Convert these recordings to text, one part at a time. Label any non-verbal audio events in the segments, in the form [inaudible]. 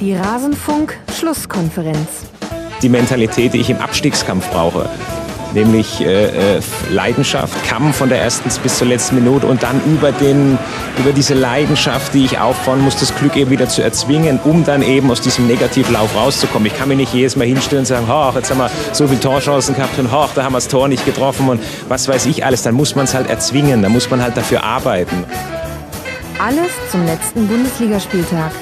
Die Rasenfunk-Schlusskonferenz. Die Mentalität, die ich im Abstiegskampf brauche. Nämlich äh, äh, Leidenschaft, Kampf von der ersten bis zur letzten Minute und dann über, den, über diese Leidenschaft, die ich aufbauen muss, das Glück eben wieder zu erzwingen, um dann eben aus diesem Negativlauf rauszukommen. Ich kann mir nicht jedes Mal hinstellen und sagen, ach, jetzt haben wir so viele Torchancen gehabt und ach, da haben wir das Tor nicht getroffen und was weiß ich alles. Dann muss man es halt erzwingen, dann muss man halt dafür arbeiten. Alles zum letzten Bundesligaspieltag.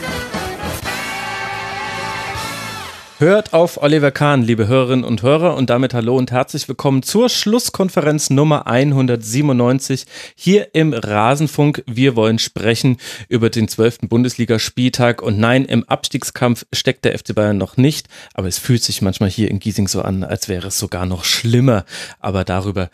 Hört auf Oliver Kahn, liebe Hörerinnen und Hörer, und damit hallo und herzlich willkommen zur Schlusskonferenz Nummer 197 hier im Rasenfunk. Wir wollen sprechen über den zwölften Bundesligaspieltag und nein, im Abstiegskampf steckt der FC Bayern noch nicht, aber es fühlt sich manchmal hier in Giesing so an, als wäre es sogar noch schlimmer. Aber darüber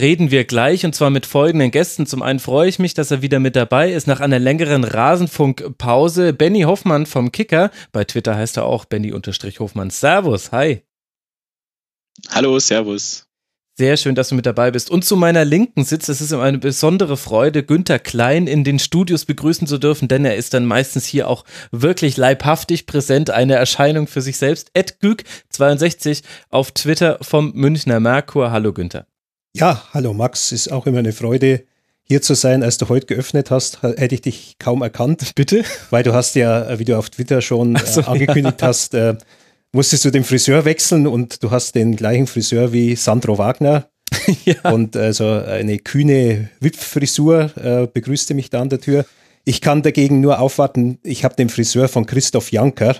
reden wir gleich und zwar mit folgenden Gästen. Zum einen freue ich mich, dass er wieder mit dabei ist nach einer längeren Rasenfunkpause. Benny Hoffmann vom Kicker. Bei Twitter heißt er auch Benny-Hoffmann. Servus, hi. Hallo, servus. Sehr schön, dass du mit dabei bist. Und zu meiner Linken sitzt, es ist ihm eine besondere Freude, Günther Klein in den Studios begrüßen zu dürfen, denn er ist dann meistens hier auch wirklich leibhaftig präsent, eine Erscheinung für sich selbst. Ed Güg62 auf Twitter vom Münchner Merkur. Hallo Günther. Ja, hallo Max, ist auch immer eine Freude, hier zu sein. Als du heute geöffnet hast, hätte ich dich kaum erkannt. [laughs] Bitte? Weil du hast ja, wie du auf Twitter schon so, äh, angekündigt ja. hast, äh, musstest du den Friseur wechseln und du hast den gleichen Friseur wie Sandro Wagner. [laughs] ja. Und also eine kühne Wipffrisur äh, begrüßte mich da an der Tür. Ich kann dagegen nur aufwarten, ich habe den Friseur von Christoph Janker,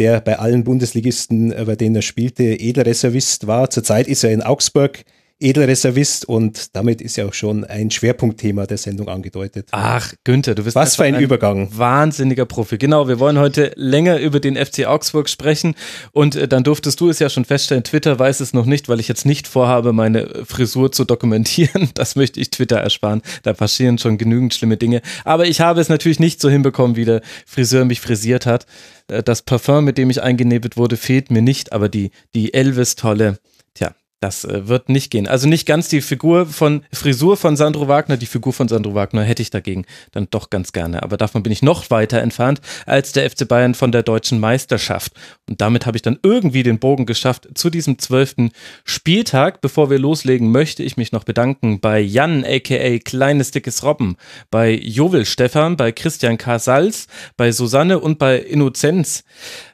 der bei allen Bundesligisten, äh, bei denen er spielte, Edelreservist war. Zurzeit ist er in Augsburg Edelreservist und damit ist ja auch schon ein Schwerpunktthema der Sendung angedeutet. Ach, Günther, du bist Was für ein, ein, Übergang. Wahnsinniger Profi. Genau, wir wollen heute länger über den FC Augsburg sprechen und äh, dann durftest du es ja schon feststellen, Twitter weiß es noch nicht, weil ich jetzt nicht vorhabe, meine Frisur zu dokumentieren. [laughs] Das möchte ich Twitter ersparen. Da passieren schon genügend schlimme Dinge. Aber ich habe es natürlich nicht so hinbekommen, wie der Friseur mich frisiert hat. Äh, das Parfum, mit dem ich eingenebelt wurde, fehlt mir nicht, aber die, die Elvis-Tolle, tja, das äh, wird nicht gehen. Also nicht ganz die Figur von Frisur von Sandro Wagner. Die Figur von Sandro Wagner hätte ich dagegen dann doch ganz gerne. Aber davon bin ich noch weiter entfernt als der FC Bayern von der deutschen Meisterschaft. Und damit habe ich dann irgendwie den Bogen geschafft zu diesem zwölften Spieltag. Bevor wir loslegen, möchte ich mich noch bedanken bei Jan, aka Kleines Dickes Robben, bei Jovel Stefan, bei Christian K. Salz, bei Susanne und bei Innozenz.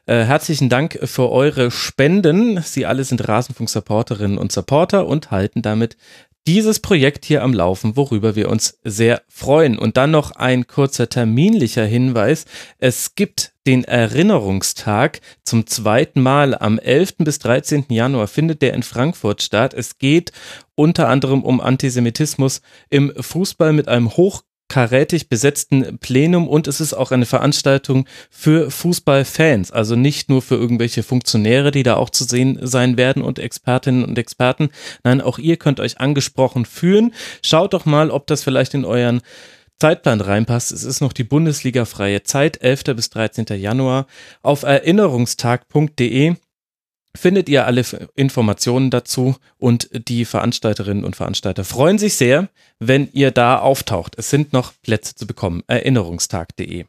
Äh, herzlichen Dank für eure Spenden. Sie alle sind Rasenfunk-Supporterinnen und Supporter und halten damit dieses Projekt hier am Laufen, worüber wir uns sehr freuen. Und dann noch ein kurzer terminlicher Hinweis. Es gibt den Erinnerungstag zum zweiten Mal am 11. bis 13. Januar findet der in Frankfurt statt. Es geht unter anderem um Antisemitismus im Fußball mit einem hoch karätig besetzten Plenum und es ist auch eine Veranstaltung für Fußballfans, also nicht nur für irgendwelche Funktionäre, die da auch zu sehen sein werden und Expertinnen und Experten. Nein, auch ihr könnt euch angesprochen fühlen. Schaut doch mal, ob das vielleicht in euren Zeitplan reinpasst. Es ist noch die Bundesliga freie Zeit, 11. bis 13. Januar auf erinnerungstag.de findet ihr alle Informationen dazu und die Veranstalterinnen und Veranstalter freuen sich sehr, wenn ihr da auftaucht. Es sind noch Plätze zu bekommen. Erinnerungstag.de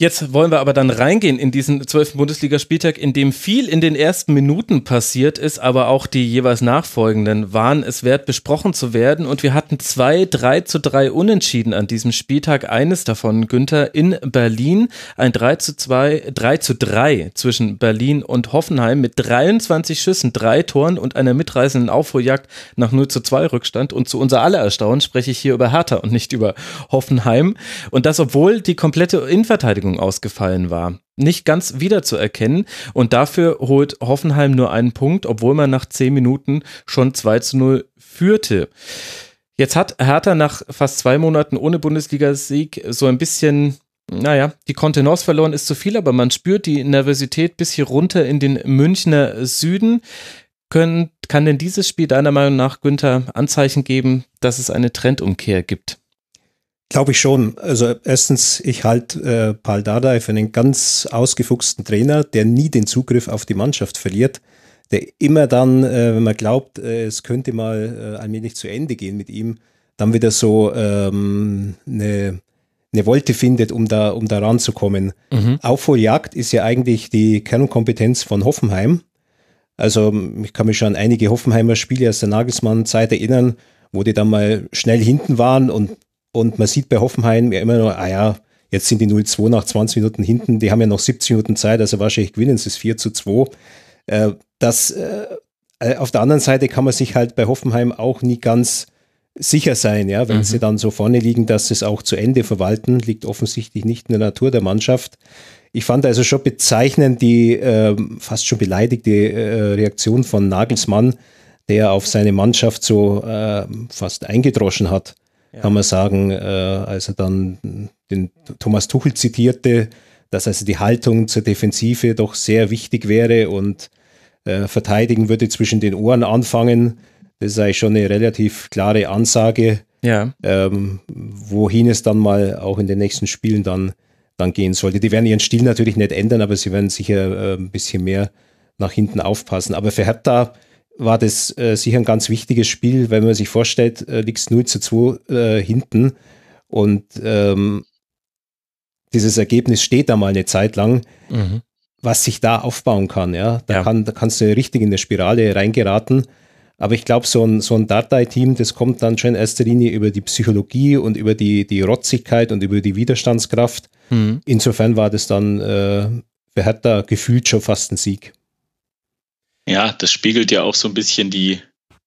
Jetzt wollen wir aber dann reingehen in diesen zwölften Bundesligaspieltag, in dem viel in den ersten Minuten passiert ist, aber auch die jeweils nachfolgenden waren es wert, besprochen zu werden. Und wir hatten zwei 3 zu 3 Unentschieden an diesem Spieltag. Eines davon, Günther, in Berlin. Ein 3 zu 2, 3 zu 3 zwischen Berlin und Hoffenheim mit 23 Schüssen, drei Toren und einer mitreißenden Aufholjagd nach 0 zu 2 Rückstand. Und zu unser aller Erstaunen spreche ich hier über Hertha und nicht über Hoffenheim. Und das, obwohl die komplette Innenverteidigung Verteidigung ausgefallen war. Nicht ganz wiederzuerkennen und dafür holt Hoffenheim nur einen Punkt, obwohl man nach zehn Minuten schon 2 zu 0 führte. Jetzt hat Hertha nach fast zwei Monaten ohne Bundesligasieg so ein bisschen naja, die Kontenance verloren ist zu viel, aber man spürt die Nervosität bis hier runter in den Münchner Süden. Können, kann denn dieses Spiel deiner Meinung nach, Günther, Anzeichen geben, dass es eine Trendumkehr gibt? Glaube ich schon. Also erstens, ich halte äh, Paul Dardai für einen ganz ausgefuchsten Trainer, der nie den Zugriff auf die Mannschaft verliert, der immer dann, äh, wenn man glaubt, äh, es könnte mal äh, allmählich zu Ende gehen mit ihm, dann wieder so ähm, eine, eine Wolte findet, um da, um da ranzukommen. Mhm. Aufholjagd ist ja eigentlich die Kernkompetenz von Hoffenheim. Also ich kann mich schon an einige Hoffenheimer Spiele aus der Nagelsmann-Zeit erinnern, wo die dann mal schnell hinten waren und, und man sieht bei Hoffenheim ja immer nur, ah ja, jetzt sind die 0-2 nach 20 Minuten hinten, die haben ja noch 70 Minuten Zeit, also wahrscheinlich gewinnen sie es 4 zu 2. Äh, das, äh, äh, auf der anderen Seite kann man sich halt bei Hoffenheim auch nie ganz sicher sein, ja, wenn mhm. sie dann so vorne liegen, dass sie es auch zu Ende verwalten, liegt offensichtlich nicht in der Natur der Mannschaft. Ich fand also schon bezeichnend die äh, fast schon beleidigte äh, Reaktion von Nagelsmann, der auf seine Mannschaft so äh, fast eingedroschen hat, ja. kann man sagen, äh, als er dann den Thomas Tuchel zitierte, dass also die Haltung zur Defensive doch sehr wichtig wäre und äh, verteidigen würde zwischen den Ohren anfangen. Das ist eigentlich schon eine relativ klare Ansage, ja. ähm, wohin es dann mal auch in den nächsten Spielen dann, dann gehen sollte. Die werden ihren Stil natürlich nicht ändern, aber sie werden sicher äh, ein bisschen mehr nach hinten aufpassen. Aber für Hertha war das äh, sicher ein ganz wichtiges Spiel, wenn man sich vorstellt, äh, liegt 0 zu 2 äh, hinten und ähm, dieses Ergebnis steht da mal eine Zeit lang, mhm. was sich da aufbauen kann. Ja, da, ja. Kann, da kannst du richtig in eine Spirale reingeraten. Aber ich glaube, so ein, so ein Datei-Team, das kommt dann schon in erster Linie über die Psychologie und über die, die Rotzigkeit und über die Widerstandskraft. Mhm. Insofern war das dann äh, für Hertha gefühlt schon fast ein Sieg. Ja, das spiegelt ja auch so ein bisschen die,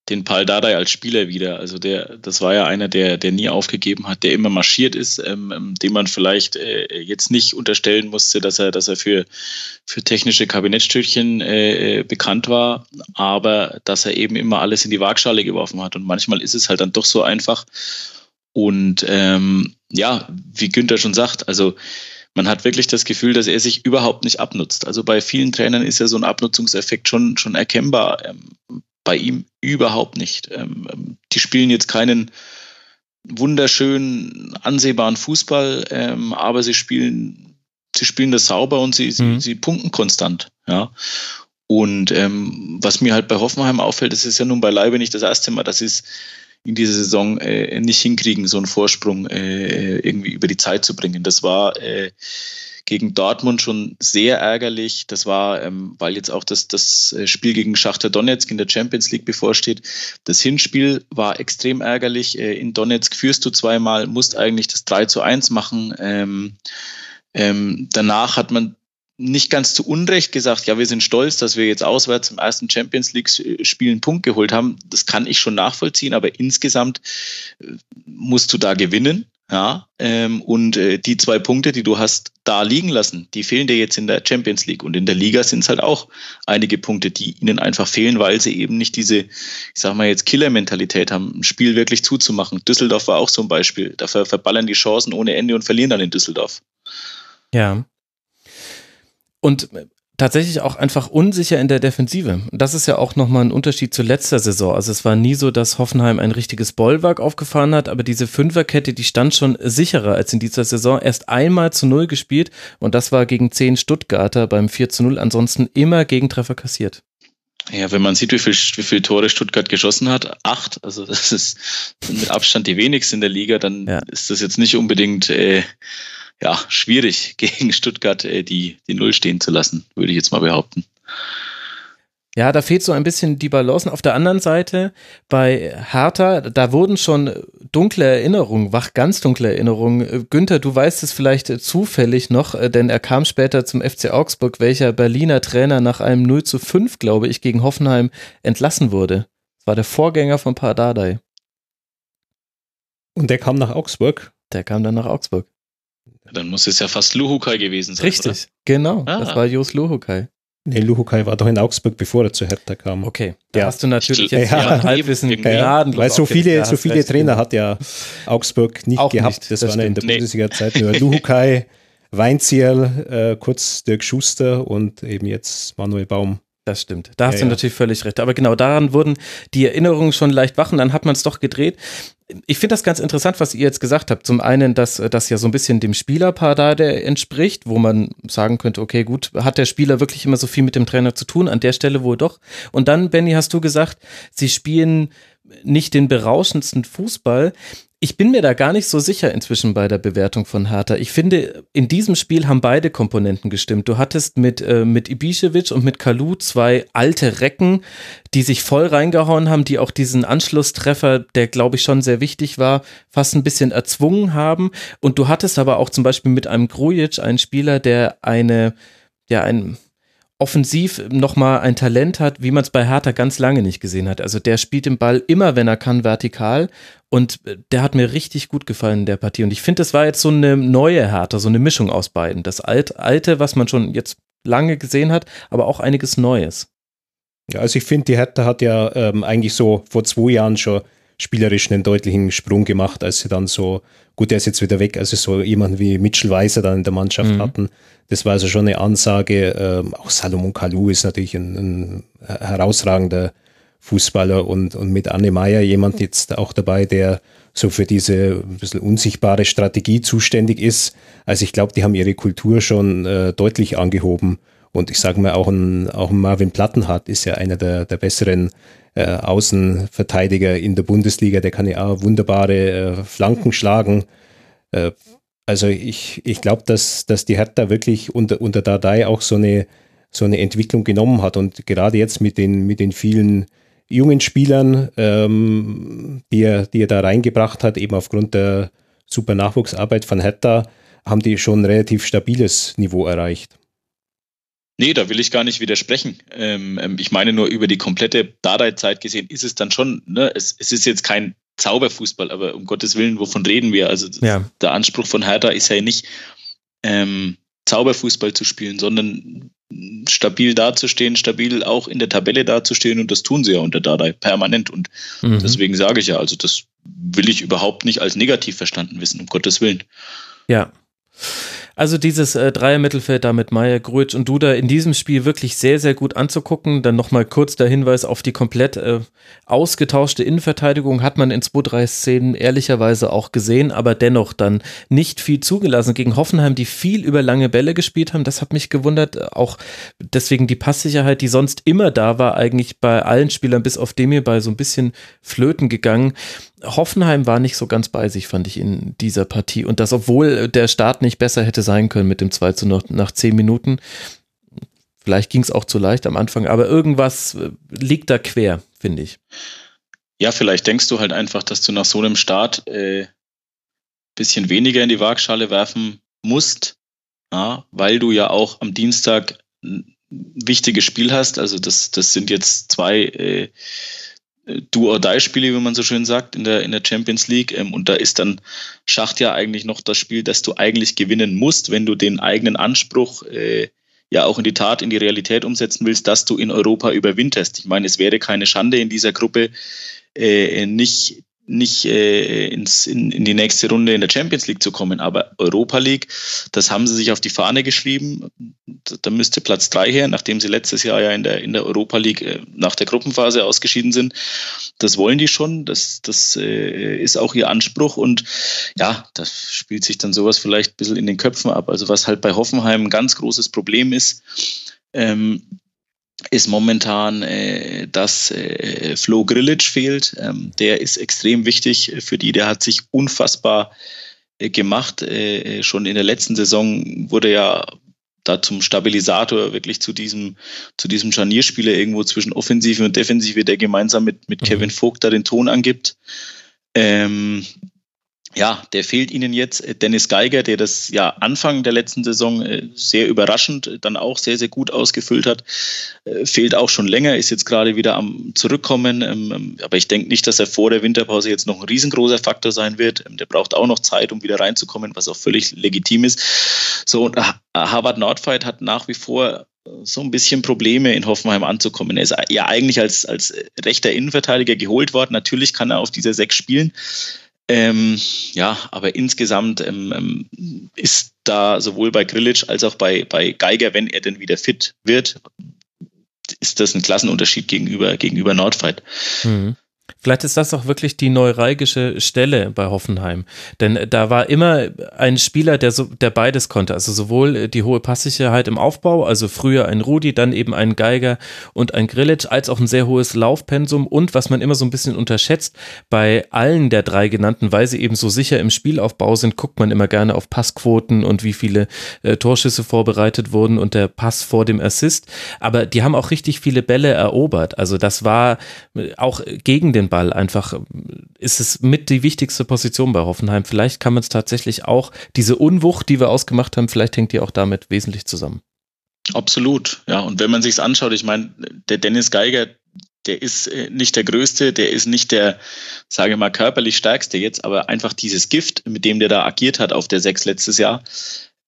den Paul Dardai als Spieler wieder. Also der, das war ja einer, der, der nie aufgegeben hat, der immer marschiert ist, ähm, ähm, dem man vielleicht äh, jetzt nicht unterstellen musste, dass er, dass er für, für technische Kabinettstückchen äh, äh, bekannt war, aber dass er eben immer alles in die Waagschale geworfen hat. Und manchmal ist es halt dann doch so einfach. Und ähm, ja, wie Günther schon sagt, also man hat wirklich das Gefühl, dass er sich überhaupt nicht abnutzt. Also bei vielen Trainern ist ja so ein Abnutzungseffekt schon, schon erkennbar. Ähm, bei ihm überhaupt nicht. Ähm, ähm, die spielen jetzt keinen wunderschönen, ansehbaren Fußball, ähm, aber sie spielen, sie spielen das sauber und sie, mhm. sie, sie punkten konstant. Ja. Und ähm, was mir halt bei Hoffenheim auffällt, das ist ja nun beileibe nicht das erste Mal, dass ist in dieser Saison äh, nicht hinkriegen, so einen Vorsprung äh, irgendwie über die Zeit zu bringen. Das war äh, gegen Dortmund schon sehr ärgerlich. Das war, ähm, weil jetzt auch das, das äh, Spiel gegen Schachter Donetsk in der Champions League bevorsteht. Das Hinspiel war extrem ärgerlich. Äh, in Donetsk führst du zweimal, musst eigentlich das 3 zu 1 machen. Ähm, ähm, danach hat man nicht ganz zu Unrecht gesagt, ja, wir sind stolz, dass wir jetzt auswärts im ersten Champions League-Spiel einen Punkt geholt haben. Das kann ich schon nachvollziehen, aber insgesamt äh, musst du da gewinnen. Ja, ähm, und äh, die zwei Punkte, die du hast da liegen lassen, die fehlen dir jetzt in der Champions League. Und in der Liga sind es halt auch einige Punkte, die ihnen einfach fehlen, weil sie eben nicht diese, ich sag mal jetzt, Killer-Mentalität haben, ein Spiel wirklich zuzumachen. Düsseldorf war auch so ein Beispiel. Dafür verballern die Chancen ohne Ende und verlieren dann in Düsseldorf. Ja. Und tatsächlich auch einfach unsicher in der Defensive. Das ist ja auch nochmal ein Unterschied zu letzter Saison. Also es war nie so, dass Hoffenheim ein richtiges Bollwerk aufgefahren hat, aber diese Fünferkette, die stand schon sicherer als in dieser Saison. Erst einmal zu Null gespielt und das war gegen zehn Stuttgarter beim 4 zu 0. Ansonsten immer Gegentreffer kassiert. Ja, wenn man sieht, wie viel, wie viel Tore Stuttgart geschossen hat, acht, also das ist mit Abstand die wenigsten in der Liga, dann ja. ist das jetzt nicht unbedingt äh, ja, schwierig, [laughs] gegen Stuttgart äh, die, die Null stehen zu lassen, würde ich jetzt mal behaupten. Ja, da fehlt so ein bisschen die Balance. Auf der anderen Seite, bei Hertha, da wurden schon dunkle Erinnerungen, wach, ganz dunkle Erinnerungen. Günther, du weißt es vielleicht zufällig noch, äh, denn er kam später zum FC Augsburg, welcher Berliner Trainer nach einem 0 zu 5, glaube ich, gegen Hoffenheim entlassen wurde. Das war der Vorgänger von Pardadei. Und der kam nach Augsburg? Der kam dann nach Augsburg. Dann muss es ja fast Luhukai gewesen sein. Richtig, oder? genau. Ah. Das war Jos Luhukai. Nee, Luhukai war doch in Augsburg, bevor er zu Hertha kam. Okay, da ja. hast du natürlich jetzt ja, ein Halbwissen geladen. Weil so viele, so viele Trainer hat ja Augsburg nicht Auch gehabt. Nicht, das, das waren ja in der nee. Bundesliga-Zeit nur Luhukai, Weinzierl, äh, kurz Dirk Schuster und eben jetzt Manuel Baum. Das stimmt. Da hast ja, du natürlich völlig recht. Aber genau daran wurden die Erinnerungen schon leicht wach und dann hat man es doch gedreht. Ich finde das ganz interessant, was ihr jetzt gesagt habt. Zum einen, dass das ja so ein bisschen dem Spielerpaar da der entspricht, wo man sagen könnte, okay, gut, hat der Spieler wirklich immer so viel mit dem Trainer zu tun? An der Stelle wohl doch. Und dann, Benny, hast du gesagt, sie spielen nicht den berauschendsten Fußball Ich bin mir da gar nicht so sicher inzwischen bei der Bewertung von Hertha. Ich finde, in diesem Spiel haben beide Komponenten gestimmt. Du hattest mit, äh, mit Ibišević und mit Kalu zwei alte Recken, die sich voll reingehauen haben, die auch diesen Anschlusstreffer, der glaube ich schon sehr wichtig war, fast ein bisschen erzwungen haben. Und du hattest aber auch zum Beispiel mit einem Grujic einen Spieler, der eine, ja, ein, offensiv nochmal ein Talent hat, wie man es bei Hertha ganz lange nicht gesehen hat. Also der spielt den Ball immer, wenn er kann, vertikal und äh, der hat mir richtig gut gefallen in der Partie. Und ich finde, das war jetzt so eine neue Hertha, so eine Mischung aus beiden. Das alte, was man schon jetzt lange gesehen hat, aber auch einiges Neues. Ja, also ich finde, die Hertha hat ja ähm, eigentlich so vor zwei Jahren schon spielerisch einen deutlichen Sprung gemacht, als sie dann so, gut, der ist jetzt wieder weg, also so jemanden wie Mitchell Weiser dann in der Mannschaft mhm. hatten. Das war also schon eine Ansage. Ähm, auch Salomon Kalou ist natürlich ein, ein herausragender Fußballer und, und mit Anne Meyer jemand jetzt auch dabei, der so für diese ein bisschen unsichtbare Strategie zuständig ist. Also ich glaube, die haben ihre Kultur schon äh, deutlich angehoben. Und ich sage mal, auch ein, auch ein Marvin Plattenhardt ist ja einer der, der besseren äh, Außenverteidiger in der Bundesliga. Der kann ja auch wunderbare äh, Flanken schlagen. Äh, also ich, ich glaube, dass, dass die Hertha wirklich unter, unter Dardai auch so eine, so eine Entwicklung genommen hat. Und gerade jetzt mit den, mit den vielen jungen Spielern, ähm, die, er, die er da reingebracht hat, eben aufgrund der super Nachwuchsarbeit von Hertha, haben die schon ein relativ stabiles Niveau erreicht. Nee, da will ich gar nicht widersprechen. Ähm, ähm, ich meine nur über die komplette Dardai-Zeit gesehen ist es dann schon, ne, es, es ist jetzt kein Zauberfußball, aber um Gottes Willen, wovon reden wir? Also ja. der Anspruch von Hertha ist ja nicht, ähm, Zauberfußball zu spielen, sondern stabil dazustehen, stabil auch in der Tabelle dazustehen und das tun sie ja unter Dardai permanent und mhm. deswegen sage ich ja, also das will ich überhaupt nicht als negativ verstanden wissen, um Gottes Willen. Ja. Also dieses äh, Dreier-Mittelfeld da mit Meier, Gruitsch und Duda in diesem Spiel wirklich sehr, sehr gut anzugucken. Dann nochmal kurz der Hinweis auf die komplett äh, ausgetauschte Innenverteidigung hat man in zwei, drei Szenen ehrlicherweise auch gesehen, aber dennoch dann nicht viel zugelassen gegen Hoffenheim, die viel über lange Bälle gespielt haben. Das hat mich gewundert. Auch deswegen die Passsicherheit, die sonst immer da war, eigentlich bei allen Spielern bis auf Demir bei so ein bisschen flöten gegangen. Hoffenheim war nicht so ganz bei sich, fand ich in dieser Partie. Und das, obwohl der Start nicht besser hätte sein können mit dem 2 zu 0 nach 10 Minuten. Vielleicht ging es auch zu leicht am Anfang, aber irgendwas äh, liegt da quer, finde ich. Ja, vielleicht denkst du halt einfach, dass du nach so einem Start äh, bisschen weniger in die Waagschale werfen musst, ja, weil du ja auch am Dienstag ein wichtiges Spiel hast. Also das, das sind jetzt zwei äh, Do-or-Die-Spiele, wie man so schön sagt, in der, in der Champions League. Ähm, und da ist dann Schacht ja eigentlich noch das Spiel, das du eigentlich gewinnen musst, wenn du den eigenen Anspruch äh, ja auch in die Tat, in die Realität umsetzen willst, dass du in Europa überwinterst. Ich meine, es wäre keine Schande in dieser Gruppe, äh, nicht nicht äh, ins, in, in die nächste Runde in der Champions League zu kommen. Aber Europa League, das haben sie sich auf die Fahne geschrieben. Da müsste Platz drei her, nachdem sie letztes Jahr ja in der, in der Europa League äh, nach der Gruppenphase ausgeschieden sind. Das wollen die schon. Das, das äh, ist auch ihr Anspruch. Und ja, da spielt sich dann sowas vielleicht ein bisschen in den Köpfen ab. Also was halt bei Hoffenheim ein ganz großes Problem ist, ähm, ist momentan, äh, dass äh, Flo Grillitsch fehlt. Ähm, der ist extrem wichtig für die. Der hat sich unfassbar äh, gemacht. Äh, schon in der letzten Saison wurde ja da zum Stabilisator wirklich zu diesem, zu diesem Scharnierspieler irgendwo zwischen Offensive und Defensive, der gemeinsam mit, mit mhm. Kevin Vogt da den Ton angibt. Ähm, ja, der fehlt ihnen jetzt. Dennis Geiger, der das ja Anfang der letzten Saison äh, sehr überraschend äh, dann auch sehr, sehr gut ausgefüllt hat, äh, fehlt auch schon länger, ist jetzt gerade wieder am Zurückkommen. Ähm, ähm, aber ich denke nicht, dass er vor der Winterpause jetzt noch ein riesengroßer Faktor sein wird. Ähm, der braucht auch noch Zeit, um wieder reinzukommen, was auch völlig legitim ist. So, und Harvard Nordfight hat nach wie vor so ein bisschen Probleme in Hoffenheim anzukommen. Er ist ja eigentlich als, als rechter Innenverteidiger geholt worden. Natürlich kann er auf dieser Sechs spielen. Ähm, ja, aber insgesamt ähm, ähm, ist da sowohl bei Grillitsch als auch bei, bei Geiger, wenn er denn wieder fit wird, ist das ein Klassenunterschied gegenüber, gegenüber Nordfight. Mhm. Vielleicht ist das auch wirklich die neuralgische Stelle bei Hoffenheim. Denn da war immer ein Spieler, der, so, der beides konnte. Also sowohl die hohe Passsicherheit im Aufbau, also früher ein Rudi, dann eben ein Geiger und ein Grillitsch, als auch ein sehr hohes Laufpensum und was man immer so ein bisschen unterschätzt, bei allen der drei genannten, weil sie eben so sicher im Spielaufbau sind, guckt man immer gerne auf Passquoten und wie viele äh, Torschüsse vorbereitet wurden und der Pass vor dem Assist. Aber die haben auch richtig viele Bälle erobert. Also das war auch gegen den Ball einfach, ist es mit die wichtigste Position bei Hoffenheim. Vielleicht kann man es tatsächlich auch, diese Unwucht, die wir ausgemacht haben, vielleicht hängt die auch damit wesentlich zusammen. Absolut, ja. Und wenn man sich anschaut, ich meine, der Dennis Geiger, der ist äh, nicht der Größte, der ist nicht der, sage ich mal, körperlich Stärkste jetzt, aber einfach dieses Gift, mit dem der da agiert hat auf der Sechs letztes Jahr.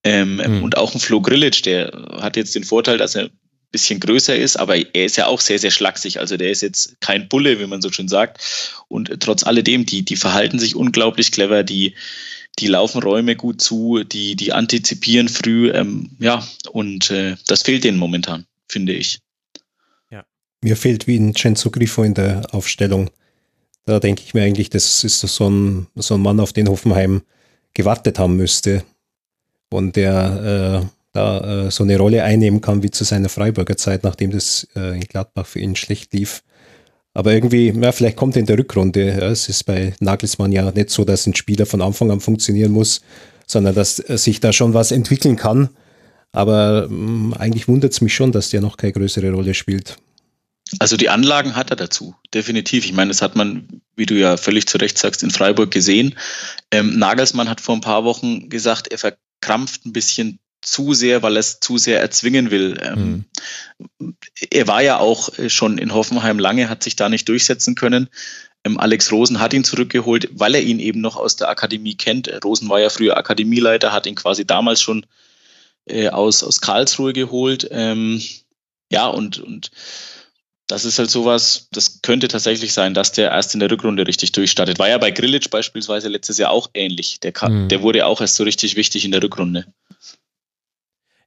Ähm, mhm. Und auch ein Flo Grillitsch, der hat jetzt den Vorteil, dass er bisschen größer ist, aber er ist ja auch sehr, sehr schlaksig. Also der ist jetzt kein Bulle, wie man so schön sagt. Und trotz alledem, die, die verhalten sich unglaublich clever, die, die laufen Räume gut zu, die, die antizipieren früh. Ähm, ja, und äh, das fehlt denen momentan, finde ich. Ja. Mir fehlt wie ein Cenzo Grifo in der Aufstellung. Da denke ich mir eigentlich, das ist so ein, so ein Mann, auf den Hoffenheim gewartet haben müsste. Und der äh, da äh, so eine Rolle einnehmen kann wie zu seiner Freiburger Zeit, nachdem das äh, in Gladbach für ihn schlecht lief. Aber irgendwie, ja, vielleicht kommt er in der Rückrunde. Ja, es ist bei Nagelsmann ja nicht so, dass ein Spieler von Anfang an funktionieren muss, sondern dass sich da schon was entwickeln kann. Aber mh, eigentlich wundert es mich schon, dass der noch keine größere Rolle spielt. Also die Anlagen hat er dazu, definitiv. Ich meine, das hat man, wie du ja völlig zu Recht sagst, in Freiburg gesehen. Ähm, Nagelsmann hat vor ein paar Wochen gesagt, er verkrampft ein bisschen zu sehr, weil er es zu sehr erzwingen will. Ähm, mhm. Er war ja auch äh, schon in Hoffenheim lange, hat sich da nicht durchsetzen können. Ähm, Alex Rosen hat ihn zurückgeholt, weil er ihn eben noch aus der Akademie kennt. Rosen war ja früher Akademieleiter, hat ihn quasi damals schon äh, aus, aus Karlsruhe geholt. Ähm, ja, und, und das ist halt sowas, das könnte tatsächlich sein, dass der erst in der Rückrunde richtig durchstartet. War ja bei Grillitsch beispielsweise letztes Jahr auch ähnlich. Der, mhm. der wurde auch erst so richtig wichtig in der Rückrunde.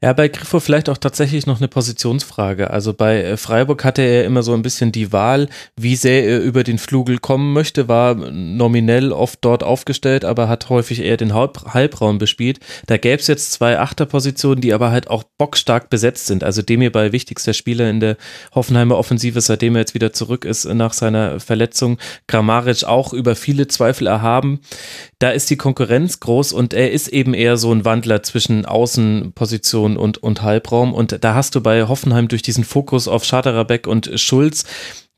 Ja, bei Griffo vielleicht auch tatsächlich noch eine Positionsfrage. Also bei äh, Freiburg hatte er immer so ein bisschen die Wahl, wie sehr er über den Flugel kommen möchte, war nominell oft dort aufgestellt, aber hat häufig eher den Halb Halbraum bespielt. Da gäbe es jetzt zwei Achterpositionen, die aber halt auch bockstark besetzt sind. Also dem hierbei wichtigster Spieler in der Hoffenheimer Offensive, seitdem er jetzt wieder zurück ist nach seiner Verletzung. Kramaric auch über viele Zweifel erhaben. Da ist die Konkurrenz groß und er ist eben eher so ein Wandler zwischen Außenpositionen Position und, und Halbraum. Und da hast du bei Hoffenheim durch diesen Fokus auf Schaderabek und Schulz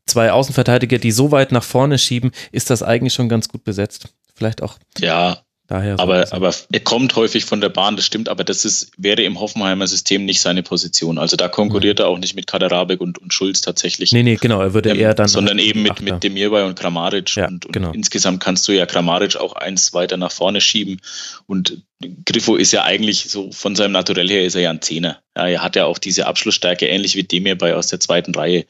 zwei Außenverteidiger, die so weit nach vorne schieben, ist das eigentlich schon ganz gut besetzt. Vielleicht auch. Ja, Daher so aber, aber er kommt häufig von der Bahn, das stimmt, aber das ist, wäre im Hoffenheimer System nicht seine Position. Also da konkurriert mhm. er auch nicht mit Kaderabek und, und Schulz tatsächlich. Nee, nee, genau, er würde ähm, eher dann. Sondern eben mit, mit Demirbay und Kramaric. Ja, und, und genau. insgesamt kannst du ja Kramaric auch eins weiter nach vorne schieben. Und Griffo ist ja eigentlich so von seinem Naturell her ist er ja ein Zehner. Ja, er hat ja auch diese Abschlussstärke, ähnlich wie Demirbay aus der zweiten Reihe.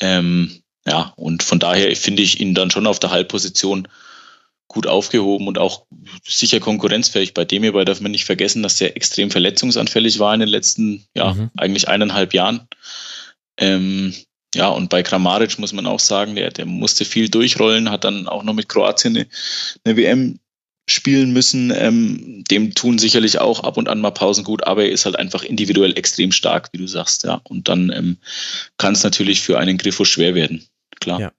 Ähm, ja, und von daher finde ich ihn dann schon auf der Halbposition gut aufgehoben und auch sicher konkurrenzfähig. Bei dem hierbei darf man nicht vergessen, dass der extrem verletzungsanfällig war in den letzten, ja, mhm. eigentlich eineinhalb Jahren. Ähm, ja, und bei Kramaric muss man auch sagen, der, der musste viel durchrollen, hat dann auch noch mit Kroatien eine, eine WM spielen müssen. Ähm, dem tun sicherlich auch ab und an mal Pausen gut, aber er ist halt einfach individuell extrem stark, wie du sagst, ja. Und dann ähm, kann es natürlich für einen Griffo schwer werden, klar. Ja.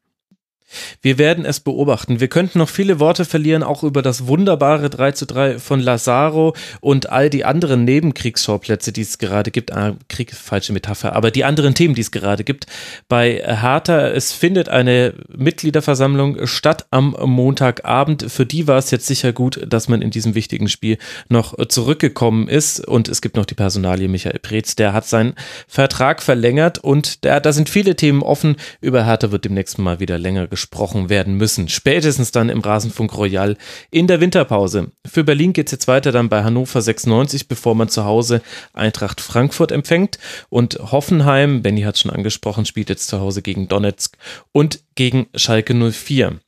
Wir werden es beobachten. Wir könnten noch viele Worte verlieren, auch über das wunderbare 3 zu 3 von Lazaro und all die anderen Nebenkriegsschauplätze, die es gerade gibt. Ah, Krieg, falsche Metapher, aber die anderen Themen, die es gerade gibt. Bei Hertha, es findet eine Mitgliederversammlung statt am Montagabend. Für die war es jetzt sicher gut, dass man in diesem wichtigen Spiel noch zurückgekommen ist. Und es gibt noch die Personalie Michael Preetz, der hat seinen Vertrag verlängert und der, da sind viele Themen offen. Über Hertha wird demnächst mal wieder länger gesprochen gesprochen werden müssen. Spätestens dann im Rasenfunk Royal in der Winterpause. Für Berlin geht es jetzt weiter dann bei Hannover 96, bevor man zu Hause Eintracht Frankfurt empfängt. Und Hoffenheim, Benny hat schon angesprochen, spielt jetzt zu Hause gegen Donetsk und gegen Schalke 04.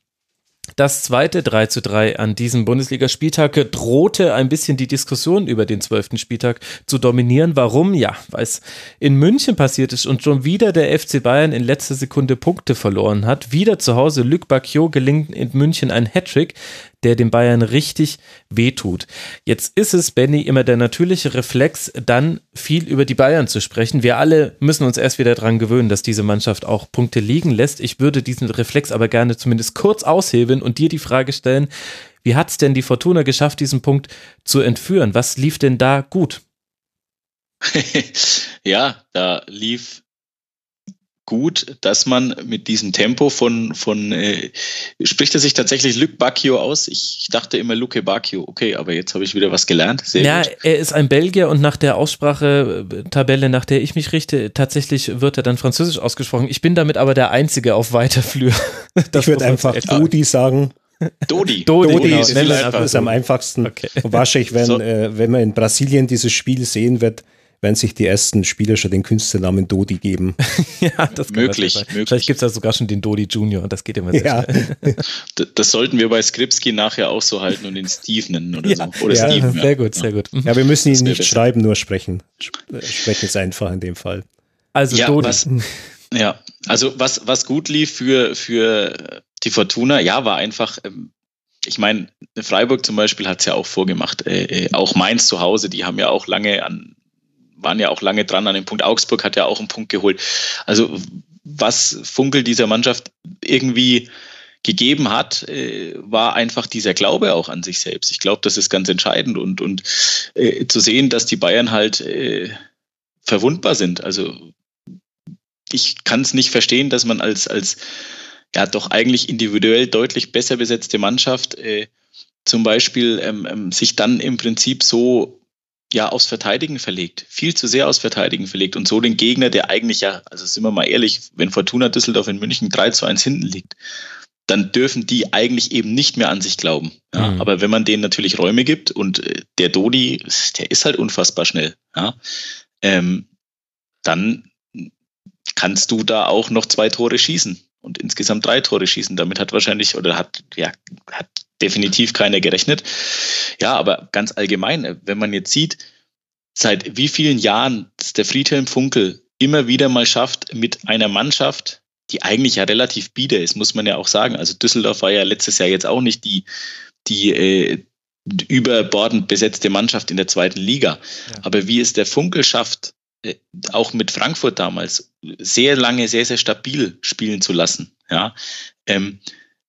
Das zweite 3 zu 3 an diesem Bundesligaspieltag drohte ein bisschen die Diskussion über den zwölften Spieltag zu dominieren. Warum? Ja, weil es in München passiert ist und schon wieder der FC Bayern in letzter Sekunde Punkte verloren hat. Wieder zu Hause Luc Bacchio gelingt in München ein Hattrick der den Bayern richtig wehtut. Jetzt ist es, Benny, immer der natürliche Reflex, dann viel über die Bayern zu sprechen. Wir alle müssen uns erst wieder daran gewöhnen, dass diese Mannschaft auch Punkte liegen lässt. Ich würde diesen Reflex aber gerne zumindest kurz aushebeln und dir die Frage stellen, wie hat es denn die Fortuna geschafft, diesen Punkt zu entführen? Was lief denn da gut? [laughs] ja, da lief gut, dass man mit diesem Tempo von, von äh, spricht er sich tatsächlich Luc Bacchio aus? Ich, ich dachte immer Luke Bacchio. Okay, aber jetzt habe ich wieder was gelernt. Sehr ja, gut. er ist ein Belgier und nach der Aussprachetabelle, nach der ich mich richte, tatsächlich wird er dann französisch ausgesprochen. Ich bin damit aber der Einzige auf weiter Flür. [laughs] ich würde einfach Dodi sagen. Dodi. [laughs] Dodi, Dodi genau. ist, ist am einfachsten. Okay. Und wahrscheinlich, wenn, so. äh, wenn man in Brasilien dieses Spiel sehen wird, werden sich die ersten Spieler schon den Künstlernamen Dodi geben. [laughs] ja, das möglich, möglich. Vielleicht gibt es ja sogar schon den Dodi Junior, das geht immer sehr ja. schnell. [laughs] das sollten wir bei Skripski nachher auch so halten und den Steve nennen oder ja. so. Oder ja, Steven, sehr gut, sehr gut. Ja, wir müssen ihn nicht schreiben, nur sprechen. Sprechen ist einfach in dem Fall. Also ja, Dodi. Was, ja, also was, was gut lief für, für die Fortuna, ja, war einfach, ähm, ich meine, Freiburg zum Beispiel hat es ja auch vorgemacht, äh, äh, auch Mainz zu Hause, die haben ja auch lange an waren ja auch lange dran an dem Punkt. Augsburg hat ja auch einen Punkt geholt. Also was Funkel dieser Mannschaft irgendwie gegeben hat, äh, war einfach dieser Glaube auch an sich selbst. Ich glaube, das ist ganz entscheidend und, und äh, zu sehen, dass die Bayern halt äh, verwundbar sind. Also ich kann es nicht verstehen, dass man als, als ja doch eigentlich individuell deutlich besser besetzte Mannschaft äh, zum Beispiel ähm, ähm, sich dann im Prinzip so ja aufs Verteidigen verlegt, viel zu sehr aufs Verteidigen verlegt und so den Gegner, der eigentlich ja, also sind wir mal ehrlich, wenn Fortuna Düsseldorf in München 3 zu 1 hinten liegt, dann dürfen die eigentlich eben nicht mehr an sich glauben. Ja, mhm. Aber wenn man denen natürlich Räume gibt und äh, der Dodi, der ist halt unfassbar schnell, ja, ähm, dann kannst du da auch noch zwei Tore schießen und insgesamt drei Tore schießen. Damit hat wahrscheinlich oder hat, ja, hat definitiv keiner gerechnet. Ja, aber ganz allgemein, wenn man jetzt sieht, seit wie vielen Jahren der Friedhelm Funkel immer wieder mal schafft, mit einer Mannschaft, die eigentlich ja relativ bieder ist, muss man ja auch sagen. Also Düsseldorf war ja letztes Jahr jetzt auch nicht die, die äh, überbordend besetzte Mannschaft in der zweiten Liga. Ja. Aber wie es der Funkel schafft, äh, auch mit Frankfurt damals sehr lange, sehr, sehr stabil spielen zu lassen. Ja, ähm,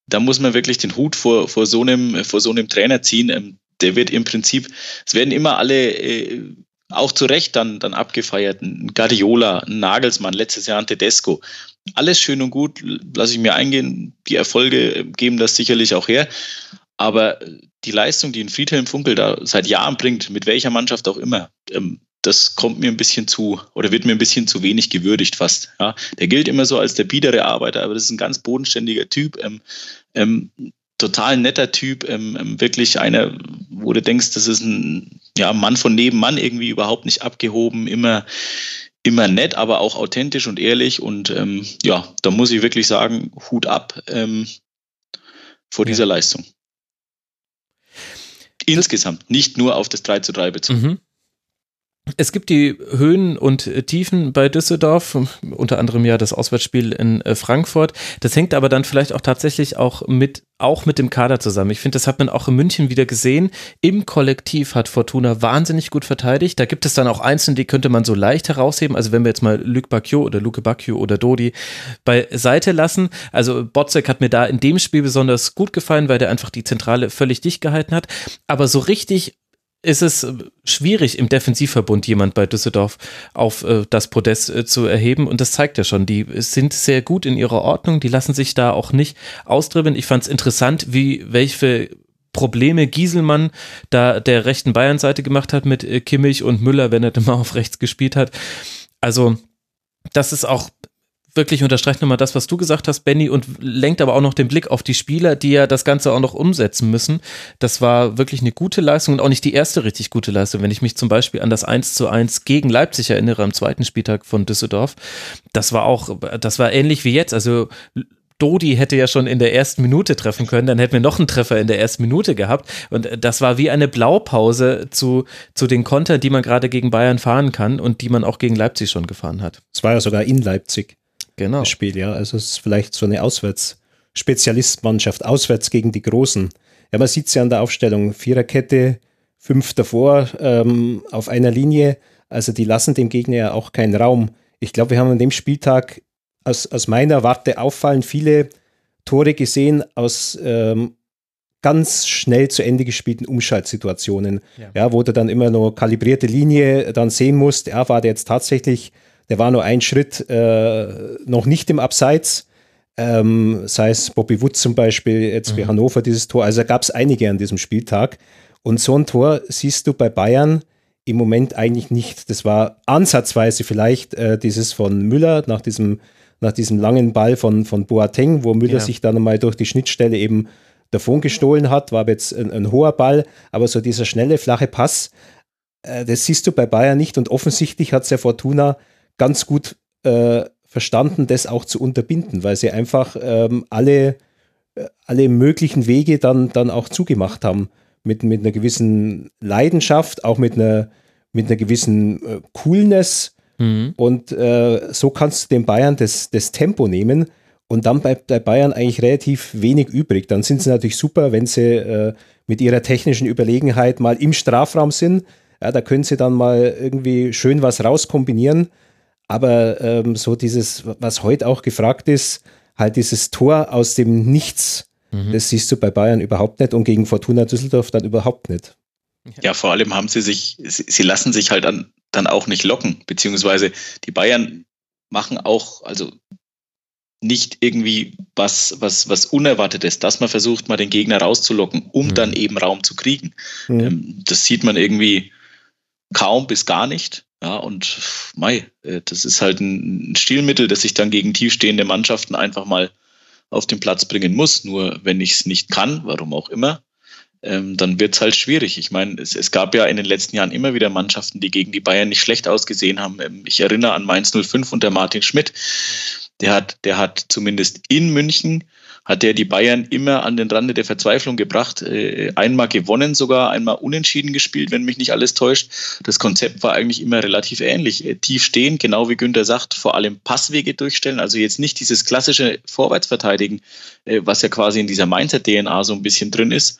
da muss man wirklich den Hut vor, vor, so, einem, vor so einem Trainer ziehen. Ähm, der wird im Prinzip, es werden immer alle äh, auch zu Recht dann, dann abgefeiert. Ein Guardiola, ein Nagelsmann, letztes Jahr ein Tedesco. Alles schön und gut, lasse ich mir eingehen. Die Erfolge geben das sicherlich auch her. Aber die Leistung, die ein Friedhelm Funkel da seit Jahren bringt, mit welcher Mannschaft auch immer, ähm, das kommt mir ein bisschen zu oder wird mir ein bisschen zu wenig gewürdigt fast. Ja, der gilt immer so als der biedere Arbeiter, aber das ist ein ganz bodenständiger Typ, ähm, total netter Typ, ähm, ähm wirklich einer, wo du denkst, das ist ein ja, Mann von nebenan irgendwie überhaupt nicht abgehoben, immer immer nett, aber auch authentisch und ehrlich und ähm, ja, da muss ich wirklich sagen, Hut ab ähm, vor ja. dieser Leistung. Insgesamt, nicht nur auf das 3 zu 3 bezogen. Mhm. Es gibt die Höhen und Tiefen bei Düsseldorf, unter anderem ja das Auswärtsspiel in äh, Frankfurt. Das hängt aber dann vielleicht auch tatsächlich auch mit, auch mit dem Kader zusammen. Ich finde, das hat man auch in München wieder gesehen. Im Kollektiv hat Fortuna wahnsinnig gut verteidigt. Da gibt es dann auch Einzelne, die könnte man so leicht herausheben. Also wenn wir jetzt mal Luc Bacchio oder Luke Bacchio oder Dodi beiseite lassen. Also Botzek hat mir da in dem Spiel besonders gut gefallen, weil der einfach die Zentrale völlig dicht gehalten hat. Aber so richtig ist es schwierig, im Defensivverbund jemand bei Düsseldorf auf äh, das Podest äh, zu erheben. Und das zeigt ja schon, die sind sehr gut in ihrer Ordnung, die lassen sich da auch nicht austribbeln. Ich fand es interessant, wie welche Probleme Gieselmann da der rechten Bayern-Seite gemacht hat mit äh, Kimmich und Müller, wenn er [laughs] dann mal auf rechts gespielt hat. Also das ist auch wirklich unterstreicht nochmal das, was du gesagt hast, Benny, und lenkt aber auch noch den Blick auf die Spieler, die ja das Ganze auch noch umsetzen müssen. Das war wirklich eine gute Leistung und auch nicht die erste richtig gute Leistung. Wenn ich mich zum Beispiel an das 1 zu 1 gegen Leipzig erinnere, am zweiten Spieltag von Düsseldorf, das war auch, das war ähnlich wie jetzt. Also Dodi hätte ja schon in der ersten Minute treffen können, dann hätten wir noch einen Treffer in der ersten Minute gehabt. Und das war wie eine Blaupause zu, zu den Kontern, die man gerade gegen Bayern fahren kann und die man auch gegen Leipzig schon gefahren hat. Es war ja sogar in Leipzig. Genau. Das Spiel, ja. Also es ist vielleicht so eine Auswärts-Spezialistmannschaft, auswärts gegen die Großen. Ja, man sieht es ja an der Aufstellung. Viererkette, fünf davor ähm, auf einer Linie. Also die lassen dem Gegner ja auch keinen Raum. Ich glaube, wir haben an dem Spieltag aus, aus meiner Warte auffallend viele Tore gesehen aus ähm, ganz schnell zu Ende gespielten Umschaltsituationen, ja. ja. wo du dann immer nur kalibrierte Linie dann sehen musst, ja, war der jetzt tatsächlich, der war nur ein Schritt äh, noch nicht im Abseits, ähm, sei es Bobby Wood zum Beispiel, jetzt mhm. für Hannover dieses Tor, also gab es einige an diesem Spieltag und so ein Tor siehst du bei Bayern im Moment eigentlich nicht. Das war ansatzweise vielleicht äh, dieses von Müller nach diesem, nach diesem langen Ball von, von Boateng, wo Müller ja. sich dann mal durch die Schnittstelle eben davon gestohlen hat, war jetzt ein, ein hoher Ball, aber so dieser schnelle, flache Pass, äh, das siehst du bei Bayern nicht und offensichtlich hat es ja Fortuna ganz gut äh, verstanden, das auch zu unterbinden, weil sie einfach ähm, alle, äh, alle möglichen Wege dann, dann auch zugemacht haben mit, mit einer gewissen Leidenschaft, auch mit einer, mit einer gewissen äh, Coolness. Mhm. Und äh, so kannst du den Bayern das, das Tempo nehmen. Und dann bleibt bei Bayern eigentlich relativ wenig übrig. Dann sind sie natürlich super, wenn sie äh, mit ihrer technischen Überlegenheit mal im Strafraum sind. Ja, da können sie dann mal irgendwie schön was rauskombinieren. Aber ähm, so dieses, was heute auch gefragt ist, halt dieses Tor aus dem Nichts Mhm. Das siehst du bei Bayern überhaupt nicht und gegen Fortuna Düsseldorf dann überhaupt nicht. Ja, vor allem haben sie sich, sie lassen sich halt dann, dann auch nicht locken, beziehungsweise die Bayern machen auch, also nicht irgendwie was, was, was Unerwartetes, dass man versucht, mal den Gegner rauszulocken, um mhm. dann eben Raum zu kriegen. Mhm. Ähm, das sieht man irgendwie kaum bis gar nicht. Ja, und mei, äh, das ist halt ein Stilmittel, das sich dann gegen tiefstehende Mannschaften einfach mal auf den Platz bringen muss. Nur wenn ich es nicht kann, warum auch immer, ähm, dann wird es halt schwierig. Ich meine, es, es, gab ja in den letzten Jahren immer wieder Mannschaften, die gegen die Bayern nicht schlecht ausgesehen haben. Ähm, ich erinnere an Mainz 05 und der Martin Schmidt. Der hat, der hat zumindest in München hat er die Bayern immer an den Rande der Verzweiflung gebracht. Äh, einmal gewonnen, sogar einmal unentschieden gespielt, wenn mich nicht alles täuscht. Das Konzept war eigentlich immer relativ ähnlich. Äh, tief stehen, genau wie Günther sagt, vor allem Passwege durchstellen. Also jetzt nicht dieses klassische Vorwärtsverteidigen, äh, was ja quasi in dieser Mindset-DNA so ein bisschen drin ist,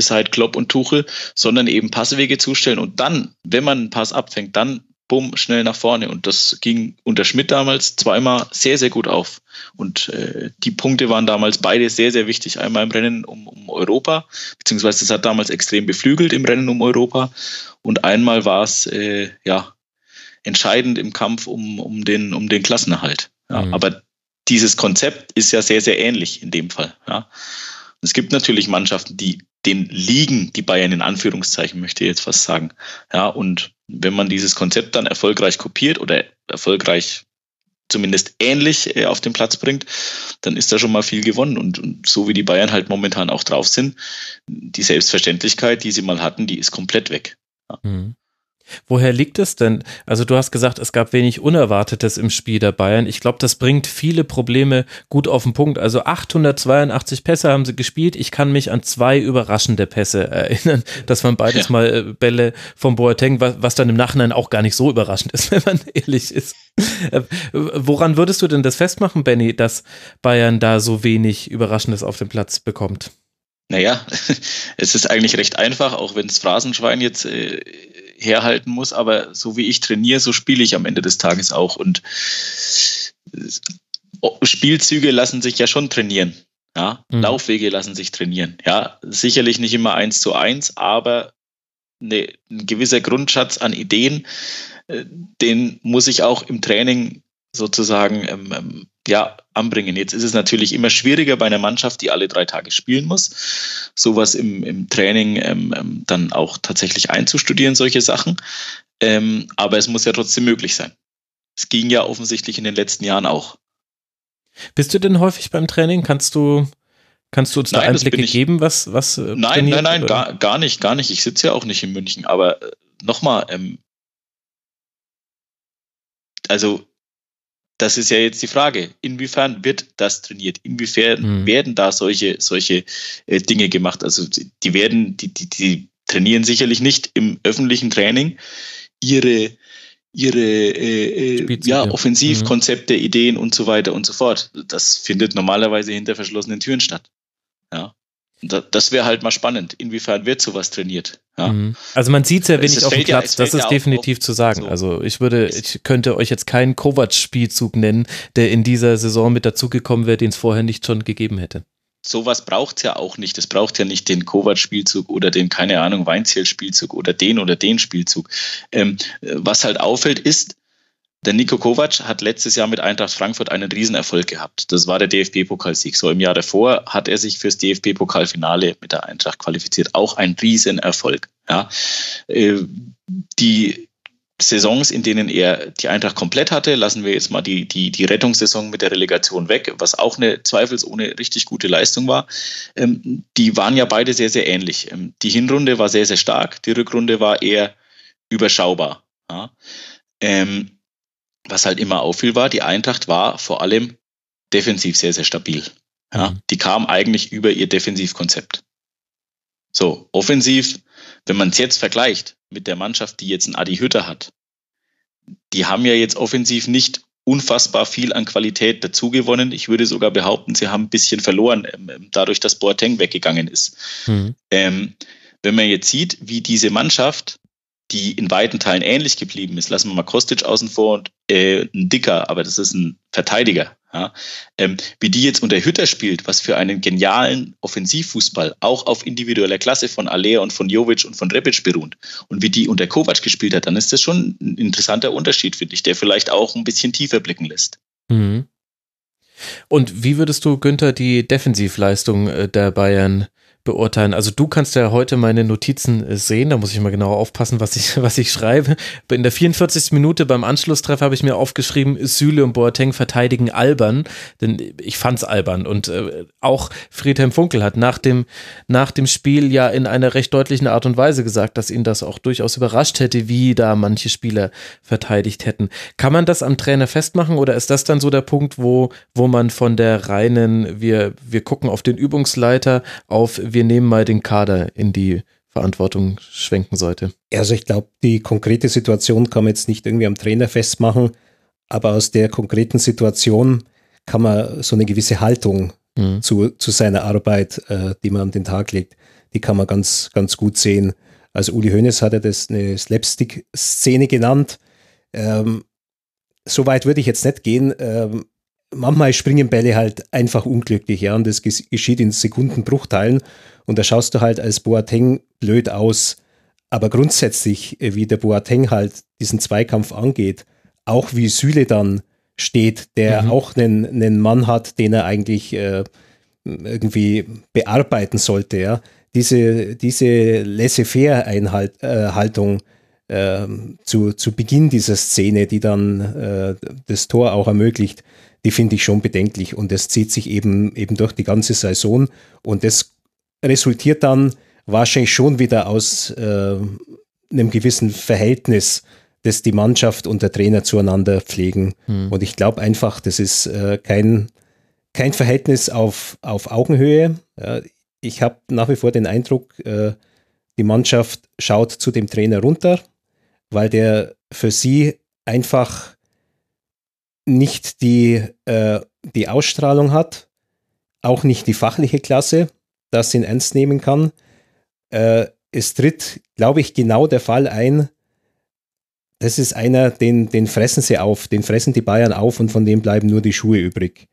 seit Klopp und Tuchel, sondern eben Passwege zustellen und dann, wenn man einen Pass abfängt, dann bumm, schnell nach vorne. Und das ging unter Schmidt damals zweimal sehr, sehr gut auf. Und äh, die Punkte waren damals beide sehr, sehr wichtig. Einmal im Rennen um, um Europa, beziehungsweise das hat damals extrem beflügelt im Rennen um Europa. Und einmal war es äh, ja entscheidend im Kampf um, um, den, um den Klassenerhalt. Ja, mhm. Aber dieses Konzept ist ja sehr, sehr ähnlich in dem Fall. Ja. Es gibt natürlich Mannschaften, die den liegen, die Bayern in Anführungszeichen, möchte ich jetzt fast sagen. Ja, und wenn man dieses Konzept dann erfolgreich kopiert oder erfolgreich zumindest ähnlich äh, auf den Platz bringt, dann ist da schon mal viel gewonnen. Und, und, so wie die Bayern halt momentan auch drauf sind, die Selbstverständlichkeit, die sie mal hatten, die ist komplett weg. Ja. Mhm. Woher liegt es denn? Also du hast gesagt, es gab wenig Unerwartetes im Spiel der Bayern. Ich glaube, das bringt viele Probleme gut auf den Punkt. Also 882 Pässe haben sie gespielt. Ich kann mich an zwei überraschende Pässe erinnern. [laughs] Das waren beides ja. mal äh, Bälle vom Boateng, was, was dann im Nachhinein auch gar nicht so überraschend ist, [laughs] wenn man ehrlich ist. Äh, woran würdest du denn das festmachen, Benny, dass Bayern da so wenig Überraschendes auf den Platz bekommt? Naja, [laughs] es ist eigentlich recht einfach, auch wenn das Phrasenschwein jetzt äh, herhalten muss, aber so wie ich trainiere, so spiele ich am Ende des Tages auch. Und Spielzüge lassen sich ja schon trainieren. Ja, mhm. Laufwege lassen sich trainieren. Ja, sicherlich nicht immer eins zu eins, aber eine, ein gewisser Grundschatz an Ideen, äh, den muss ich auch im Training sozusagen ähm, ähm, ja, anbringen. Jetzt ist es natürlich immer schwieriger bei einer Mannschaft, die alle drei Tage spielen muss, sowas im, im Training ähm, ähm, dann auch tatsächlich einzustudieren, solche Sachen. Ähm, aber es muss ja trotzdem möglich sein. Es ging ja offensichtlich in den letzten Jahren auch. Bist du denn häufig beim Training? Kannst du, kannst du uns nein, da Einblicke geben, was, was äh, Nein, nein, nein, gar, gar nicht, gar nicht. Ich sitze ja auch nicht in München, aber äh, nochmal, ähm, also das ist ja jetzt die Frage. Inwiefern wird das trainiert? Inwiefern mhm. werden da solche, solche äh, Dinge gemacht? Also die werden, die, die, die trainieren sicherlich nicht im öffentlichen Training ihre ihre äh, äh ja, Offensivkonzepte, mhm. Ideen und so weiter und so fort. Das findet normalerweise hinter verschlossenen Türen statt. Ja. Das wäre halt mal spannend. Inwiefern wird sowas trainiert? Ja. Mhm. Also man sieht sehr wenig auf dem Platz, ja, das ist definitiv zu sagen. So. Also ich würde, ich könnte euch jetzt keinen Kovac-Spielzug nennen, der in dieser Saison mit dazugekommen wäre, den es vorher nicht schon gegeben hätte sowas braucht es ja auch nicht. Es braucht ja nicht den Kovac-Spielzug oder den, keine Ahnung, Weinziel-Spielzug oder den oder den Spielzug. Ähm, was halt auffällt, ist, der Nico Kovac hat letztes Jahr mit Eintracht Frankfurt einen Riesenerfolg gehabt. Das war der DFB-Pokalsieg. So im Jahr davor hat er sich fürs DFB-Pokalfinale mit der Eintracht qualifiziert. Auch ein Riesenerfolg. Ja. Äh, die Saisons, in denen er die Eintracht komplett hatte, lassen wir jetzt mal die, die, die Rettungssaison mit der Relegation weg, was auch eine zweifelsohne richtig gute Leistung war. Ähm, die waren ja beide sehr, sehr ähnlich. Ähm, die Hinrunde war sehr, sehr stark, die Rückrunde war eher überschaubar. Ja. Ähm, was halt immer auffiel war, die Eintracht war vor allem defensiv sehr, sehr stabil. Ja. Mhm. Die kam eigentlich über ihr Defensivkonzept. So, offensiv, wenn man es jetzt vergleicht, mit der Mannschaft, die jetzt ein Adi Hütter hat, die haben ja jetzt offensiv nicht unfassbar viel an Qualität dazugewonnen. Ich würde sogar behaupten, sie haben ein bisschen verloren, ähm, ähm, dadurch, dass Boateng weggegangen ist. Mhm. Ähm, wenn man jetzt sieht, wie diese Mannschaft die in weiten Teilen ähnlich geblieben ist. Lassen wir mal Kostic außen vor und äh, ein Dicker, aber das ist ein Verteidiger. Ja? Ähm, wie die jetzt unter Hütter spielt, was für einen genialen Offensivfußball auch auf individueller Klasse von Alea und von Jovic und von Rebic beruht und wie die unter Kovac gespielt hat, dann ist das schon ein interessanter Unterschied, finde ich, der vielleicht auch ein bisschen tiefer blicken lässt. Mhm. Und wie würdest du, Günther, die Defensivleistung äh, der Bayern beurteilen. Also du kannst ja heute meine Notizen äh, sehen, da muss ich mal genau aufpassen, was ich, [laughs] was ich schreibe. In der 44. Minute beim Anschlusstreffer habe ich mir aufgeschrieben, Süle und Boateng verteidigen albern, denn ich fand's albern und äh, auch Friedhelm Funkel hat nach dem, nach dem Spiel ja in einer recht deutlichen Art und Weise gesagt, dass ihn das auch durchaus überrascht hätte, wie da manche Spieler verteidigt hätten. Kann man das am Trainer festmachen oder ist das dann so der Punkt, wo, wo man von der reinen, wir, wir gucken auf den Übungsleiter, auf wir nehmen mal den Kader in die Verantwortung schwenken sollte. Also ich glaube, die konkrete Situation kann man jetzt nicht irgendwie am Trainer festmachen, aber aus der konkreten Situation kann man so eine gewisse Haltung mhm. zu, zu seiner Arbeit, äh, die man an den Tag legt, die kann man ganz, ganz gut sehen. Also Uli Hoeneß hat er das eine Slapstick-Szene genannt. Ähm, so weit würde ich jetzt nicht gehen. Ähm, manchmal springen Bälle halt einfach unglücklich, ja, und das geschieht in Sekundenbruchteilen und da schaust du halt als Boateng blöd aus. Aber grundsätzlich, äh, wie der Boateng halt diesen Zweikampf angeht, auch wie Süle dann steht, der mhm. auch einen, einen Mann hat, den er eigentlich äh, irgendwie bearbeiten sollte, ja. Diese, diese Laissez-faire-Haltung äh, zu, zu Beginn dieser Szene, die dann äh, das Tor auch ermöglicht, die finde ich schon bedenklich und das zieht sich eben, eben durch die ganze Saison und das resultiert dann wahrscheinlich schon wieder aus äh, einem gewissen Verhältnis, das die Mannschaft und der Trainer zueinander pflegen. Hm. Und ich glaube einfach, das ist äh, kein, kein Verhältnis auf, auf Augenhöhe. Ja, ich habe nach wie vor den Eindruck, äh, die Mannschaft schaut zu dem Trainer runter, weil der für sie einfach nicht die, äh, die Ausstrahlung hat, auch nicht die fachliche Klasse, dass ihn ernst nehmen kann. Äh, es tritt, glaube ich, genau der Fall ein, das ist einer, den, den fressen sie auf, den fressen die Bayern auf und von dem bleiben nur die Schuhe übrig.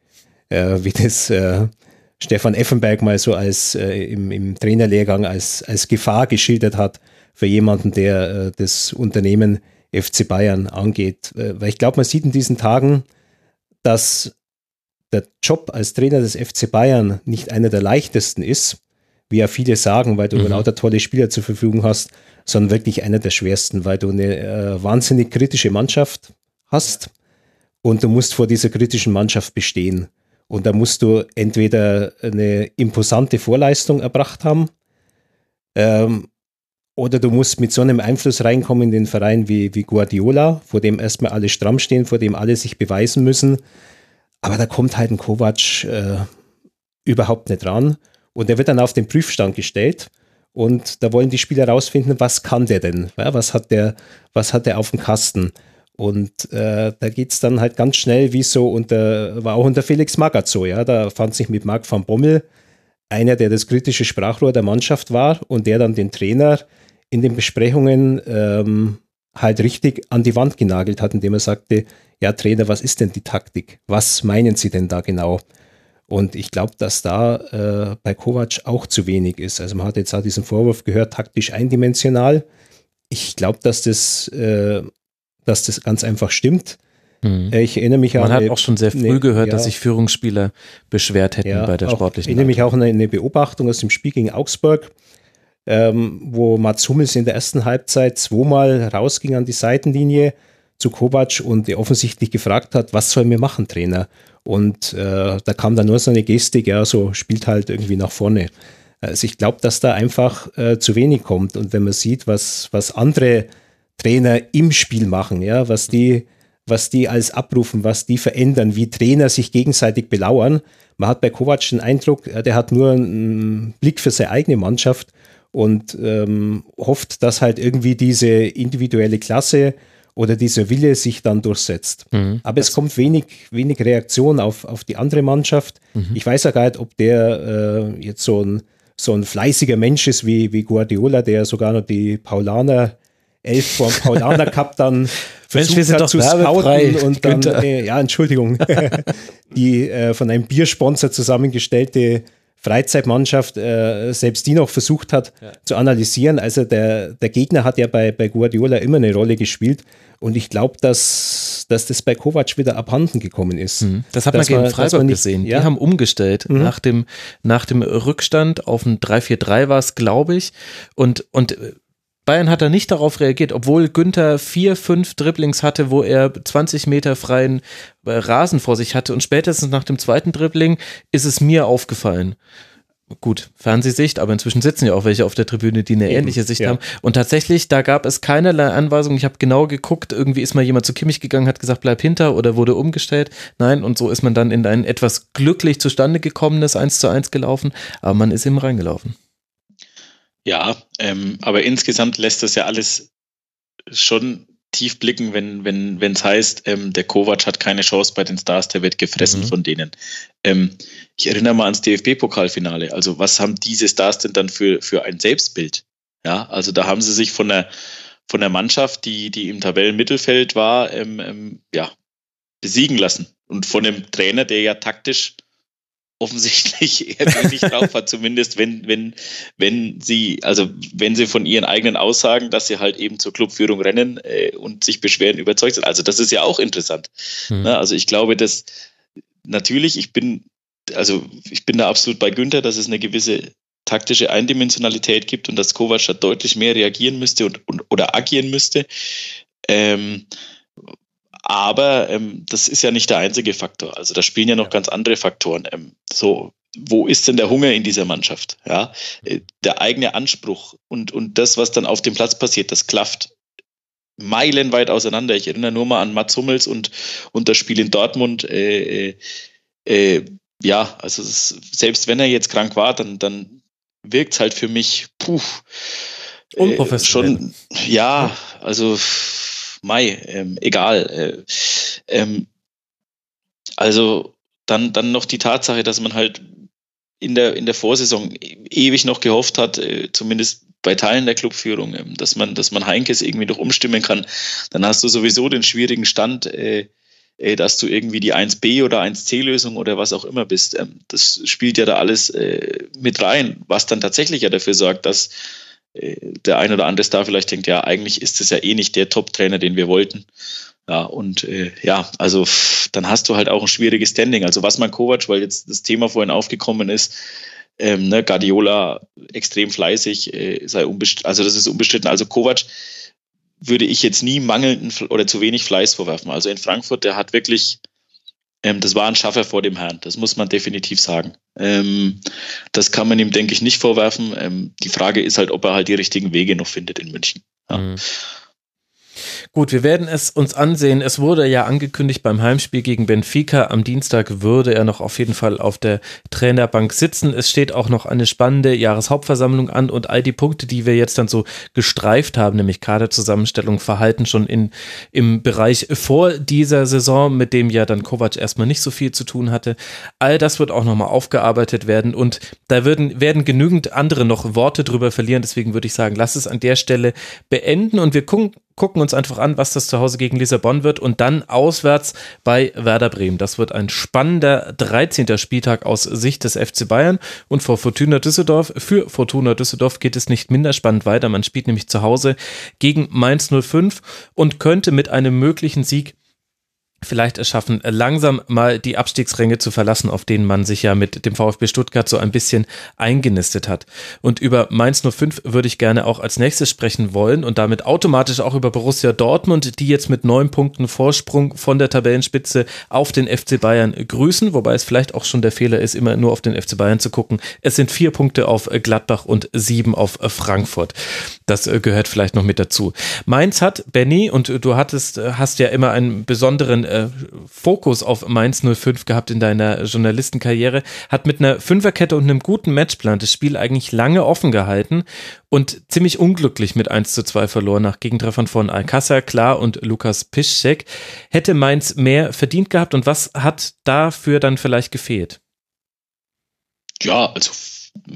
Äh, wie das äh, Stefan Effenberg mal so als äh, im, im Trainerlehrgang als, als Gefahr geschildert hat für jemanden, der äh, das Unternehmen FC Bayern angeht. Äh, weil ich glaube, man sieht in diesen Tagen, dass der Job als Trainer des FC Bayern nicht einer der leichtesten ist, wie ja viele sagen, weil du mhm. lauter tolle Spieler zur Verfügung hast, sondern wirklich einer der schwersten, weil du eine äh, wahnsinnig kritische Mannschaft hast und du musst vor dieser kritischen Mannschaft bestehen. Und da musst du entweder eine imposante Vorleistung erbracht haben ähm, Oder du musst mit so einem Einfluss reinkommen in den Verein wie, wie Guardiola, vor dem erstmal alle stramm stehen, vor dem alle sich beweisen müssen. Aber da kommt halt ein Kovac äh, überhaupt nicht ran. Und der wird dann auf den Prüfstand gestellt. Und da wollen die Spieler rausfinden, was kann der denn? Ja, was, hat der, was hat der auf dem Kasten? Und äh, da geht es dann halt ganz schnell, wie so unter, war auch unter Felix Magath so, ja. Da fand sich mit Marc van Bommel einer, der das kritische Sprachrohr der Mannschaft war und der dann den Trainer in den Besprechungen ähm, halt richtig an die Wand genagelt hat, indem er sagte, ja Trainer, was ist denn die Taktik? Was meinen Sie denn da genau? Und ich glaube, dass da äh, bei Kovac auch zu wenig ist. Also man hat jetzt auch diesen Vorwurf gehört, taktisch eindimensional. Ich glaube, dass das, äh, dass das ganz einfach stimmt. Mhm. Ich erinnere mich Man an. Man hat auch schon sehr früh eine, gehört, ja, dass sich Führungsspieler beschwert hätten ja, bei der sportlichen. Ich erinnere mich auch an eine Beobachtung aus dem Spiel gegen Augsburg, ähm, wo Mats Hummels in der ersten Halbzeit zweimal rausging an die Seitenlinie zu Kovac und der offensichtlich gefragt hat, was sollen wir machen, Trainer? Und äh, da kam dann nur so eine Gestik, ja, so spielt halt irgendwie nach vorne. Also ich glaube, dass da einfach äh, zu wenig kommt. Und wenn man sieht, was, was andere Trainer im Spiel machen, ja, was die, was die alles abrufen, was die verändern, wie Trainer sich gegenseitig belauern. Man hat bei Kovac den Eindruck, der hat nur einen Blick für seine eigene Mannschaft und ähm, hofft, dass halt irgendwie diese individuelle Klasse oder dieser Wille sich dann durchsetzt. Mhm. Aber es kommt wenig, wenig Reaktion auf, auf die andere Mannschaft. Mhm. Ich weiß ja gar nicht, ob der äh, jetzt so ein, so ein fleißiger Mensch ist wie, wie Guardiola, der sogar noch die Paulaner elf vom Paulaner [laughs] Cup dann versucht Mensch, hat zu scouten und dann, äh, ja, Entschuldigung, [laughs] die äh, von einem Biersponsor zusammengestellte Freizeitmannschaft äh, selbst die noch versucht hat ja. zu analysieren. Also der, der Gegner hat ja bei, bei Guardiola immer eine Rolle gespielt und ich glaube, dass, dass das bei Kovac wieder abhanden gekommen ist. Mhm. Das hat man gegen man, Freiburg nicht, gesehen. Ja? Die haben umgestellt mhm. nach, dem, nach dem Rückstand auf ein 3-4-3 war es, glaube ich. Und, und Bayern hat da nicht darauf reagiert, obwohl Günther vier, fünf Dribblings hatte, wo er 20 Meter freien äh, Rasen vor sich hatte. Und spätestens nach dem zweiten Dribbling ist es mir aufgefallen gut, Fernsehsicht, aber inzwischen sitzen ja auch welche auf der Tribüne, die eine Eben, ähnliche Sicht ja. haben. Und tatsächlich, da gab es keinerlei Anweisungen. Ich habe genau geguckt, irgendwie ist mal jemand zu Kimmich gegangen, hat gesagt, bleib hinter oder wurde umgestellt. Nein, und so ist man dann in ein etwas glücklich zustande gekommenes 1 zu 1 gelaufen, aber man ist eben reingelaufen. Ja, ähm, aber insgesamt lässt das ja alles schon tief blicken, wenn wenn wenn es heißt, ähm, der Kovac hat keine Chance bei den Stars, der wird gefressen mhm. von denen. Ähm, ich erinnere mal ans DFB-Pokalfinale. Also was haben diese Stars denn dann für für ein Selbstbild? Ja, also da haben sie sich von der von der Mannschaft, die die im Tabellenmittelfeld war, ähm, ähm ja besiegen lassen und von dem Trainer, der ja taktisch offensichtlich [laughs] eher wenig drauf hat, zumindest wenn, wenn, wenn sie, also wenn sie von ihren eigenen Aussagen, dass sie halt eben zur Clubführung rennen äh, und sich beschweren, überzeugt sind. Also das ist ja auch interessant. Mhm. Ne? Also ich glaube, dass natürlich, ich bin, also ich bin da absolut bei Günther, dass es eine gewisse taktische Eindimensionalität gibt und dass Kovac da deutlich mehr reagieren müsste und, und oder agieren müsste. Ähm, aber ähm, das ist ja nicht der einzige Faktor. Also da spielen ja noch ganz andere Faktoren. Ähm, so, wo ist denn der Hunger in dieser Mannschaft? Ja, äh, der eigene Anspruch und, und das, was dann auf dem Platz passiert, das klafft meilenweit auseinander. Ich erinnere nur mal an Mats Hummels und, und das Spiel in Dortmund. Äh, äh, äh ja, also ist, selbst wenn er jetzt krank war, dann, dann wirkt es halt für mich, puh, äh, Unprofessionell. schon, ja, also Mai, ähm, egal. Äh, ähm, also dann, dann noch die Tatsache, dass man halt in der, in der Vorsaison ewig noch gehofft hat, äh, zumindest bei Teilen der Clubführung, äh, dass man, dass man Heinkes irgendwie noch umstimmen kann. Dann hast du sowieso den schwierigen Stand, äh, äh dass du irgendwie die 1b oder 1c-Lösung oder was auch immer bist. Ähm, das spielt ja da alles äh, mit rein, was dann tatsächlich ja dafür sorgt, dass der ein oder andere Star vielleicht denkt, ja, eigentlich ist es ja eh nicht der Top-Trainer, den wir wollten. Ja, und äh, ja, also dann hast du halt auch ein schwieriges Standing. Also was man Kovac, weil jetzt das Thema vorhin aufgekommen ist, ähm, ne, Guardiola extrem fleißig, äh, sei also das ist unbestritten. Also Kovac würde ich jetzt nie mangelnden oder zu wenig Fleiß vorwerfen. Also in Frankfurt, der hat wirklich Ähm, das war ein Schaffer vor dem Herrn, das muss man definitiv sagen. Ähm, das kann man ihm, denke ich, nicht vorwerfen. Ähm, die Frage ist halt, ob er halt die richtigen Wege noch findet in München. Ja. Mhm. Gut, wir werden es uns ansehen. Es wurde ja angekündigt beim Heimspiel gegen Benfica. Am Dienstag würde er noch auf jeden Fall auf der Trainerbank sitzen. Es steht auch noch eine spannende Jahreshauptversammlung an und all die Punkte, die wir jetzt dann so gestreift haben, nämlich Kaderzusammenstellung, Verhalten schon in, im Bereich vor dieser Saison, mit dem ja dann Kovac erstmal nicht so viel zu tun hatte. All das wird auch nochmal aufgearbeitet werden und da würden, werden genügend andere noch Worte drüber verlieren. Deswegen würde ich sagen, lass es an der Stelle beenden und wir gucken, gucken uns einfach an, was das zu Hause gegen Lissabon wird und dann auswärts bei Werder Bremen. Das wird ein spannender 13. Spieltag aus Sicht des FC Bayern und vor Fortuna Düsseldorf. Für Fortuna Düsseldorf geht es nicht minder spannend weiter. Man spielt nämlich zu Hause gegen Mainz 05 und könnte mit einem möglichen Sieg vielleicht es langsam mal die Abstiegsränge zu verlassen, auf denen man sich ja mit dem VfB Stuttgart so ein bisschen eingenistet hat. Und über Mainz 05 würde ich gerne auch als nächstes sprechen wollen und damit automatisch auch über Borussia Dortmund, die jetzt mit neun Punkten Vorsprung von der Tabellenspitze auf den FC Bayern grüßen, wobei es vielleicht auch schon der Fehler ist, immer nur auf den FC Bayern zu gucken. Es sind vier Punkte auf Gladbach und sieben auf Frankfurt. Das äh, gehört vielleicht noch mit dazu. Mainz hat, Benny, und du hattest, hast ja immer einen besonderen äh, Fokus auf Mainz 05 gehabt in deiner Journalistenkarriere, hat mit einer Fünferkette und einem guten Matchplan das Spiel eigentlich lange offen gehalten und ziemlich unglücklich mit 1 zu 2 verloren nach Gegentreffern von Alcázar, Klar und Lukas Piszczek. Hätte Mainz mehr verdient gehabt und was hat dafür dann vielleicht gefehlt? Ja, also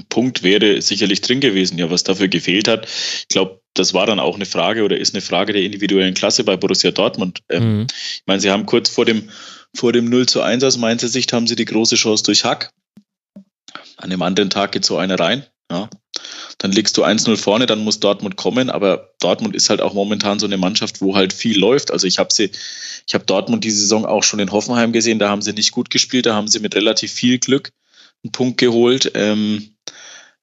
Punkt wäre sicherlich drin gewesen. Ja, was dafür gefehlt hat, ich glaube, das war dann auch eine Frage oder ist eine Frage der individuellen Klasse bei Borussia Dortmund. Ähm, mhm. Ich meine, sie haben kurz vor dem, vor dem 0 zu 1 aus Mainzer Sicht haben sie die große Chance durch Hack. An dem anderen Tag geht so eine rein. Ja. Dann liegst du 1-0 vorne, dann muss Dortmund kommen, aber Dortmund ist halt auch momentan so eine Mannschaft, wo halt viel läuft. Also ich habe sie, ich habe Dortmund diese Saison auch schon in Hoffenheim gesehen, da haben sie nicht gut gespielt, da haben sie mit relativ viel Glück einen Punkt geholt. Ähm,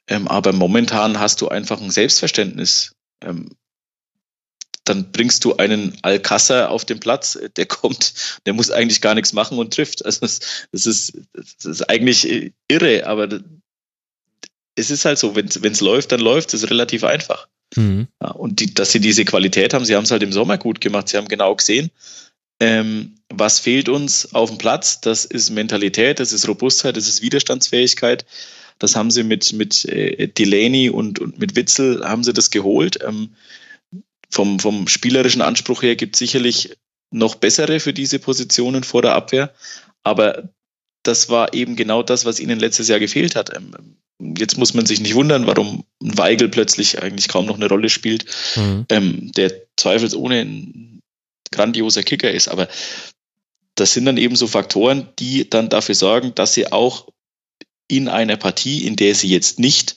ähm, aber momentan hast du einfach ein Selbstverständnis. Ähm, dann bringst du einen Alcázar auf den Platz, der kommt, der muss eigentlich gar nichts machen und trifft. [laughs] Also das, das, ist, das ist eigentlich irre, aber es ist halt so, wenn es läuft, dann läuft es relativ einfach. Mhm. Ja, und die, dass sie diese Qualität haben, sie haben es halt im Sommer gut gemacht, sie haben genau gesehen, ähm, was fehlt uns auf dem Platz? Das ist Mentalität, das ist Robustheit, das ist Widerstandsfähigkeit. Das haben sie mit, mit äh, Delaney und, und mit Witzel haben sie das geholt. Ähm, vom, vom spielerischen Anspruch her gibt es sicherlich noch bessere für diese Positionen vor der Abwehr. Aber das war eben genau das, was ihnen letztes Jahr gefehlt hat. Ähm, jetzt muss man sich nicht wundern, warum Weigel plötzlich eigentlich kaum noch eine Rolle spielt, mhm. ähm, der zweifelsohne ein grandioser Kicker ist. Aber das sind dann eben so Faktoren, die dann dafür sorgen, dass sie auch in einer Partie, in der sie jetzt nicht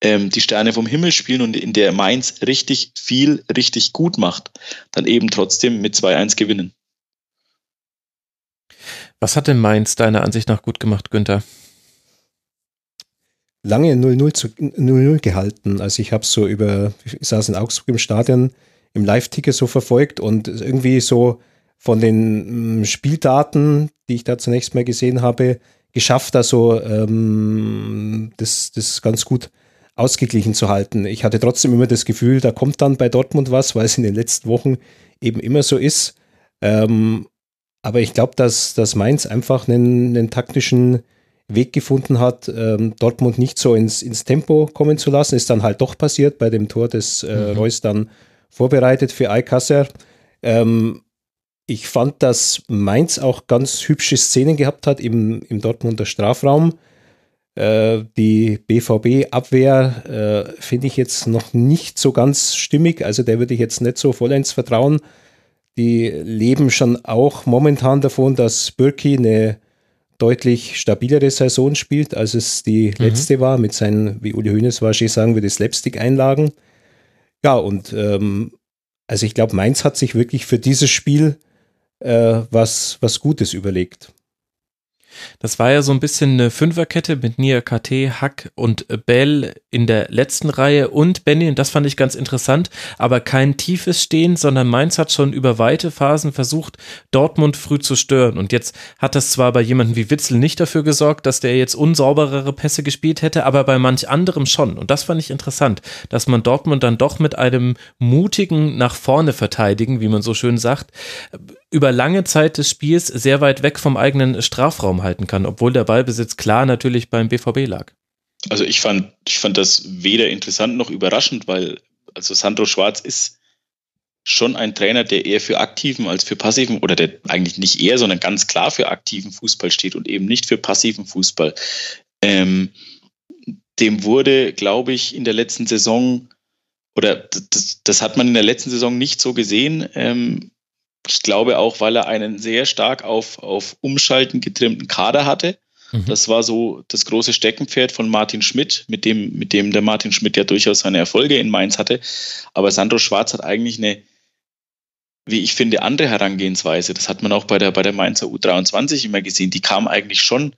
ähm, die Sterne vom Himmel spielen und in der Mainz richtig viel, richtig gut macht, dann eben trotzdem mit 2-1 gewinnen. Was hat denn Mainz deiner Ansicht nach gut gemacht, Günther? Lange 0-0 gehalten. Also ich habe so über, ich saß in Augsburg im Stadion, im Live-Ticker so verfolgt und irgendwie so von den mm, Spieldaten, die ich da zunächst mal gesehen habe, geschafft, also ähm, das, das ganz gut ausgeglichen zu halten. Ich hatte trotzdem immer das Gefühl, da kommt dann bei Dortmund was, weil es in den letzten Wochen eben immer so ist. Ähm, aber ich glaube, dass, dass Mainz einfach einen, einen taktischen Weg gefunden hat, ähm, Dortmund nicht so ins, ins Tempo kommen zu lassen. Ist dann halt doch passiert bei dem Tor des äh, mhm. Reus dann vorbereitet für Alcácer. Ähm, ich fand, dass Mainz auch ganz hübsche Szenen gehabt hat im, im Dortmunder Strafraum. Äh, die BVB-Abwehr äh, finde ich jetzt noch nicht so ganz stimmig. Also der würde ich jetzt nicht so vollends vertrauen. Die leben schon auch momentan davon, dass Birki eine deutlich stabilere Saison spielt, als es die mhm. letzte war, mit seinen, wie Uli Hoeneß war, sagen würde, Slapstick-Einlagen. Ja, und ähm, also ich glaube, Mainz hat sich wirklich für dieses Spiel äh, was, was Gutes überlegt. Das war ja so ein bisschen eine Fünferkette mit Nia KT, Hack und Bell in der letzten Reihe und Benny, und das fand ich ganz interessant, aber kein tiefes Stehen, sondern Mainz hat schon über weite Phasen versucht, Dortmund früh zu stören. Und jetzt hat das zwar bei jemandem wie Witzel nicht dafür gesorgt, dass der jetzt unsauberere Pässe gespielt hätte, aber bei manch anderem schon. Und das fand ich interessant, dass man Dortmund dann doch mit einem mutigen nach vorne verteidigen, wie man so schön sagt, über lange Zeit des Spiels sehr weit weg vom eigenen Strafraum halten kann, obwohl der Ballbesitz klar natürlich beim BVB lag. Also ich fand, ich fand das weder interessant noch überraschend, weil also Sandro Schwarz ist schon ein Trainer, der eher für aktiven als für passiven oder der eigentlich nicht eher, sondern ganz klar für aktiven Fußball steht und eben nicht für passiven Fußball. Ähm, dem wurde, glaube ich, in der letzten Saison oder das, das, hat man in der letzten Saison nicht so gesehen. Ähm, ich glaube auch, weil er einen sehr stark auf, auf Umschalten getrimmten Kader hatte. Mhm. Das war so das große Steckenpferd von Martin Schmidt, mit dem, mit dem der Martin Schmidt ja durchaus seine Erfolge in Mainz hatte. Aber Sandro Schwarz hat eigentlich eine, wie ich finde, andere Herangehensweise. Das hat man auch bei der, bei der Mainzer U23 immer gesehen. Die kam eigentlich schon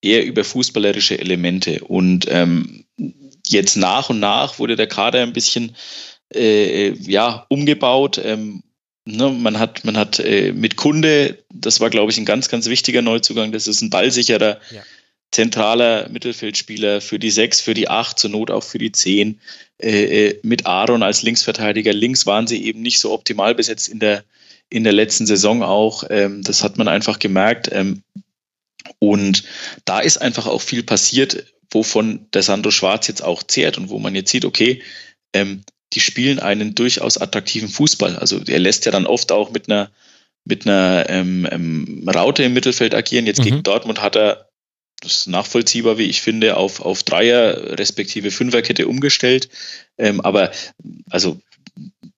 eher über fußballerische Elemente. Und ähm, jetzt nach und nach wurde der Kader ein bisschen äh, ja, umgebaut. Ähm, Ne, man hat, man hat äh, mit Kunde, das war, glaube ich, ein ganz, ganz wichtiger Neuzugang. Das ist ein ballsicherer, ja. zentraler Mittelfeldspieler für die sechs, für die acht, zur Not auch für die zehn. Äh, äh, mit Aaron als Linksverteidiger. Links waren sie eben nicht so optimal besetzt in der, in der letzten Saison auch. Ähm, das hat man einfach gemerkt. Ähm, und da ist einfach auch viel passiert, wovon der Sandro Schwarz jetzt auch zehrt und wo man jetzt sieht, okay, ähm, die spielen einen durchaus attraktiven Fußball. Also er lässt ja dann oft auch mit einer mit einer ähm, ähm, Raute im Mittelfeld agieren. Jetzt mhm. gegen Dortmund hat er, das ist nachvollziehbar, wie ich finde, auf, auf Dreier respektive Fünferkette umgestellt. Ähm, aber also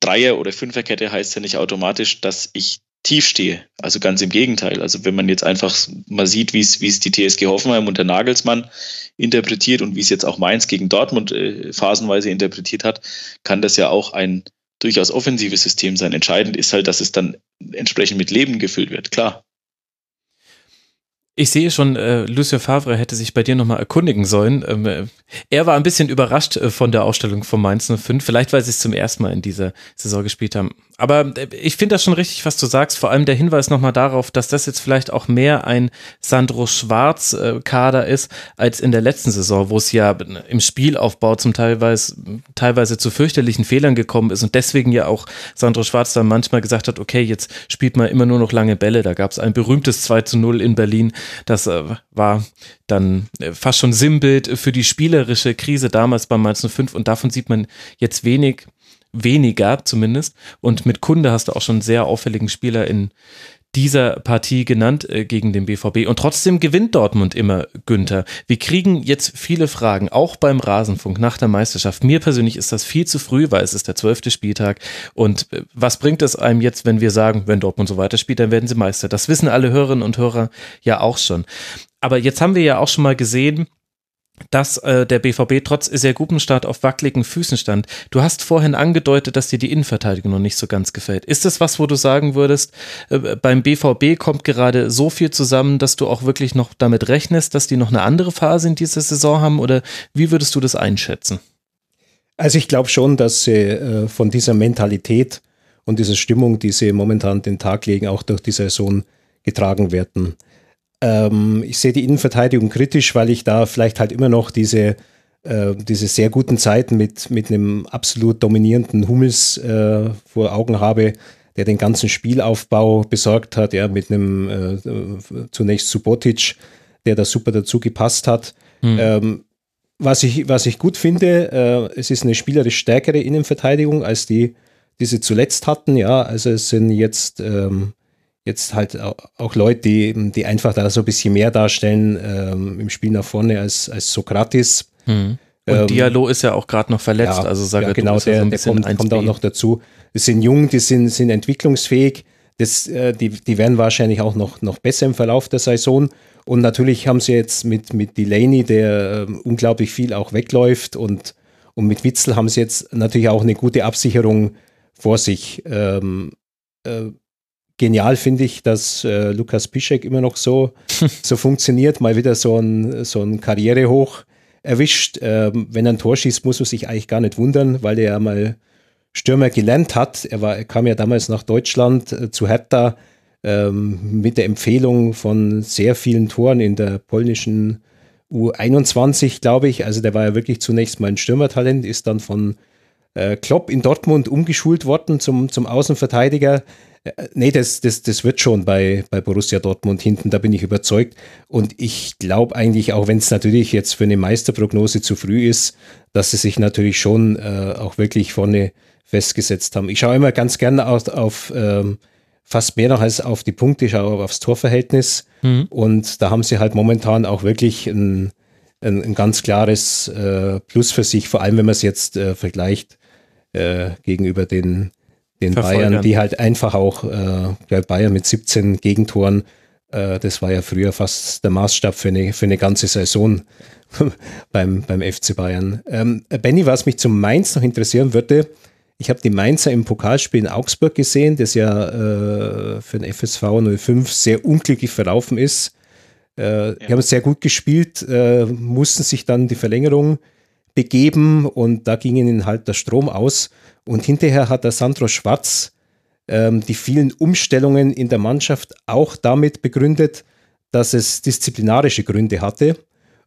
Dreier- oder Fünferkette heißt ja nicht automatisch, dass ich tief stehe. Also ganz im Gegenteil. Also wenn man jetzt einfach mal sieht, wie es, wie es die TSG Hoffenheim und der Nagelsmann interpretiert und wie es jetzt auch Mainz gegen Dortmund äh, phasenweise interpretiert hat, kann das ja auch ein durchaus offensives System sein. Entscheidend ist halt, dass es dann entsprechend mit Leben gefüllt wird, klar. Ich sehe schon, äh, Lucien Favre hätte sich bei dir nochmal erkundigen sollen. Ähm, äh, er war ein bisschen überrascht äh, von der Ausstellung von Mainz 05, vielleicht weil sie es zum ersten Mal in dieser Saison gespielt haben. Aber äh, ich finde das schon richtig, was du sagst. Vor allem der Hinweis nochmal darauf, dass das jetzt vielleicht auch mehr ein Sandro Schwarz-Kader ist als in der letzten Saison, wo es ja im Spielaufbau zum teilweise, teilweise zu fürchterlichen Fehlern gekommen ist und deswegen ja auch Sandro Schwarz dann manchmal gesagt hat, okay, jetzt spielt man immer nur noch lange Bälle. Da gab es ein berühmtes 2 zu 0 in Berlin. Das äh, war dann äh, fast schon Sinnbild für die spielerische Krise damals beim Mainz 05 und davon sieht man jetzt wenig weniger zumindest. Und mit Kunde hast du auch schon einen sehr auffälligen Spieler in dieser Partie genannt äh, gegen den BVB. Und trotzdem gewinnt Dortmund immer Günther. Wir kriegen jetzt viele Fragen, auch beim Rasenfunk nach der Meisterschaft. Mir persönlich ist das viel zu früh, weil es ist der zwölfte Spieltag. Und äh, was bringt es einem jetzt, wenn wir sagen, wenn Dortmund so weiterspielt, dann werden sie Meister? Das wissen alle Hörerinnen und Hörer ja auch schon. Aber jetzt haben wir ja auch schon mal gesehen, dass äh, der BVB trotz sehr gutem Start auf wackeligen Füßen stand. Du hast vorhin angedeutet, dass dir die Innenverteidigung noch nicht so ganz gefällt. Ist das was, wo du sagen würdest, äh, beim BVB kommt gerade so viel zusammen, dass du auch wirklich noch damit rechnest, dass die noch eine andere Phase in dieser Saison haben? Oder wie würdest du das einschätzen? Also ich glaube schon, dass sie äh, von dieser Mentalität und dieser Stimmung, die sie momentan den Tag legen, auch durch die Saison getragen werden. Ähm, ich sehe die Innenverteidigung kritisch, weil ich da vielleicht halt immer noch diese, äh, diese sehr guten Zeiten mit, mit einem absolut dominierenden Hummels äh, vor Augen habe, der den ganzen Spielaufbau besorgt hat, ja, mit einem äh, zunächst Subotic, der da super dazu gepasst hat. Mhm. Ähm, was ich, was ich gut finde, äh, es ist eine spielerisch stärkere Innenverteidigung als die, die sie zuletzt hatten. Ja, also es sind jetzt ähm, jetzt halt auch Leute, die, die einfach da so ein bisschen mehr darstellen ähm, im Spiel nach vorne als, als Sokrates. Hm. Und ähm, Diallo ist ja auch gerade noch verletzt, ja, also sage ja, genau, der, ja so der kommt, kommt auch noch dazu. Das sind jung, die sind, sind entwicklungsfähig. Das, äh, die, die werden wahrscheinlich auch noch, noch besser im Verlauf der Saison. Und natürlich haben sie jetzt mit, mit Delaney, der äh, unglaublich viel auch wegläuft, und, und mit Witzel haben sie jetzt natürlich auch eine gute Absicherung vor sich. Ähm, äh, genial finde ich, dass äh, Lukas Piszek immer noch so, [laughs] so funktioniert, mal wieder so ein, so ein Karrierehoch erwischt. Ähm, wenn er ein Tor schießt, muss man sich eigentlich gar nicht wundern, weil er ja mal Stürmer gelernt hat. Er, war, er kam ja damals nach Deutschland äh, zu Hertha ähm, mit der Empfehlung von sehr vielen Toren in der polnischen U21, glaube ich. Also der war ja wirklich zunächst mal ein Stürmertalent, ist dann von äh, Klopp in Dortmund umgeschult worden zum, zum Außenverteidiger. Äh, nee, das, das, das wird schon bei, bei Borussia Dortmund hinten, da bin ich überzeugt. Und ich glaube eigentlich, auch wenn es natürlich jetzt für eine Meisterprognose zu früh ist, dass sie sich natürlich schon äh, auch wirklich vorne festgesetzt haben. Ich schaue immer ganz gerne auf, auf ähm, fast mehr noch als auf die Punkte, ich schaue aufs Torverhältnis. Mhm. Und da haben sie halt momentan auch wirklich ein, ein, ein ganz klares äh, Plus für sich, vor allem wenn man es jetzt äh, vergleicht äh, gegenüber den, den Bayern, die halt einfach auch, äh, Bayern mit 17 Gegentoren, äh, das war ja früher fast der Maßstab für eine, für eine ganze Saison [laughs] beim, beim FC Bayern. Ähm, Benny, was mich zum Mainz noch interessieren würde, ich habe die Mainzer im Pokalspiel in Augsburg gesehen, das ja äh, für den FSV 05 sehr unglücklich verlaufen ist. Äh, ja. Die haben sehr gut gespielt, äh, mussten sich dann die Verlängerung begeben und da ging ihnen halt der Strom aus. Und hinterher hat der Sandro Schwarz ähm, die vielen Umstellungen in der Mannschaft auch damit begründet, dass es disziplinarische Gründe hatte.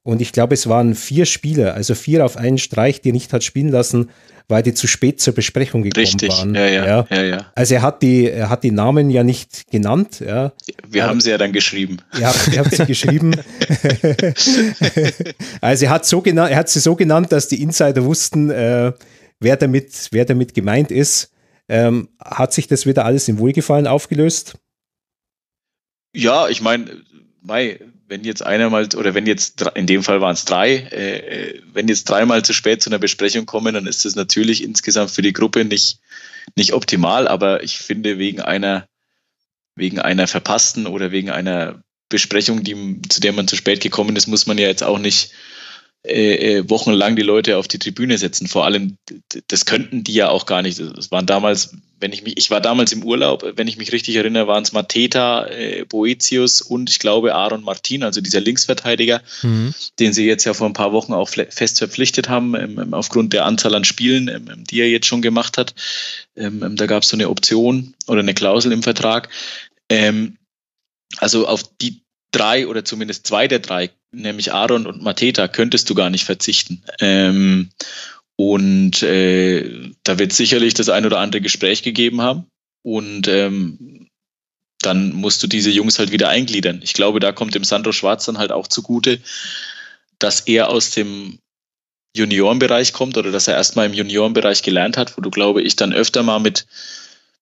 Und ich glaube, es waren vier Spieler, also vier auf einen Streich, die er nicht hat spielen lassen, weil die zu spät zur Besprechung gekommen Richtig. waren. Ja, ja, ja. ja, ja. Also er hat die, er hat die Namen ja nicht genannt. Ja. Wir haben sie ja dann geschrieben. Ja, ihr habt sie geschrieben. [laughs] [laughs] also er hat, so genannt, er hat sie so genannt, dass die Insider wussten, äh, wer, damit, wer damit gemeint ist. Ähm, hat sich das wieder alles im Wohlgefallen aufgelöst? Ja, ich meine, wenn jetzt einer mal, oder wenn jetzt, in dem Fall waren es drei, äh, äh, wenn jetzt dreimal zu spät zu einer Besprechung kommen, dann ist das natürlich insgesamt für die Gruppe nicht, nicht optimal, aber ich finde, wegen einer, wegen einer verpassten oder wegen einer Besprechung, die, zu der man zu spät gekommen ist, muss man ja jetzt auch nicht äh, äh, wochenlang die Leute auf die Tribüne setzen. Vor allem, das könnten die ja auch gar nicht. Das waren damals, wenn ich mich, ich war damals im Urlaub, wenn ich mich richtig erinnere, waren es Mateta, äh, Boetius und ich glaube Aaron Martin, also dieser Linksverteidiger, mhm. den sie jetzt ja vor ein paar Wochen auch fest verpflichtet haben, ähm, aufgrund der Anzahl an Spielen, ähm, die er jetzt schon gemacht hat. Ähm, ähm da gab es so eine Option oder eine Klausel im Vertrag. Ähm, also auf die drei oder zumindest zwei der drei, nämlich Aaron und Mateta, könntest du gar nicht verzichten. Ähm, und äh, da wird sicherlich das ein oder andere Gespräch gegeben haben. Und ähm, dann musst du diese Jungs halt wieder eingliedern. Ich glaube, da kommt dem Sandro Schwarz dann halt auch zugute, dass er aus dem Juniorenbereich kommt oder dass er erstmal im Juniorenbereich gelernt hat, wo du, glaube ich, dann öfter mal mit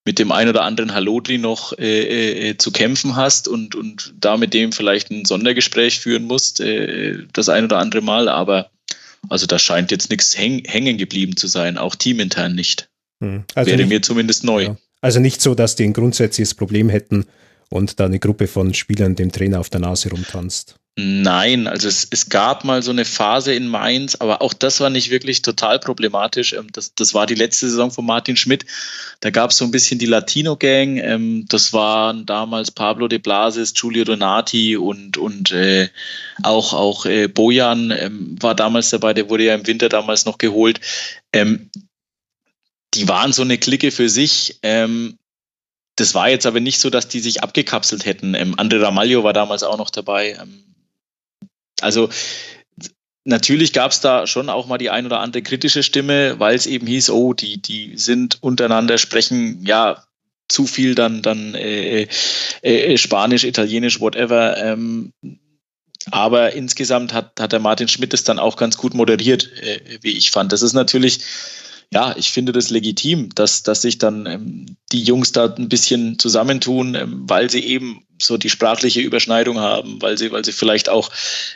mit dem ein oder anderen Hallodri noch äh, äh, zu kämpfen hast und, und da mit dem vielleicht ein Sondergespräch führen musst, äh, das ein oder andere Mal. Aber also da scheint jetzt nichts häng, hängen geblieben zu sein, auch teamintern nicht. Hm. Also Wäre nicht, mir zumindest neu. Ja. Also nicht so, dass die ein grundsätzliches Problem hätten und da eine Gruppe von Spielern dem Trainer auf der Nase rumtanzt. Nein, also es, es gab mal so eine Phase in Mainz, aber auch das war nicht wirklich total problematisch. Ähm, das, das war die letzte Saison von Martin Schmidt. Da gab es so ein bisschen die Latino-Gang. Ähm, das waren damals Pablo de Blasis, Giulio Donati und, und äh, auch, auch äh, Bojan ähm, war damals dabei, der wurde ja im Winter damals noch geholt. Die waren so eine Clique für sich. Das war jetzt aber nicht so, dass die sich abgekapselt hätten. Andre Ramalho war damals auch noch dabei. Also natürlich gab es da schon auch mal die ein oder andere kritische Stimme, weil es eben hieß, oh, die, die sind untereinander, sprechen ja zu viel dann, dann äh, äh, äh, Spanisch, Italienisch, whatever. Ähm, aber insgesamt hat, hat der Martin Schmidt es dann auch ganz gut moderiert, äh, wie ich fand. Das ist natürlich ja, ich finde das legitim, dass, dass sich dann ähm, die Jungs da ein bisschen zusammentun, ähm, weil sie eben so die sprachliche Überschneidung haben, weil sie, weil sie vielleicht auch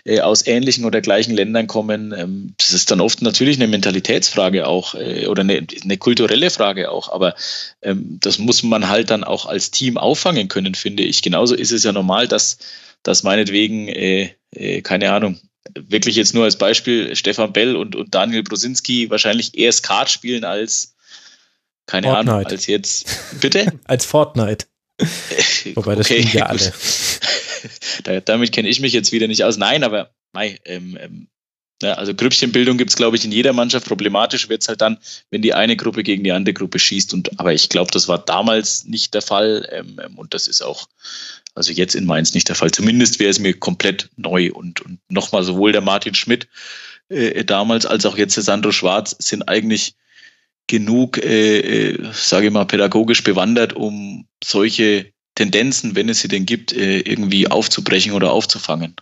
äh, aus ähnlichen oder gleichen Ländern kommen. Ähm, das ist dann oft natürlich eine Mentalitätsfrage auch äh, oder eine, eine kulturelle Frage auch, aber ähm, das muss man halt dann auch als Team auffangen können, finde ich. Genauso ist es ja normal, dass, dass meinetwegen, äh, äh keine Ahnung, wirklich jetzt nur als Beispiel Stefan Bell und, und Daniel Brosinski wahrscheinlich eher Skat spielen als, keine Fortnite. Ahnung, als jetzt. Bitte? [laughs] als Fortnite. [laughs] Wobei das okay, ja alle. [laughs] damit kenne ich mich jetzt wieder nicht aus. Nein, aber mei, ähm, ähm, ja, also Grüppchenbildung gibt es, glaube ich, in jeder Mannschaft. Problematisch wird es halt dann, wenn die eine Gruppe gegen die andere Gruppe schießt. Und, aber ich glaube, das war damals nicht der Fall. Ähm, ähm und das ist auch, also jetzt in Mainz nicht der Fall. Zumindest wäre es mir komplett neu. Und, und nochmal, sowohl der Martin Schmidt äh, damals als auch jetzt der Sandro Schwarz sind eigentlich genug, äh, äh, sage ich mal, pädagogisch bewandert, um solche Tendenzen, wenn es sie denn gibt, äh, irgendwie aufzubrechen oder aufzufangen.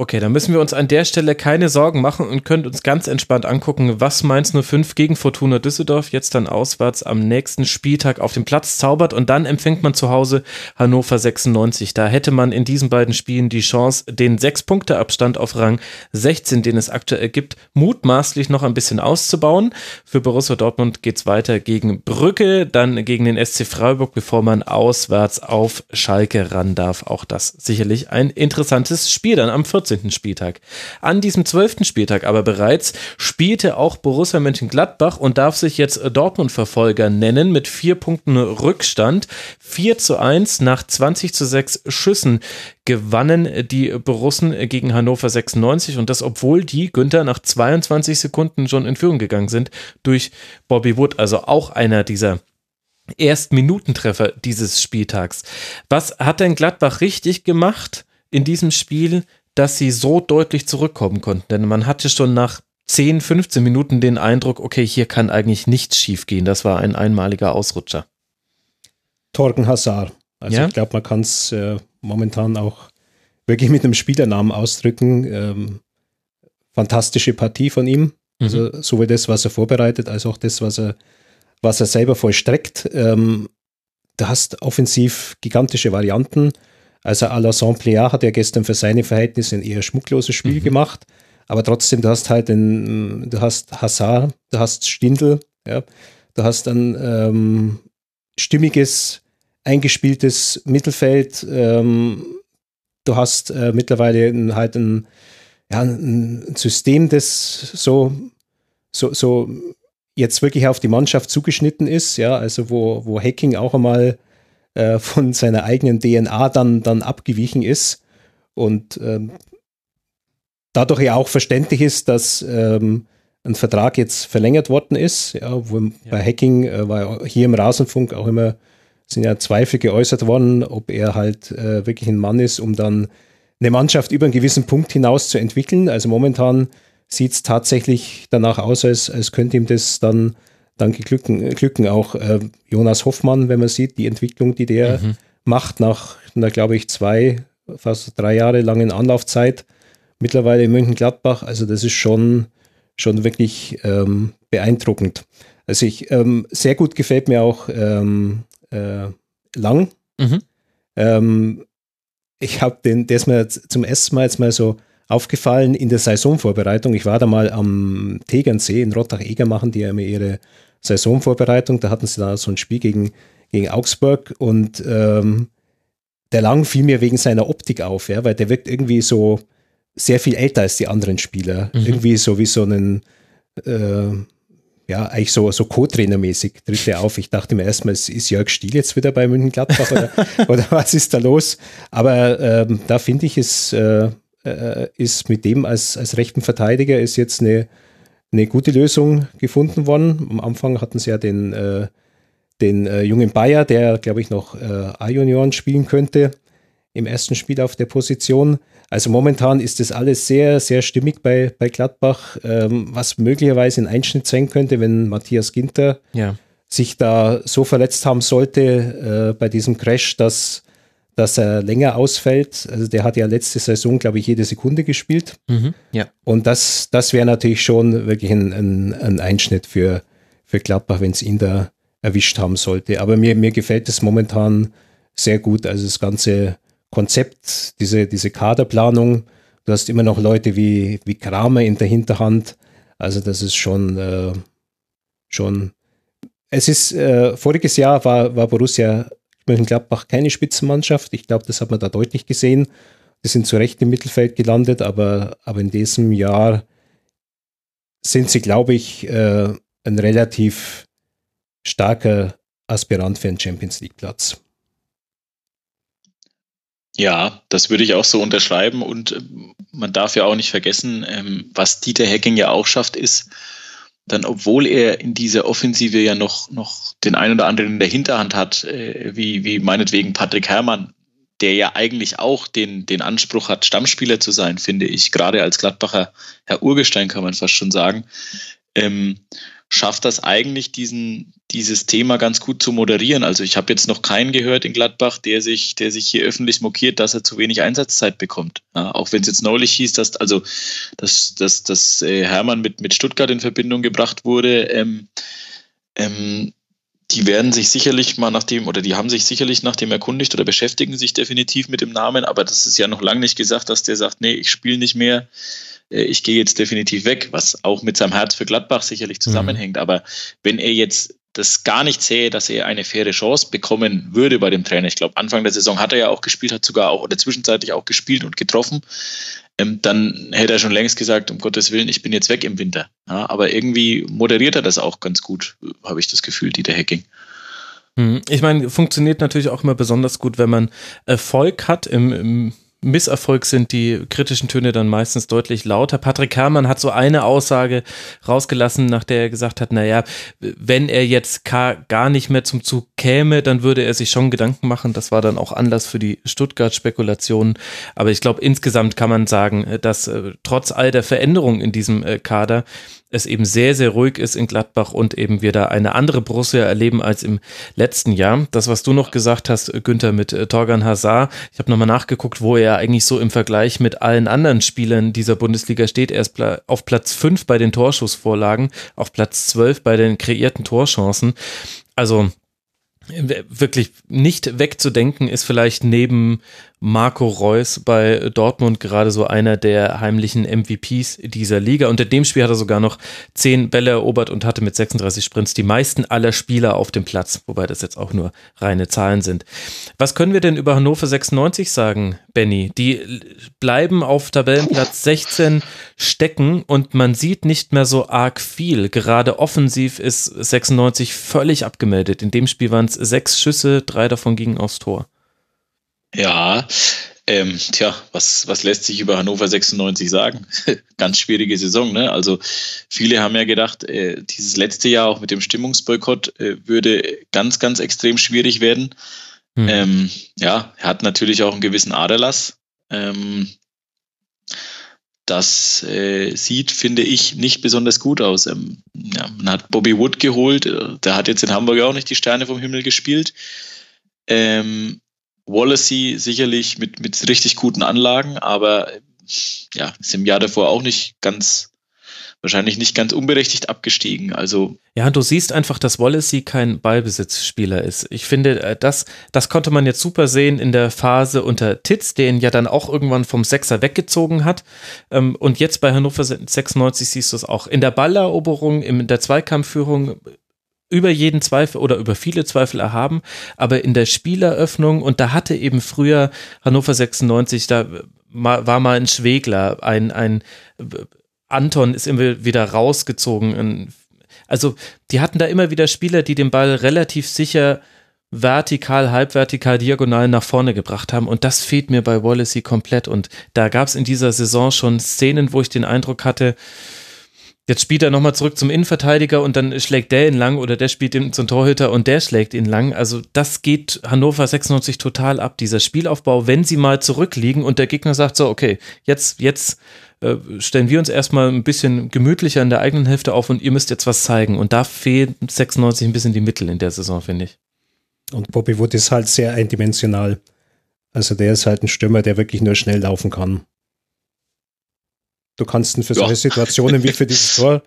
Okay, dann müssen wir uns an der Stelle keine Sorgen machen und können uns ganz entspannt angucken, was Mainz 05 gegen Fortuna Düsseldorf jetzt dann auswärts am nächsten Spieltag auf dem Platz zaubert und dann empfängt man zu Hause Hannover 96. Da hätte man in diesen beiden Spielen die Chance, den sechs Punkte Abstand auf Rang 16, den es aktuell gibt, mutmaßlich noch ein bisschen auszubauen. Für Borussia Dortmund geht's weiter gegen Brücke, dann gegen den SC Freiburg, bevor man auswärts auf Schalke ran darf. Auch das sicherlich ein interessantes Spiel dann am 14. 14. Spieltag. An diesem 12. Spieltag aber bereits spielte auch Borussia Mönchengladbach und darf sich jetzt Dortmund-Verfolger nennen mit vier Punkten Rückstand. 4 zu 1 nach 20 zu 6 Schüssen gewannen die Borussen gegen Hannover 96 und das, obwohl die Günther nach 22 Sekunden schon in Führung gegangen sind durch Bobby Wood, also auch einer dieser Erstminutentreffer dieses Spieltags. Was hat denn Gladbach richtig gemacht in diesem Spiel, dass sie so deutlich zurückkommen konnten. Denn man hatte schon nach 10, 15 Minuten den Eindruck, okay, hier kann eigentlich nichts schiefgehen. Das war ein einmaliger Ausrutscher. Torgen Hazard. Also ja? ich glaube, man kann es äh, momentan auch wirklich mit einem Spielernamen ausdrücken. Ähm, fantastische Partie von ihm. Mhm. Also sowohl das, was er vorbereitet, als auch das, was er, was er selber vollstreckt. Ähm, du hast offensiv gigantische Varianten. Also Alassane Plea hat ja gestern für seine Verhältnisse ein eher schmuckloses Spiel mhm. gemacht. Aber trotzdem, du hast halt den, du hast Hazard, du hast Stindl, ja, du hast ein ähm, stimmiges, eingespieltes Mittelfeld, ähm, du hast äh, mittlerweile halt ein, ja, ein System, das so, so, so jetzt wirklich auf die Mannschaft zugeschnitten ist, ja, also wo, wo Hacking auch einmal äh, von seiner eigenen DNA dann, dann abgewichen ist. Und ähm, dadurch ja auch verständlich ist, dass ähm, ein Vertrag jetzt verlängert worden ist. Ja, wo ja. bei Hacking äh, war hier im Rasenfunk auch immer sind ja Zweifel geäußert worden, ob er halt äh, wirklich ein Mann ist, um dann eine Mannschaft über einen gewissen Punkt hinaus zu entwickeln. Also momentan sieht es tatsächlich danach aus, als, als könnte ihm das dann danke Glücken, Glücken auch äh, Jonas Hoffmann, wenn man sieht, die Entwicklung, die der mhm. macht nach einer, glaube ich, zwei, fast drei Jahre langen Anlaufzeit, mittlerweile in München-Gladbach. Also das ist schon, schon wirklich ähm, beeindruckend. Also ich, ähm, sehr gut gefällt mir auch ähm, äh, Lang. Mhm. Ähm, ich habe den, der ist mir zum ersten Mal jetzt mal so aufgefallen in der Saisonvorbereitung. Ich war da mal am Tegernsee in Rottach-Eger machen, die ja immer ihre Saisonvorbereitung. Da hatten sie da so ein Spiel gegen, gegen Augsburg und ähm, der Lang fiel mir wegen seiner Optik auf, ja, weil der wirkt irgendwie so sehr viel älter als die anderen Spieler. Mhm. Irgendwie so wie so ein, äh, ja, eigentlich so, so Co-Trainer-mäßig tritt er auf. Ich dachte mir erstmal, ist Jörg Stiel jetzt wieder bei München Gladbach oder, [laughs] oder was ist da los? Aber ähm, da finde ich es, äh, äh, ist mit dem als, als rechten Verteidiger ist jetzt eine, eine gute Lösung gefunden worden. Am Anfang hatten sie ja den, äh, den äh, jungen Bayer, der, glaube ich, noch äh, A-Junioren spielen könnte im ersten Spiel auf der Position. Also momentan ist das alles sehr, sehr stimmig bei, bei Gladbach, ähm, was möglicherweise ein Einschnitt sein könnte, wenn Matthias Ginter ja. sich da so verletzt haben sollte äh, bei diesem Crash, dass dass er länger ausfällt. Also der hat ja letzte Saison, glaube ich, jede Sekunde gespielt. Mhm, ja. Und das, das wäre natürlich schon wirklich ein, ein, ein Einschnitt für, für Gladbach, wenn es ihn da erwischt haben sollte. Aber mir, mir gefällt es momentan sehr gut. Also das ganze Konzept, diese, diese Kaderplanung. Du hast immer noch Leute wie, wie Kramer in der Hinterhand. Also das ist schon, äh, schon es ist, äh, voriges Jahr war, war Borussia Mönchengladbach keine Spitzenmannschaft. Ich glaube, das hat man da deutlich gesehen. Die sind zu Recht im Mittelfeld gelandet, aber, aber in diesem Jahr sind sie, glaube ich, äh, ein relativ starker Aspirant für einen Champions League Platz. Ja, das würde ich auch so unterschreiben. Und äh, man darf ja auch nicht vergessen, ähm, was Dieter Hecking ja auch schafft, ist, dann, obwohl er in dieser Offensive ja noch, noch den einen oder anderen in der Hinterhand hat, äh, wie, wie meinetwegen Patrick Herrmann, der ja eigentlich auch den, den Anspruch hat, Stammspieler zu sein, finde ich, gerade als Gladbacher Herr Urgestein kann man fast schon sagen, ähm, schafft das eigentlich, diesen, dieses Thema ganz gut zu moderieren. Also ich habe jetzt noch keinen gehört in Gladbach, der sich, der sich hier öffentlich mokiert, dass er zu wenig Einsatzzeit bekommt. Ja, auch wenn es jetzt neulich hieß, dass also dass, dass, dass äh, Hermann mit, mit Stuttgart in Verbindung gebracht wurde. Ähm, ähm, die werden sich sicherlich mal nach dem, oder die haben sich sicherlich nach dem erkundigt oder beschäftigen sich definitiv mit dem Namen, aber das ist ja noch lange nicht gesagt, dass der sagt, nee, ich spiele nicht mehr ich gehe jetzt definitiv weg, was auch mit seinem Herz für Gladbach sicherlich zusammenhängt. Mhm. Aber wenn er jetzt das gar nicht sehe, dass er eine faire Chance bekommen würde bei dem Trainer. Ich glaube, Anfang der Saison hat er ja auch gespielt, hat sogar auch oder zwischenzeitlich auch gespielt und getroffen. Ähm, dann hätte er schon längst gesagt, um Gottes Willen, ich bin jetzt weg im Winter. Ja, aber irgendwie moderiert er das auch ganz gut, habe ich das Gefühl, Dieter Hacking. Mhm. Ich meine, funktioniert natürlich auch immer besonders gut, wenn man Erfolg hat im, im Misserfolg sind die kritischen Töne dann meistens deutlich lauter. Patrick Herrmann hat so eine Aussage rausgelassen, nach der er gesagt hat, naja, wenn er jetzt gar nicht mehr zum Zug käme, dann würde er sich schon Gedanken machen. Das war dann auch Anlass für die Stuttgart-Spekulationen. Aber ich glaube, insgesamt kann man sagen, dass äh, trotz all der Veränderungen in diesem äh, Kader es eben sehr, sehr ruhig ist in Gladbach und eben wir da eine andere Borussia erleben als im letzten Jahr. Das, was du noch gesagt hast, Günther, mit äh, Torgan Hazard, ich habe nochmal nachgeguckt, wo er eigentlich so im Vergleich mit allen anderen Spielern dieser Bundesliga steht. Er ist auf Platz 5 bei den Torschussvorlagen, auf Platz 12 bei den kreierten Torchancen. Also wirklich nicht wegzudenken ist vielleicht neben Marco Reus bei Dortmund gerade so einer der heimlichen MVPs dieser Liga. Und in dem Spiel hat er sogar noch zehn Bälle erobert und hatte mit 36 Sprints die meisten aller Spieler auf dem Platz, wobei das jetzt auch nur reine Zahlen sind. Was können wir denn über Hannover 96 sagen, Benny? Die bleiben auf Tabellenplatz 16 stecken und man sieht nicht mehr so arg viel. Gerade offensiv ist 96 völlig abgemeldet. In dem Spiel waren es sechs Schüsse, drei davon gingen aufs Tor. Ja, ähm, tja, was, was lässt sich über Hannover 96 sagen? [laughs] Ganz schwierige Saison, ne? Also viele haben ja gedacht, äh, dieses letzte Jahr auch mit dem Stimmungsboykott äh, würde ganz, ganz extrem schwierig werden. Mhm. Ähm, ja, er hat natürlich auch einen gewissen Aderlass. Ähm, das äh, sieht, finde ich, nicht besonders gut aus. Ähm, ja, man hat Bobby Wood geholt, äh, der hat jetzt in Hamburg auch nicht die Sterne vom Himmel gespielt. Ähm, Wallacey sicherlich mit, mit richtig guten Anlagen, aber ja, ist im Jahr davor auch nicht ganz, wahrscheinlich nicht ganz unberechtigt abgestiegen. Also ja, du siehst einfach, dass Wallacey kein Ballbesitzspieler ist. Ich finde, äh, das, das konnte man jetzt super sehen in der Phase unter Titz, den ja dann auch irgendwann vom Sechser weggezogen hat. Ähm, und jetzt bei Hannover 96 siehst du es auch. In der Balleroberung, in der Zweikampfführung über jeden Zweifel oder über viele Zweifel erhaben, aber in der Spieleröffnung, und da hatte eben früher Hannover 96, da war mal ein Schwegler, ein, ein Anton ist immer wieder rausgezogen. Also die hatten da immer wieder Spieler, die den Ball relativ sicher vertikal, halbvertikal, diagonal nach vorne gebracht haben. Und das fehlt mir bei Wallacey komplett. Und da gab es in dieser Saison schon Szenen, wo ich den Eindruck hatte, Jetzt spielt er nochmal zurück zum Innenverteidiger und dann schlägt der ihn lang oder der spielt ihn zum Torhüter und der schlägt ihn lang. Also das geht Hannover 96 total ab, dieser Spielaufbau, wenn sie mal zurückliegen und der Gegner sagt so, okay, jetzt, jetzt äh, stellen wir uns erstmal ein bisschen gemütlicher in der eigenen Hälfte auf und ihr müsst jetzt was zeigen. Und da fehlt 96 ein bisschen die Mittel in der Saison, finde ich. Und Bobby Wood ist halt sehr eindimensional. Also der ist halt ein Stürmer, der wirklich nur schnell laufen kann. Du kannst ihn für solche ja. Situationen wie für dieses [laughs] Tor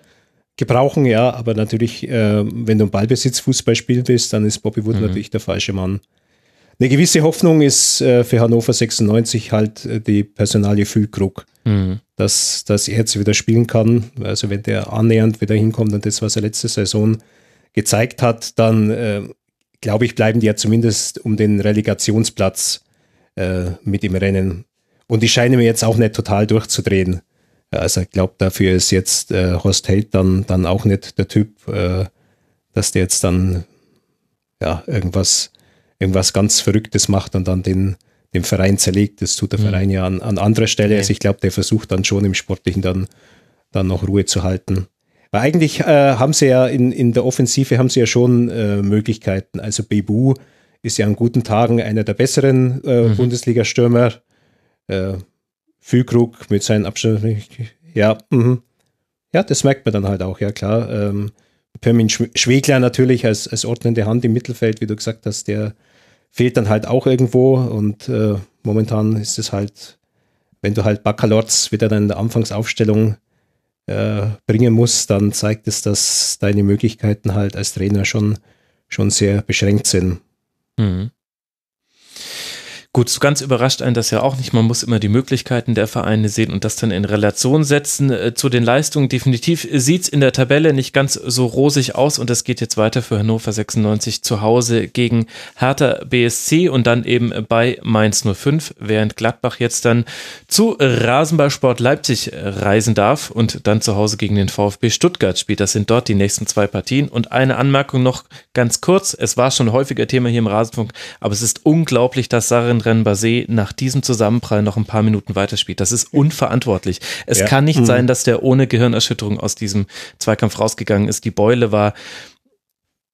gebrauchen, ja, aber natürlich, äh, wenn du einen Ballbesitz-Fußball spielen willst, dann ist Bobby Wood mhm. natürlich der falsche Mann. Eine gewisse Hoffnung ist äh, für Hannover 96 halt äh, die Personalie Füllkrug, mhm. dass, dass er jetzt wieder spielen kann. Also wenn der annähernd wieder hinkommt und das, was er letzte Saison gezeigt hat, dann äh, glaube ich, bleiben die ja zumindest um den Relegationsplatz äh, mit im Rennen. Und die scheinen mir jetzt auch nicht total durchzudrehen. Also ich glaube, dafür ist jetzt äh, Horst Held dann, dann auch nicht der Typ, äh, dass der jetzt dann ja irgendwas, irgendwas ganz Verrücktes macht und dann den, dem Verein zerlegt. Das tut der mhm. Verein ja an, an anderer Stelle. Also ich glaube, der versucht dann schon im Sportlichen dann, dann noch Ruhe zu halten. Weil eigentlich äh, haben sie ja in, in der Offensive haben sie ja schon äh, Möglichkeiten. Also Bebu ist ja an guten Tagen einer der besseren äh, mhm. Bundesliga-Stürmer. Füllkrug mit seinen Abständen. Ja, mh. ja, das merkt man dann halt auch, ja klar. Ähm, Pirmin Schwegler natürlich als, als ordnende Hand im Mittelfeld, wie du gesagt hast, der fehlt dann halt auch irgendwo und äh, momentan ist es halt, wenn du halt Baccalords wieder dann in der Anfangsaufstellung äh, bringen musst, dann zeigt es, dass deine Möglichkeiten halt als Trainer schon, schon sehr beschränkt sind. Mhm. Gut, so ganz überrascht einen das ja auch nicht. Man muss immer die Möglichkeiten der Vereine sehen und das dann in Relation setzen äh, zu den Leistungen. Definitiv sieht's in der Tabelle nicht ganz so rosig aus und es geht jetzt weiter für Hannover 96 zu Hause gegen Hertha BSC und dann eben bei Mainz 05, während Gladbach jetzt dann zu Rasenballsport Leipzig reisen darf und dann zu Hause gegen den VfB Stuttgart spielt. Das sind dort die nächsten zwei Partien. Und eine Anmerkung noch ganz kurz. Es war schon häufiger Thema hier im Rasenfunk, aber es ist unglaublich, dass Sarin Rennen Basé nach diesem Zusammenprall noch ein paar Minuten weiterspielt. Das ist unverantwortlich. Es ja. kann nicht mhm. sein, dass der ohne Gehirnerschütterung aus diesem Zweikampf rausgegangen ist. Die Beule war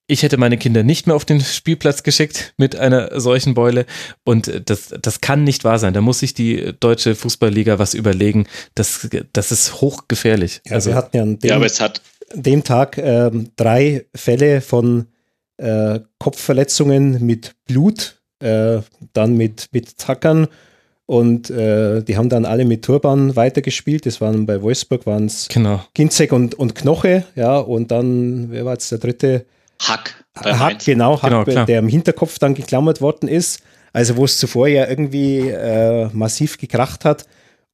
ich hätte meine Kinder nicht mehr auf den Spielplatz geschickt mit einer solchen Beule und das, das kann nicht wahr sein. Da muss sich die deutsche Fußballliga was überlegen. Das, das ist hochgefährlich. Ja, also, wir hatten ja an dem, ja, aber es hat dem Tag äh, drei Fälle von äh, Kopfverletzungen mit Blut äh, dann mit, mit Tackern und äh, die haben dann alle mit Turban weitergespielt. Das waren bei Wolfsburg waren es genau. Ginzek und, und Knoche, ja, und dann, wer war jetzt der dritte? Hack. Hack, genau, Hack, genau, der im Hinterkopf dann geklammert worden ist. Also wo es zuvor ja irgendwie äh, massiv gekracht hat.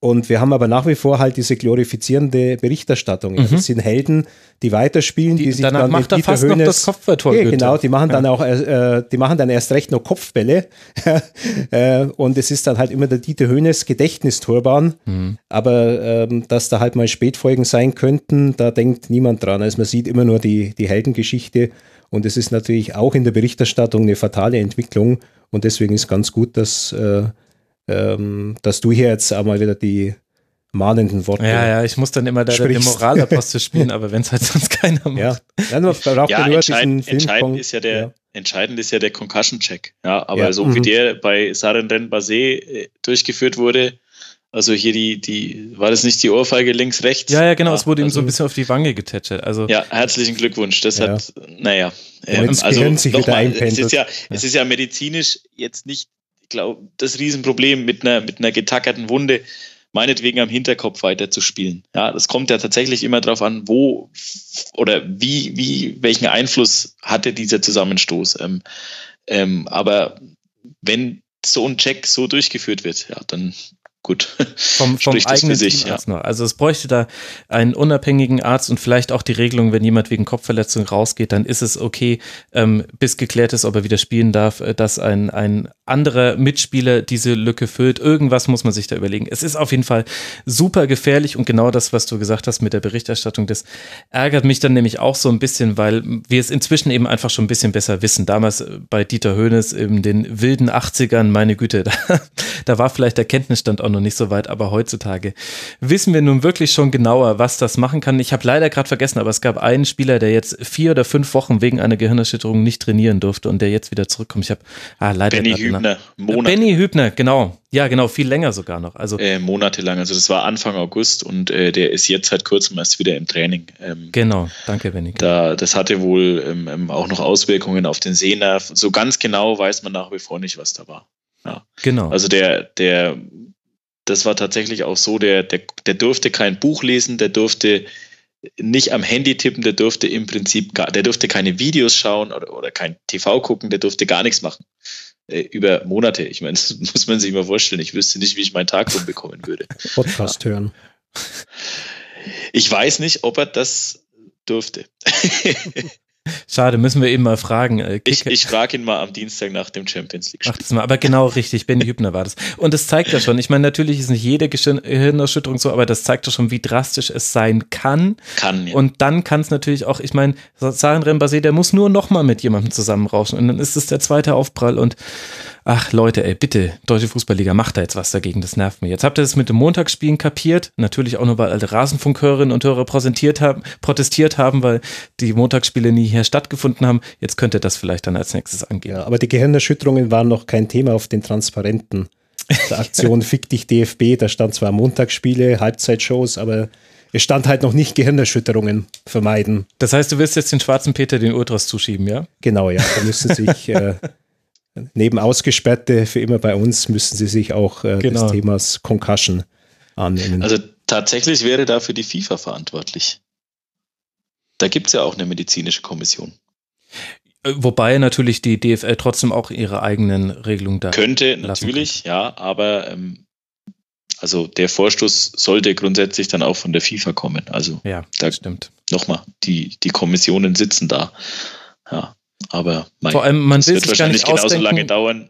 Und wir haben aber nach wie vor halt diese glorifizierende Berichterstattung. Mhm. Das sind Helden, die weiterspielen, die, die sich danach dann macht er fast Hönes, noch das Kopfballtor. Ja, genau, die machen dann auch, äh, die machen dann erst recht noch Kopfbälle. [laughs] äh, und es ist dann halt immer der Dieter Höhnes Gedächtnistorbahn. Mhm. Aber ähm, dass da halt mal Spätfolgen sein könnten, da denkt niemand dran. Also man sieht immer nur die, die Heldengeschichte. Und es ist natürlich auch in der Berichterstattung eine fatale Entwicklung. Und deswegen ist ganz gut, dass äh, ähm, dass du hier jetzt einmal wieder die mahnenden Worte. Ja, ja, ich muss dann immer der, der Moralapostel spielen, aber wenn es halt sonst keiner macht. Ja, ja, nur, ja entscheidend, entscheidend ist ja der, ja. entscheidend ist ja der Concussion-Check. Ja, aber ja. so mhm. wie der bei Saren Basé äh, durchgeführt wurde, also hier die, die, war das nicht die Ohrfeige links, rechts? Ja, ja, genau, ja, es wurde also, ihm so ein bisschen auf die Wange getätschelt. Also, ja, herzlichen Glückwunsch. Das ja. hat, naja. Ähm, also sich nochmal, es ist ja, es ist ja medizinisch jetzt nicht glaube, das Riesenproblem mit einer, mit einer getackerten Wunde meinetwegen am Hinterkopf weiterzuspielen. Ja, das kommt ja tatsächlich immer darauf an, wo oder wie, wie, welchen Einfluss hatte dieser Zusammenstoß. Ähm, ähm, aber wenn so ein Check so durchgeführt wird, ja, dann gut. Vom, [laughs] vom eigenen sich, ja. noch. Also es bräuchte da einen unabhängigen Arzt und vielleicht auch die Regelung, wenn jemand wegen Kopfverletzung rausgeht, dann ist es okay, ähm, bis geklärt ist, ob er wieder spielen darf, äh, dass ein, ein anderer Mitspieler diese Lücke füllt. Irgendwas muss man sich da überlegen. Es ist auf jeden Fall super gefährlich und genau das, was du gesagt hast mit der Berichterstattung, das ärgert mich dann nämlich auch so ein bisschen, weil wir es inzwischen eben einfach schon ein bisschen besser wissen. Damals äh, bei Dieter Höhnes in den wilden 80ern, meine Güte, [laughs] da, da war vielleicht der Kenntnisstand auch noch nicht so weit, aber heutzutage wissen wir nun wirklich schon genauer, was das machen kann. Ich habe leider gerade vergessen, aber es gab einen Spieler, der jetzt vier oder fünf Wochen wegen einer Gehirnerschütterung nicht trainieren durfte und der jetzt wieder zurückkommt. Ich habe ah, leider Benny Hübner, Monate. Benny Hübner, genau. Ja, genau, viel länger sogar noch. Also äh, monatelang. Also das war Anfang August und äh, der ist jetzt seit kurzem erst wieder im Training. Ähm, genau, danke, Benny. Da, das hatte wohl ähm, ähm, auch noch Auswirkungen auf den Sehnerv. So ganz genau weiß man nach wie vor nicht, was da war. Ja. Genau. Also der, der das war tatsächlich auch so, der, der, der durfte kein Buch lesen, der durfte nicht am Handy tippen, der durfte im Prinzip gar, der durfte keine Videos schauen oder, oder kein TV gucken, der durfte gar nichts machen. Äh, über Monate. Ich meine, [laughs] das muss man sich mal vorstellen. Ich wüsste nicht, wie ich meinen Tag rumbekommen würde. Podcast hören. Ich weiß nicht, ob er das durfte. [laughs] Schade, müssen wir eben mal fragen. Äh, ich, ich frage ihn mal am Dienstag nach dem Champions League. Ach, das mal, aber genau richtig, Benny Hübner war das. Und das zeigt ja schon, ich meine, natürlich ist nicht jede Gehirnerschütterung so, aber das zeigt ja schon, wie drastisch es sein kann. Kann, ja. Und dann kann es natürlich auch, ich meine, Saren Rembase, der muss nur nochmal mit jemandem zusammenrauschen und dann ist es der zweite Aufprall und Ach Leute, ey, bitte, Deutsche Fußballliga, macht da jetzt was dagegen, das nervt mir. Jetzt habt ihr das mit dem Montagsspielen kapiert, natürlich auch nur, weil alte Rasenfunkhörerinnen und Hörer präsentiert haben, protestiert haben, weil die Montagsspiele nie hier stattgefunden haben. Jetzt könnt ihr das vielleicht dann als nächstes angehen. Ja, aber die Gehirnerschütterungen waren noch kein Thema auf den Transparenten. [laughs] Der Aktion Fick dich DFB, da stand zwar Montagsspiele, Halbzeitshows, aber es stand halt noch nicht Gehirnerschütterungen vermeiden. Das heißt, du wirst jetzt den schwarzen Peter den Ultras zuschieben, ja? Genau, ja. Da müssen sich [laughs] äh, neben Ausgesperrte für immer bei uns müssen sie sich auch äh, genau. des Themas Concussion annehmen. Also tatsächlich wäre dafür die FIFA verantwortlich. Da gibt es ja auch eine medizinische Kommission. Äh, wobei natürlich die DFL trotzdem auch ihre eigenen Regelungen da. Könnte natürlich, kann. ja, aber ähm, also der Vorstoß sollte grundsätzlich dann auch von der FIFA kommen. Also ja, da stimmt. Nochmal, die, die Kommissionen sitzen da. Ja. Aber mein, Vor allem, man will wird wahrscheinlich genauso ausdenken. lange dauern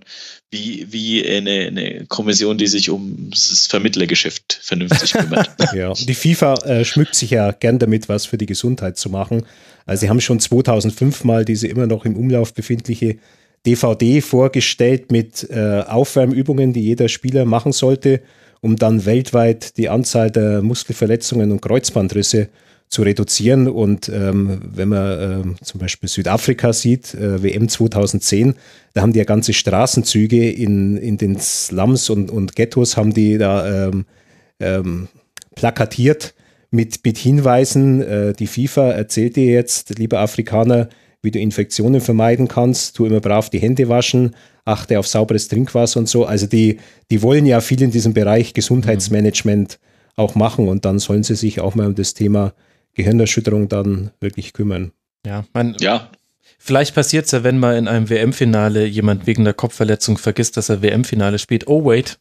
wie, wie eine, eine Kommission, die sich um das Vermittlergeschäft vernünftig kümmert. [laughs] ja, die FIFA äh, schmückt sich ja gern damit, was für die Gesundheit zu machen. Also sie haben schon 2005 mal diese immer noch im Umlauf befindliche DVD vorgestellt mit äh, Aufwärmübungen, die jeder Spieler machen sollte, um dann weltweit die Anzahl der Muskelverletzungen und Kreuzbandrisse zu reduzieren. Und ähm, wenn man ähm, zum Beispiel Südafrika sieht, äh, WM 2010, da haben die ja ganze Straßenzüge in, in den Slums und, und Ghettos, haben die da ähm, ähm, plakatiert mit, mit Hinweisen. Äh, die FIFA erzählt dir jetzt, liebe Afrikaner, wie du Infektionen vermeiden kannst, tu immer brav die Hände waschen, achte auf sauberes Trinkwasser und so. Also die, die wollen ja viel in diesem Bereich Gesundheitsmanagement auch machen und dann sollen sie sich auch mal um das Thema Gehirnerschütterung dann wirklich kümmern. Ja, man, ja. Vielleicht passiert es ja, wenn mal in einem WM-Finale jemand wegen der Kopfverletzung vergisst, dass er WM-Finale spielt. Oh, wait,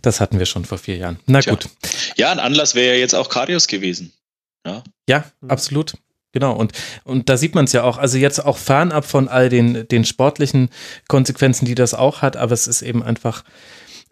das hatten wir schon vor vier Jahren. Na Tja. gut. Ja, ein Anlass wäre ja jetzt auch Karius gewesen. Ja, ja absolut. Genau, und, und da sieht man es ja auch, also jetzt auch fernab von all den, den sportlichen Konsequenzen, die das auch hat, aber es ist eben einfach,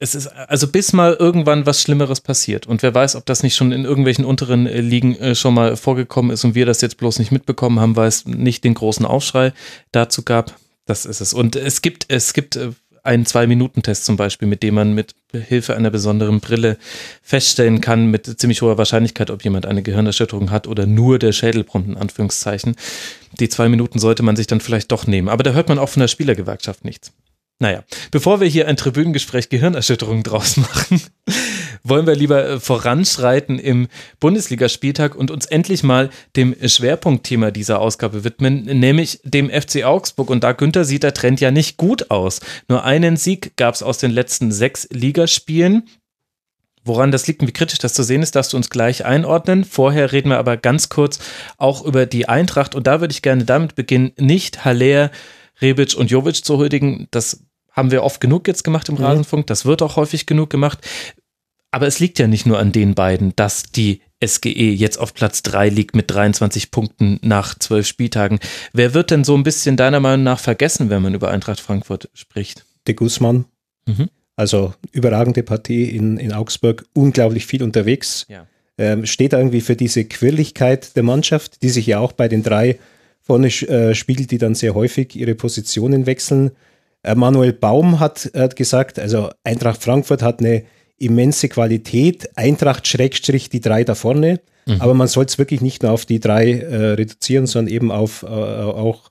es ist also bis mal irgendwann was Schlimmeres passiert. Und wer weiß, ob das nicht schon in irgendwelchen unteren äh, Ligen äh, schon mal vorgekommen ist und wir das jetzt bloß nicht mitbekommen haben, weil es nicht den großen Aufschrei dazu gab. Das ist es. Und es gibt, es gibt äh, einen Zwei-Minuten-Test zum Beispiel, mit dem man mit Hilfe einer besonderen Brille feststellen kann, mit ziemlich hoher Wahrscheinlichkeit, ob jemand eine Gehirnerschütterung hat oder nur der Schädel in Anführungszeichen. Die zwei Minuten sollte man sich dann vielleicht doch nehmen. Aber da hört man auch von der Spielergewerkschaft nichts. Naja, bevor wir hier ein Tribünengespräch Gehirnerschütterung draus machen, [laughs] wollen wir lieber äh, voranschreiten im Bundesligaspieltag und uns endlich mal dem Schwerpunktthema dieser Ausgabe widmen, nämlich dem FC Augsburg. Und da Günther sieht der Trend ja nicht gut aus. Nur einen Sieg gab es aus den letzten sechs Ligaspielen. Woran das liegt und wie kritisch das zu sehen ist, darfst du uns gleich einordnen. Vorher reden wir aber ganz kurz auch über die Eintracht und da würde ich gerne damit beginnen, nicht Haller, Rebic und Jovic zu huldigen. Das haben wir oft genug jetzt gemacht im mhm. Rasenfunk. Das wird auch häufig genug gemacht. Aber es liegt ja nicht nur an den beiden, dass die SGE jetzt auf Platz 3 liegt mit 23 Punkten nach zwölf Spieltagen. Wer wird denn so ein bisschen deiner Meinung nach vergessen, wenn man über Eintracht Frankfurt spricht? De Guzman. Mhm. Also überragende Partie in, in Augsburg, unglaublich viel unterwegs. Ja. Ähm, steht irgendwie für diese Quirligkeit der Mannschaft, die sich ja auch bei den drei vorne äh, spiegelt, die dann sehr häufig ihre Positionen wechseln. Äh, Manuel Baum hat, hat gesagt, also Eintracht Frankfurt hat eine immense Qualität, Eintracht Schrägstrich die drei da vorne, mhm. aber man soll es wirklich nicht nur auf die drei äh, reduzieren, sondern eben auf äh, auch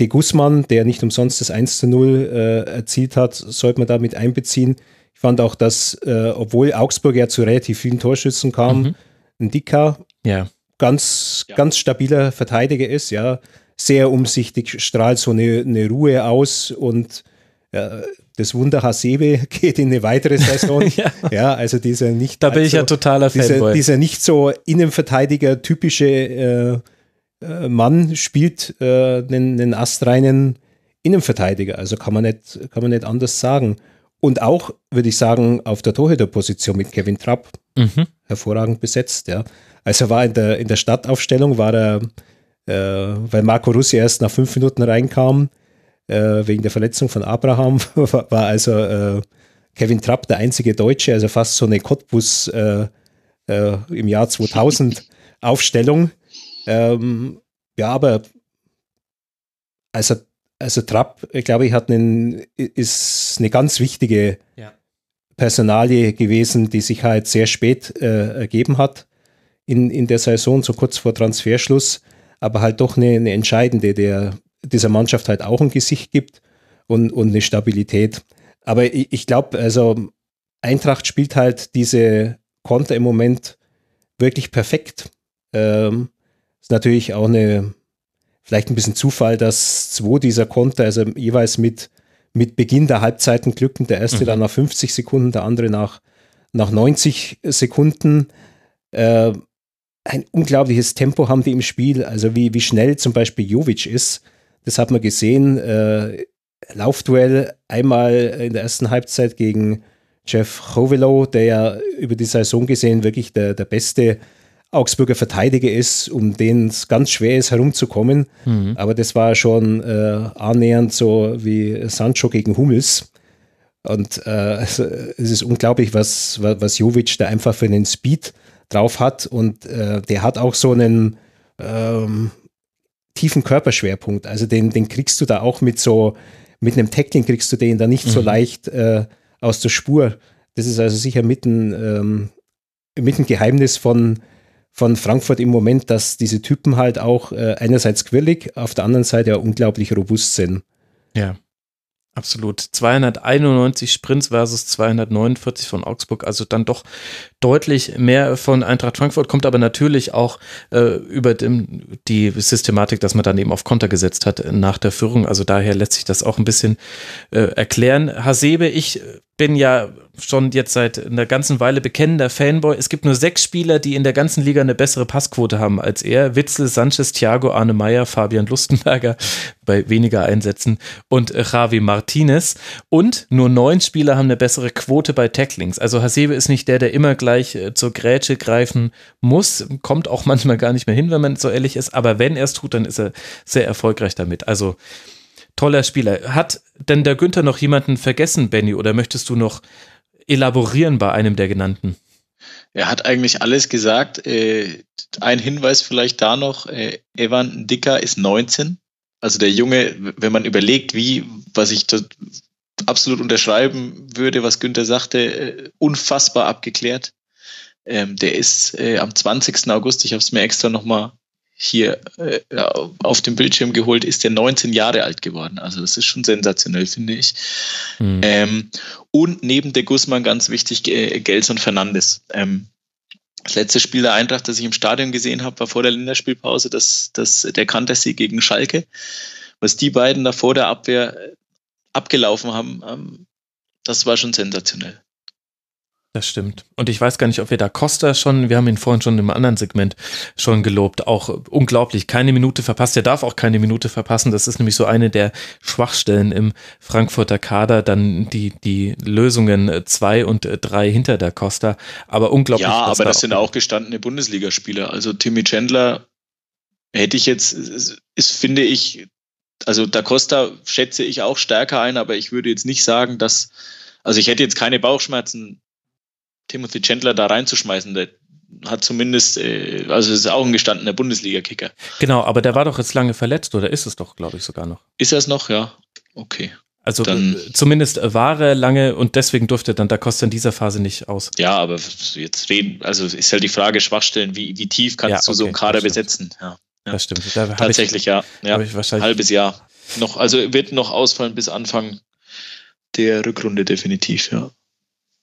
De Guzman, der nicht umsonst das 1 zu 0 äh, erzielt hat, sollte man da mit einbeziehen. Ich fand auch, dass, äh, obwohl Augsburg ja zu relativ vielen Torschützen kam, mhm. ein Dicker ja. ganz, ja. ganz stabiler Verteidiger ist, ja sehr umsichtig, strahlt so eine, eine Ruhe aus und ja, das Wunder Hasebe [laughs] geht in eine weitere Saison. [laughs] ja. ja. also dieser nicht. Da bin ich ja totaler dieser, dieser nicht so Innenverteidiger typische äh, äh, Mann spielt äh, einen, einen astreinen Innenverteidiger. Also kann man nicht, kann man nicht anders sagen. Und auch, würde ich sagen, auf der Torhüterposition mit Kevin Trapp mhm. hervorragend besetzt. Ja. Also war in der, in der Stadtaufstellung war er äh, weil Marco Russi erst nach fünf Minuten reinkam, äh, wegen der Verletzung von Abraham, [laughs] war also äh, Kevin Trapp der einzige Deutsche, also fast so eine Cottbus äh, äh, im Jahr 2000 [laughs] Aufstellung. Ähm, ja, aber also, also Trapp, glaube ich, hat einen, ist eine ganz wichtige ja. Personalie gewesen, die sich halt sehr spät äh, ergeben hat in, in der Saison, so kurz vor Transferschluss, aber halt doch eine, eine entscheidende, der dieser Mannschaft halt auch ein Gesicht gibt und, und eine Stabilität. Aber ich, ich glaube, also Eintracht spielt halt diese Konter im Moment wirklich perfekt. Ähm, ist natürlich auch eine, vielleicht ein bisschen Zufall, dass zwei dieser Konter, also jeweils mit, mit Beginn der Halbzeiten glücken, der erste mhm. dann nach 50 Sekunden, der andere nach, nach 90 Sekunden. Äh, ein unglaubliches Tempo haben die im Spiel, also wie, wie schnell zum Beispiel Jovic ist. Das hat man gesehen. Äh, Laufduell einmal in der ersten Halbzeit gegen Jeff Chovelo, der ja über die Saison gesehen wirklich der, der beste Augsburger Verteidiger ist, um den es ganz schwer ist, herumzukommen. Mhm. Aber das war schon äh, annähernd so wie Sancho gegen Hummels. Und äh, es ist unglaublich, was, was, was Jovic da einfach für einen Speed drauf hat. Und äh, der hat auch so einen ähm, tiefen Körperschwerpunkt. Also den, den kriegst du da auch mit so, mit einem Tackling kriegst du den da nicht mhm. so leicht äh, aus der Spur. Das ist also sicher mit ein, ähm, mit ein Geheimnis von, von Frankfurt im Moment, dass diese Typen halt auch äh, einerseits quirlig, auf der anderen Seite auch unglaublich robust sind. Ja. Absolut. 291 Sprints versus 249 von Augsburg, also dann doch deutlich mehr von Eintracht Frankfurt, kommt aber natürlich auch äh, über dem, die Systematik, dass man dann eben auf Konter gesetzt hat nach der Führung. Also daher lässt sich das auch ein bisschen äh, erklären. Hasebe, ich bin ja schon jetzt seit einer ganzen Weile bekennender Fanboy. Es gibt nur sechs Spieler, die in der ganzen Liga eine bessere Passquote haben als er. Witzel, Sanchez, Thiago, Arne Meyer, Fabian Lustenberger [laughs] bei weniger Einsätzen und Javi Martinez. Und nur neun Spieler haben eine bessere Quote bei Tacklings. Also Hasebe ist nicht der, der immer gleich äh, zur Grätsche greifen muss. Kommt auch manchmal gar nicht mehr hin, wenn man so ehrlich ist. Aber wenn er es tut, dann ist er sehr erfolgreich damit. Also toller Spieler. Hat denn der Günther noch jemanden vergessen, Benny, oder möchtest du noch elaborieren bei einem der genannten? Er hat eigentlich alles gesagt. Äh, ein Hinweis vielleicht da noch. Äh, Evan Dicker ist 19. Also der Junge, wenn man überlegt, wie, was ich absolut unterschreiben würde, was Günther sagte, unfassbar abgeklärt. Ähm, der ist äh, am 20. August, ich habe es mir extra nochmal hier äh, auf dem Bildschirm geholt, ist der 19 Jahre alt geworden. Also das ist schon sensationell, finde ich. Mhm. Ähm, und neben der Guzman ganz wichtig, äh, Gelson Fernandes. Ähm, das letzte Spiel der Eintracht, das ich im Stadion gesehen habe, war vor der Länderspielpause, das, das, der Kantersieg gegen Schalke. Was die beiden da vor der Abwehr abgelaufen haben, ähm, das war schon sensationell. Das stimmt. Und ich weiß gar nicht, ob wir da Costa schon, wir haben ihn vorhin schon im anderen Segment schon gelobt, auch unglaublich, keine Minute verpasst. Er darf auch keine Minute verpassen. Das ist nämlich so eine der Schwachstellen im Frankfurter Kader, dann die, die Lösungen zwei und drei hinter der Costa. Aber unglaublich. Ja, aber das sind auch gestandene Bundesligaspieler. Also Timmy Chandler hätte ich jetzt, ist, finde ich, also da Costa schätze ich auch stärker ein, aber ich würde jetzt nicht sagen, dass, also ich hätte jetzt keine Bauchschmerzen Timothy Chandler da reinzuschmeißen. Der hat zumindest, äh, also ist auch ein gestandener Bundesliga-Kicker. Genau, aber der war doch jetzt lange verletzt, oder ist es doch, glaube ich, sogar noch? Ist er es noch? Ja. Okay. Also dann, äh, zumindest war er lange und deswegen durfte dann da Costa in dieser Phase nicht aus. Ja, aber jetzt reden, also ist halt die Frage, Schwachstellen, wie, wie tief kannst ja, okay, du so einen Kader besetzen? Ja, ja. Das stimmt. Da Tatsächlich, ich, ja. ja. Ich wahrscheinlich halbes Jahr. Noch, also wird noch ausfallen bis Anfang der Rückrunde definitiv, ja.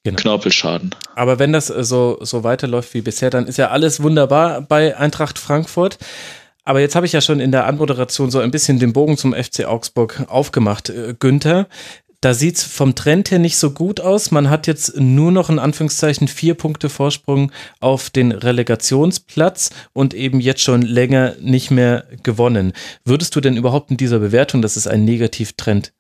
Genau. Knorpelschaden. Aber wenn das äh, so, so weiterläuft wie bisher, dann ist ja alles wunderbar bei Eintracht Frankfurt. Aber jetzt habe ich ja schon in der Anmoderation so ein bisschen den Bogen zum FC Augsburg aufgemacht, äh, Günther. Da sieht es vom Trend her nicht so gut aus. Man hat jetzt nur noch in Anführungszeichen vier Punkte Vorsprung auf den Relegationsplatz und eben jetzt schon länger nicht mehr gewonnen. Würdest du denn überhaupt in dieser Bewertung, dass es einen Negativtrend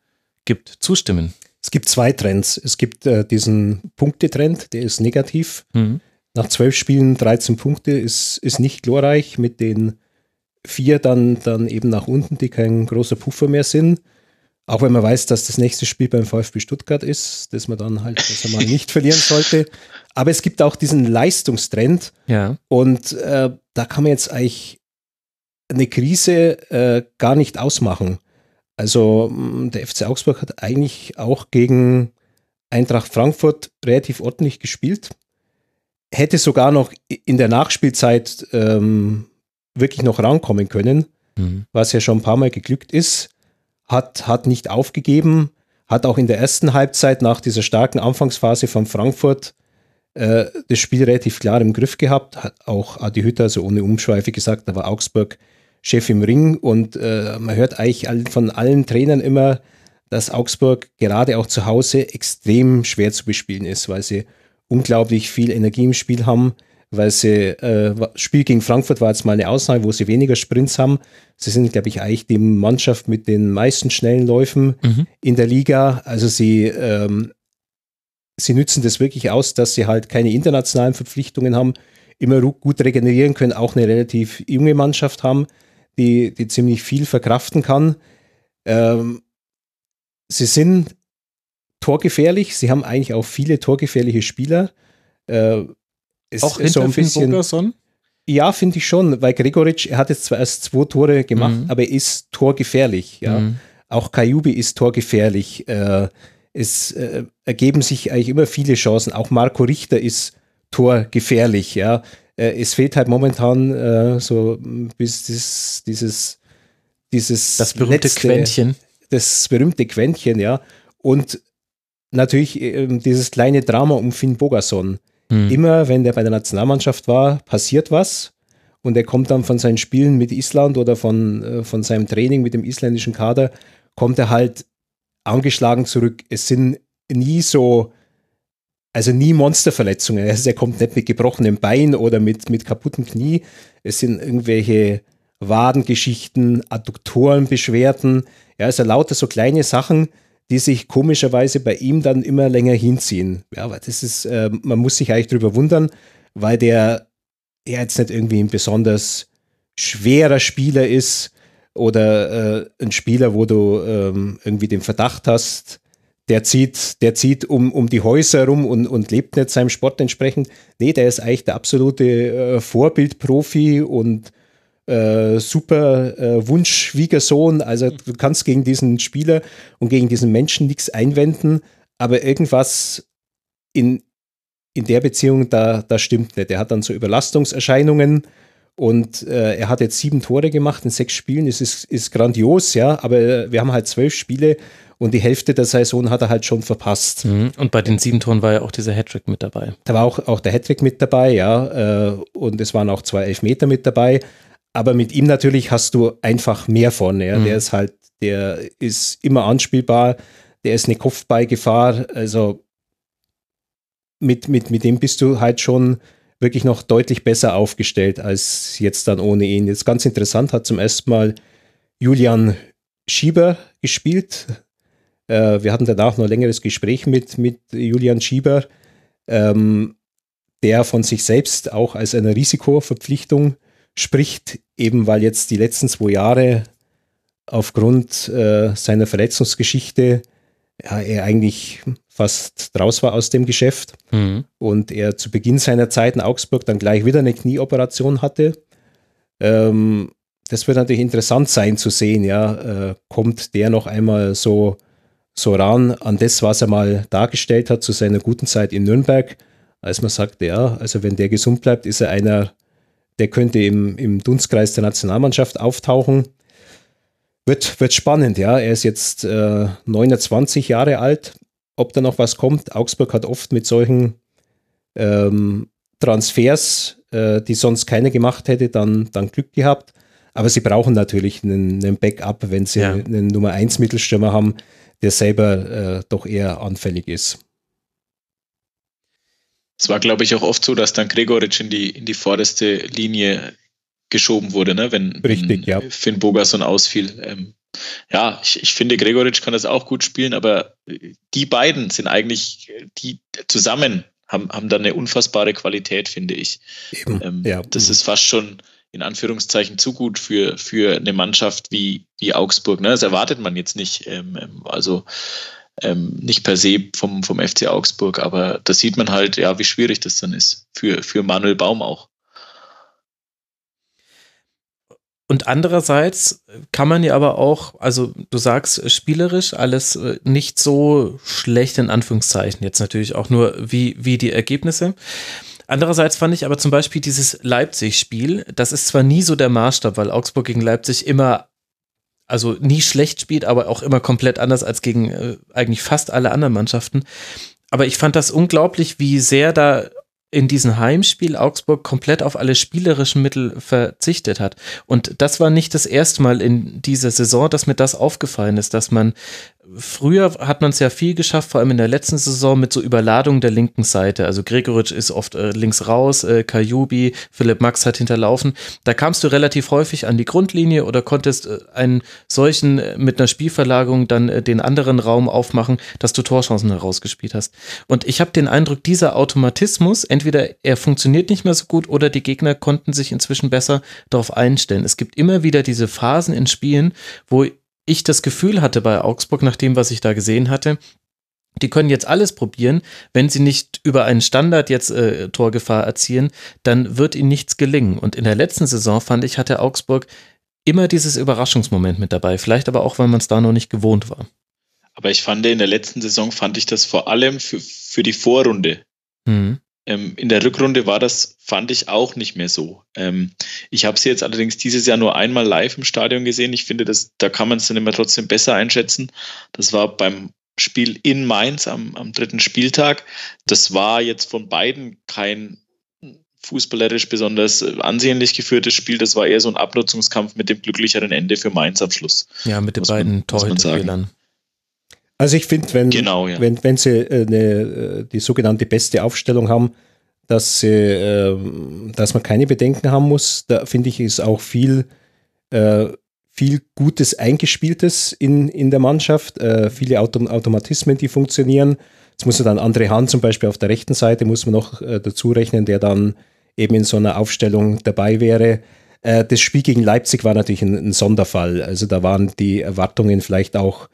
gibt, zustimmen? Es gibt zwei Trends. Es gibt äh, diesen Punktetrend, der ist negativ. Mhm. Nach zwölf Spielen 13 Punkte ist, ist nicht glorreich mit den vier dann, dann eben nach unten, die kein großer Puffer mehr sind. Auch wenn man weiß, dass das nächste Spiel beim VfB Stuttgart ist, dass man dann halt das mal nicht [laughs] verlieren sollte. Aber es gibt auch diesen Leistungstrend. Ja. Und äh, da kann man jetzt eigentlich eine Krise äh, gar nicht ausmachen. Also der FC Augsburg hat eigentlich auch gegen Eintracht Frankfurt relativ ordentlich gespielt. Hätte sogar noch in der Nachspielzeit ähm, wirklich noch rankommen können, mhm. was ja schon ein paar Mal geglückt ist. Hat, hat nicht aufgegeben, hat auch in der ersten Halbzeit nach dieser starken Anfangsphase von Frankfurt äh, das Spiel relativ klar im Griff gehabt. Hat auch Adi Hütter, also ohne Umschweife gesagt, da war Augsburg Chef im Ring und äh, man hört eigentlich von allen Trainern immer, dass Augsburg gerade auch zu Hause extrem schwer zu bespielen ist, weil sie unglaublich viel Energie im Spiel haben, weil sie, äh, Spiel gegen Frankfurt war jetzt mal eine Ausnahme, wo sie weniger Sprints haben. Sie sind, glaube ich, eigentlich die Mannschaft mit den meisten schnellen Läufen mhm. in der Liga. Also sie, ähm, sie nützen das wirklich aus, dass sie halt keine internationalen Verpflichtungen haben, immer gut regenerieren können, auch eine relativ junge Mannschaft haben die, die ziemlich viel verkraften kann. Ähm, sie sind torgefährlich, sie haben eigentlich auch viele torgefährliche Spieler. Äh, auch hinter so ein bisschen? Ja, finde ich schon, weil Gregoritsch, er hat jetzt zwar erst zwei Tore gemacht, mhm. aber er ist torgefährlich. Ja. Mhm. Auch Kajubi ist torgefährlich. Äh, es äh, ergeben sich eigentlich immer viele Chancen. Auch Marco Richter ist torgefährlich. Ja äh, es fehlt halt momentan äh, so bis das, dieses, dieses das berühmte letzte, Quäntchen. Das berühmte Quäntchen, ja. Und natürlich äh, dieses kleine Drama um Finn Bogason. Hm. Immer, wenn der bei der Nationalmannschaft war, passiert was. Und er kommt dann von seinen Spielen mit Island oder von, äh, von seinem Training mit dem isländischen Kader, kommt er halt angeschlagen zurück. Es sind nie so also nie Monsterverletzungen. Also er kommt nicht mit gebrochenem Bein oder mit, mit kaputtem Knie. Es sind irgendwelche Wadengeschichten, Adduktorenbeschwerden. Ja, also lauter so kleine Sachen, die sich komischerweise bei ihm dann immer länger hinziehen. Ja, aber das ist, äh, man muss sich eigentlich drüber wundern, weil der ja jetzt nicht irgendwie ein besonders schwerer Spieler ist oder äh, ein Spieler, wo du ähm, irgendwie den Verdacht hast, der zieht, der zieht um, um die Häuser rum und, und lebt nicht seinem Sport entsprechend. Nee, der ist eigentlich der absolute äh, Vorbildprofi und äh, super äh, Wunschschwiegersohn. Also du kannst gegen diesen Spieler und gegen diesen Menschen nichts einwenden, aber irgendwas in, in der Beziehung, da, da stimmt nicht. Er hat dann so Überlastungserscheinungen und äh, er hat jetzt sieben Tore gemacht in sechs Spielen. Es ist, ist grandios, ja, aber wir haben halt zwölf Spiele und die Hälfte der Saison hat er halt schon verpasst. Mhm. Und bei den sieben Toren war ja auch dieser Hattrick mit dabei. Da war auch, auch der Hattrick mit dabei, ja. Äh, und es waren auch zwei Elfmeter mit dabei. Aber mit ihm natürlich hast du einfach mehr vorne. Ja. Mhm. Der ist halt, der ist immer anspielbar, der ist eine Kopfballgefahr. Also mit, mit, mit dem bist du halt schon wirklich noch deutlich besser aufgestellt als jetzt dann ohne ihn. Jetzt ganz interessant hat zum ersten Mal Julian Schieber gespielt, äh, wir hatten danach noch ein längeres Gespräch mit, mit Julian Schieber, ähm, der von sich selbst auch als eine Risikoverpflichtung spricht, eben weil jetzt die letzten zwei Jahre aufgrund äh, seiner Verletzungsgeschichte ja, er eigentlich fast draus war aus dem Geschäft mhm. und er zu Beginn seiner Zeit in Augsburg dann gleich wieder eine Knieoperation hatte. Ähm, das wird natürlich interessant sein zu sehen, ja, äh, kommt der noch einmal so so ran an das, was er mal dargestellt hat zu seiner guten Zeit in Nürnberg, als man sagt, ja, also wenn der gesund bleibt, ist er einer, der könnte im, im Dunstkreis der Nationalmannschaft auftauchen. Wird, wird spannend, ja. Er ist jetzt äh, 29 Jahre alt. Ob da noch was kommt, Augsburg hat oft mit solchen ähm, Transfers, äh, die sonst keiner gemacht hätte, dann, dann Glück gehabt. Aber sie brauchen natürlich einen, einen Backup, wenn sie ja. einen Nummer 1 Mittelstürmer haben, der selber äh, doch eher anfällig ist. Es war, glaube ich, auch oft so, dass dann Gregoritsch in die, in die vorderste Linie geschoben wurde, ne? wenn, Richtig, wenn ja. Finn Bogerson ausfiel. Ähm, ja, ich, ich finde, Gregoritsch kann das auch gut spielen, aber die beiden sind eigentlich, die zusammen haben, haben dann eine unfassbare Qualität, finde ich. Eben, ähm, ja. Das ist fast schon in Anführungszeichen zu gut für, für eine Mannschaft wie, wie Augsburg. Ne? Das erwartet man jetzt nicht. Ähm, ähm also ähm, nicht per se vom, vom FC Augsburg, aber da sieht man halt, ja, wie schwierig das dann ist für, für Manuel Baum auch. Und andererseits kann man ja aber auch, also du sagst spielerisch alles äh, nicht so schlecht in Anführungszeichen, jetzt natürlich auch nur wie, wie die Ergebnisse. Andererseits fand ich aber zum Beispiel dieses Leipzig-Spiel, das ist zwar nie so der Maßstab, weil Augsburg gegen Leipzig immer, also nie schlecht spielt, aber auch immer komplett anders als gegen äh, eigentlich fast alle anderen Mannschaften. Aber ich fand das unglaublich, wie sehr da in diesem Heimspiel Augsburg komplett auf alle spielerischen Mittel verzichtet hat. Und das war nicht das erste Mal in dieser Saison, dass mir das aufgefallen ist, dass man Früher hat man es ja viel geschafft, vor allem in der letzten Saison mit so Überladung der linken Seite. Also Gregoritsch ist oft äh, links raus, äh, Kajubi, Philipp Max hat hinterlaufen. Da kamst du relativ häufig an die Grundlinie oder konntest äh, einen solchen äh, mit einer Spielverlagerung dann äh, den anderen Raum aufmachen, dass du Torchancen herausgespielt hast. Und ich habe den Eindruck, dieser Automatismus, entweder er funktioniert nicht mehr so gut oder die Gegner konnten sich inzwischen besser darauf einstellen. Es gibt immer wieder diese Phasen in Spielen, wo ich das Gefühl hatte bei Augsburg, nach dem, was ich da gesehen hatte, die können jetzt alles probieren. Wenn sie nicht über einen Standard jetzt äh, Torgefahr erzielen, dann wird ihnen nichts gelingen. Und in der letzten Saison fand ich, hatte Augsburg immer dieses Überraschungsmoment mit dabei. Vielleicht aber auch, weil man es da noch nicht gewohnt war. Aber ich fand, in der letzten Saison fand ich das vor allem für, für die Vorrunde. Mhm. Ähm, in der Rückrunde war das, fand ich auch nicht mehr so. Ähm, ich habe sie jetzt allerdings dieses Jahr nur einmal live im Stadion gesehen. Ich finde, das, da kann man es dann immer trotzdem besser einschätzen. Das war beim Spiel in Mainz am, am dritten Spieltag. Das war jetzt von beiden kein fußballerisch besonders ansehnlich geführtes Spiel. Das war eher so ein Abnutzungskampf mit dem glücklicheren Ende für Mainz am Schluss. Ja, mit den beiden Torhüterfehlern. Also ich finde, wenn, genau, ja. wenn, wenn sie äh, äh, die sogenannte beste Aufstellung haben, dass, sie, äh, dass man keine Bedenken haben muss, da finde ich, ist auch viel, äh, viel Gutes Eingespieltes in, in der Mannschaft, äh, viele Autom Automatismen, die funktionieren. Jetzt muss man dann André Hahn zum Beispiel auf der rechten Seite, muss man noch dazu rechnen, der dann eben in so einer Aufstellung dabei wäre. das Spiel gegen Leipzig war natürlich ein, ein Sonderfall. Also da waren die Erwartungen vielleicht auch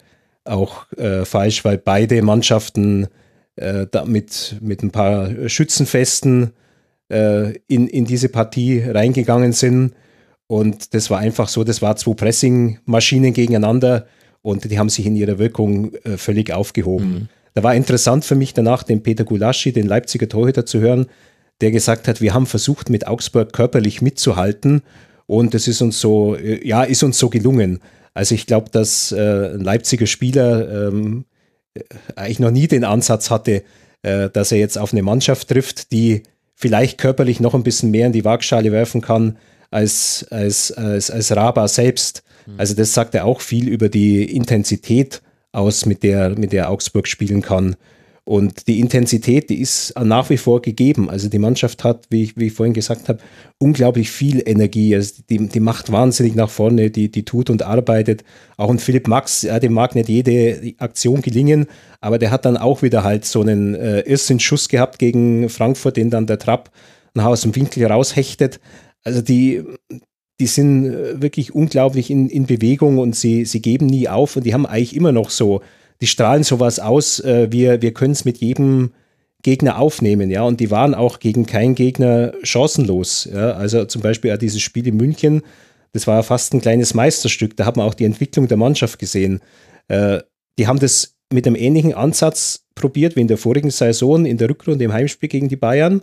auch äh, falsch, weil beide Mannschaften äh, mit, mit ein paar Schützenfesten äh, in, in diese Partie reingegangen sind. Und das war einfach so, das war zwei Pressing-Maschinen gegeneinander und die haben sich in ihrer Wirkung äh, völlig aufgehoben. Mhm. Da war interessant für mich danach, den Peter Gulaschi, den Leipziger Torhüter, zu hören, der gesagt hat, wir haben versucht, mit Augsburg körperlich mitzuhalten und es ist uns so, äh, ja, ist uns so gelungen. Also ich glaube, dass äh, ein Leipziger Spieler ähm, eigentlich noch nie den Ansatz hatte, äh, dass er jetzt auf eine Mannschaft trifft, die vielleicht körperlich noch ein bisschen mehr in die Waagschale werfen kann als, als, als, als Raba selbst. Mhm. Also das sagt er auch viel über die Intensität aus, mit der, mit der Augsburg spielen kann. Und die Intensität, die ist nach wie vor gegeben. Also die Mannschaft hat, wie ich, wie ich vorhin gesagt habe, unglaublich viel Energie. Also die, die macht wahnsinnig nach vorne, die, die tut und arbeitet. Auch ein Philipp Max, ja, dem mag nicht jede Aktion gelingen, aber der hat dann auch wieder halt so einen äh, ersten Schuss gehabt gegen Frankfurt, den dann der Trapp nach aus dem Winkel raushechtet. Also die, die sind äh, wirklich unglaublich in, in Bewegung und sie, sie geben nie auf und die haben eigentlich immer noch so die strahlen sowas aus, äh, wir, wir können es mit jedem Gegner aufnehmen, ja, und die waren auch gegen keinen Gegner chancenlos, ja, also zum Beispiel auch dieses Spiel in München, das war fast ein kleines Meisterstück, da hat man auch die Entwicklung der Mannschaft gesehen. Äh, die haben das mit einem ähnlichen Ansatz probiert wie in der vorigen Saison in der Rückrunde im Heimspiel gegen die Bayern.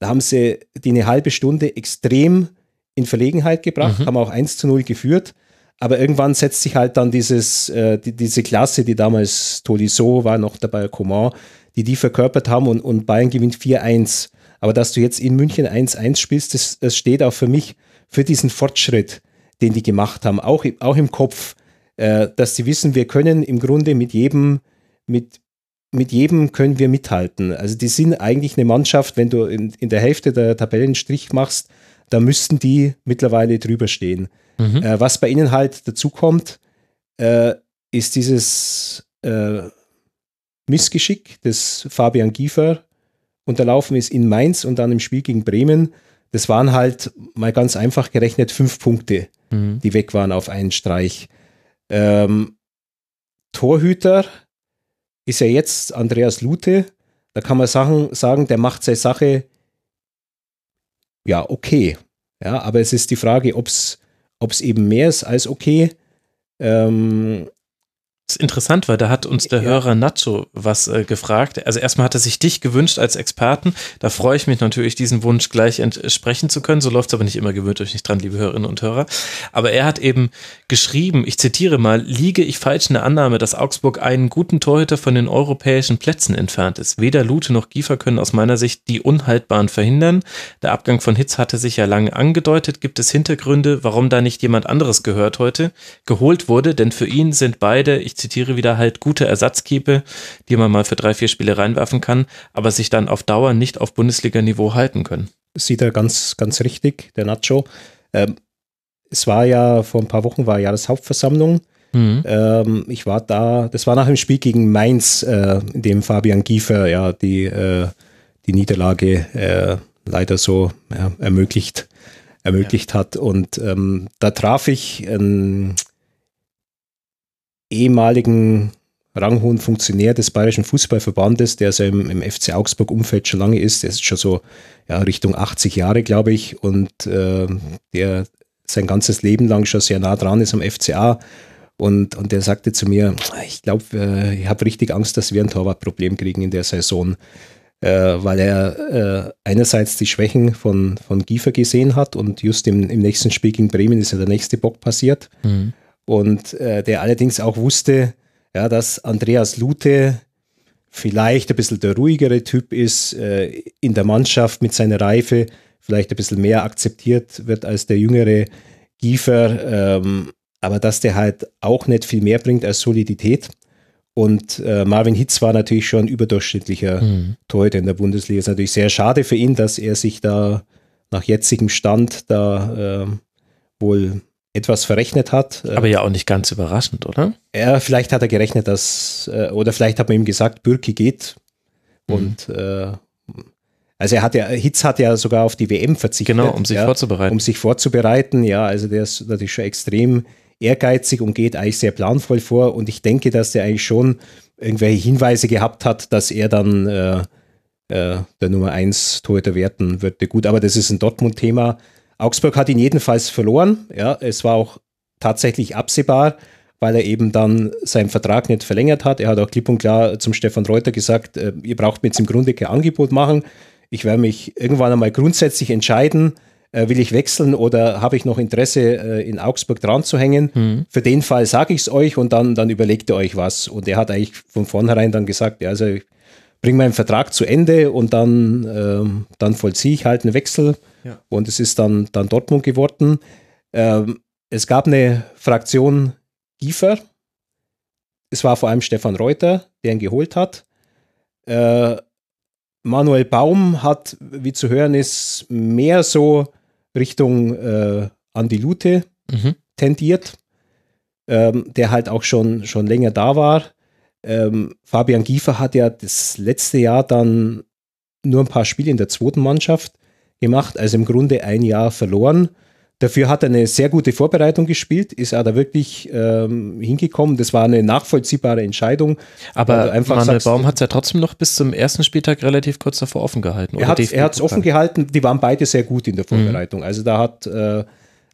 Da haben sie die eine halbe Stunde extrem in Verlegenheit gebracht, mhm. haben auch 1 zu 0 geführt. Aber irgendwann setzt sich halt dann dieses, äh, die, diese Klasse, die damals Tolisso war, noch dabei Coman, die die verkörpert haben und, und Bayern gewinnt 4-1. Aber dass du jetzt in München 1-1 spielst, das, das steht auch für mich für diesen Fortschritt, den die gemacht haben, auch, auch im Kopf, äh, dass sie wissen, wir können im Grunde mit jedem, mit, mit jedem können wir mithalten. Also die sind eigentlich eine Mannschaft, wenn du in, in der Hälfte der Tabellenstrich machst, da müssten die mittlerweile drüber stehen. Mhm. Äh, was bei ihnen halt dazu kommt, äh, ist dieses äh, Missgeschick, das Fabian Giefer unterlaufen ist in Mainz und dann im Spiel gegen Bremen, das waren halt mal ganz einfach gerechnet fünf Punkte, mhm. die weg waren auf einen Streich. Ähm, Torhüter ist ja jetzt Andreas Lute. Da kann man sagen, sagen, der macht seine Sache ja okay. Ja, aber es ist die Frage, ob es eben mehr ist als okay. Ähm, das ist interessant, weil da hat uns der ja. Hörer Nacho was äh, gefragt. Also erstmal hat er sich dich gewünscht als Experten. Da freue ich mich natürlich, diesen Wunsch gleich entsprechen zu können. So läuft es aber nicht immer, gewöhnt euch nicht dran, liebe Hörerinnen und Hörer. Aber er hat eben geschrieben, ich zitiere mal, liege ich falsch in der Annahme, dass Augsburg einen guten Torhüter von den europäischen Plätzen entfernt ist. Weder Lute noch Giefer können aus meiner Sicht die Unhaltbaren verhindern. Der Abgang von Hitz hatte sich ja lange angedeutet. Gibt es Hintergründe, warum da nicht jemand anderes gehört heute, geholt wurde? Denn für ihn sind beide, ich zitiere wieder, halt gute Ersatzkeeper, die man mal für drei, vier Spiele reinwerfen kann, aber sich dann auf Dauer nicht auf Bundesliga-Niveau halten können. Sieht er ganz, ganz richtig, der Nacho. Ähm, es war ja vor ein paar Wochen war Jahreshauptversammlung. Mhm. Ähm, ich war da, das war nach dem Spiel gegen Mainz, äh, in dem Fabian Giefer ja die, äh, die Niederlage äh, leider so ja, ermöglicht, ermöglicht ja. hat. Und ähm, da traf ich einen ehemaligen ranghohen Funktionär des Bayerischen Fußballverbandes, der so im, im FC Augsburg-Umfeld schon lange ist. Der ist schon so ja, Richtung 80 Jahre, glaube ich. Und äh, der sein ganzes Leben lang schon sehr nah dran ist am FCA. Und, und der sagte zu mir, ich glaube, äh, ich habe richtig Angst, dass wir ein Torwartproblem kriegen in der Saison. Äh, weil er äh, einerseits die Schwächen von, von Giefer gesehen hat und just im, im nächsten Spiel gegen Bremen ist ja der nächste Bock passiert. Mhm und äh, der allerdings auch wusste, ja, dass Andreas Lute vielleicht ein bisschen der ruhigere Typ ist, äh, in der Mannschaft mit seiner Reife vielleicht ein bisschen mehr akzeptiert wird als der jüngere Giefer, ähm, aber dass der halt auch nicht viel mehr bringt als Solidität. Und äh, Marvin Hitz war natürlich schon ein überdurchschnittlicher mhm. Torhüter in der Bundesliga. Ist natürlich sehr schade für ihn, dass er sich da nach jetzigem Stand da äh, wohl etwas verrechnet hat. Aber ja auch nicht ganz überraschend, oder? Ja, vielleicht hat er gerechnet, dass, äh, oder vielleicht hat man ihm gesagt, Bürki geht. Mhm. Und äh, also er hat ja, Hitz hat ja sogar auf die WM verzichtet. Genau, um sich ja, vorzubereiten. Um sich vorzubereiten, ja, also der ist natürlich schon extrem ehrgeizig und geht eigentlich sehr planvoll vor. Und ich denke, dass der eigentlich schon irgendwelche Hinweise gehabt hat, dass er dann äh, äh, der Nummer 1 Torhüter werden würde. Gut, aber das ist ein Dortmund-Thema. Augsburg hat ihn jedenfalls verloren. Ja, es war auch tatsächlich absehbar, weil er eben dann seinen Vertrag nicht verlängert hat. Er hat auch klipp und klar zum Stefan Reuter gesagt, äh, ihr braucht mir jetzt im Grunde kein Angebot machen. Ich werde mich irgendwann einmal grundsätzlich entscheiden, äh, will ich wechseln oder habe ich noch Interesse, äh, in Augsburg dran zu hängen. Mhm. Für den Fall sage ich es euch und dann, dann überlegt ihr euch was. Und er hat eigentlich von vornherein dann gesagt, ja, also ich bringe meinen Vertrag zu Ende und dann, äh, dann vollziehe ich halt einen Wechsel. Ja. Und es ist dann, dann Dortmund geworden. Ähm, es gab eine Fraktion Giefer. Es war vor allem Stefan Reuter, der ihn geholt hat. Äh, Manuel Baum hat, wie zu hören ist, mehr so Richtung äh, Andi Lute mhm. tendiert, ähm, der halt auch schon, schon länger da war. Ähm, Fabian Giefer hat ja das letzte Jahr dann nur ein paar Spiele in der zweiten Mannschaft gemacht, also im Grunde ein Jahr verloren. Dafür hat er eine sehr gute Vorbereitung gespielt, ist er da wirklich ähm, hingekommen. Das war eine nachvollziehbare Entscheidung. Aber einfach Manuel sagst, Baum hat es ja trotzdem noch bis zum ersten Spieltag relativ kurz davor offen gehalten. Er hat es offen gehalten. Die waren beide sehr gut in der mhm. Vorbereitung. Mhm. Also da hat, äh,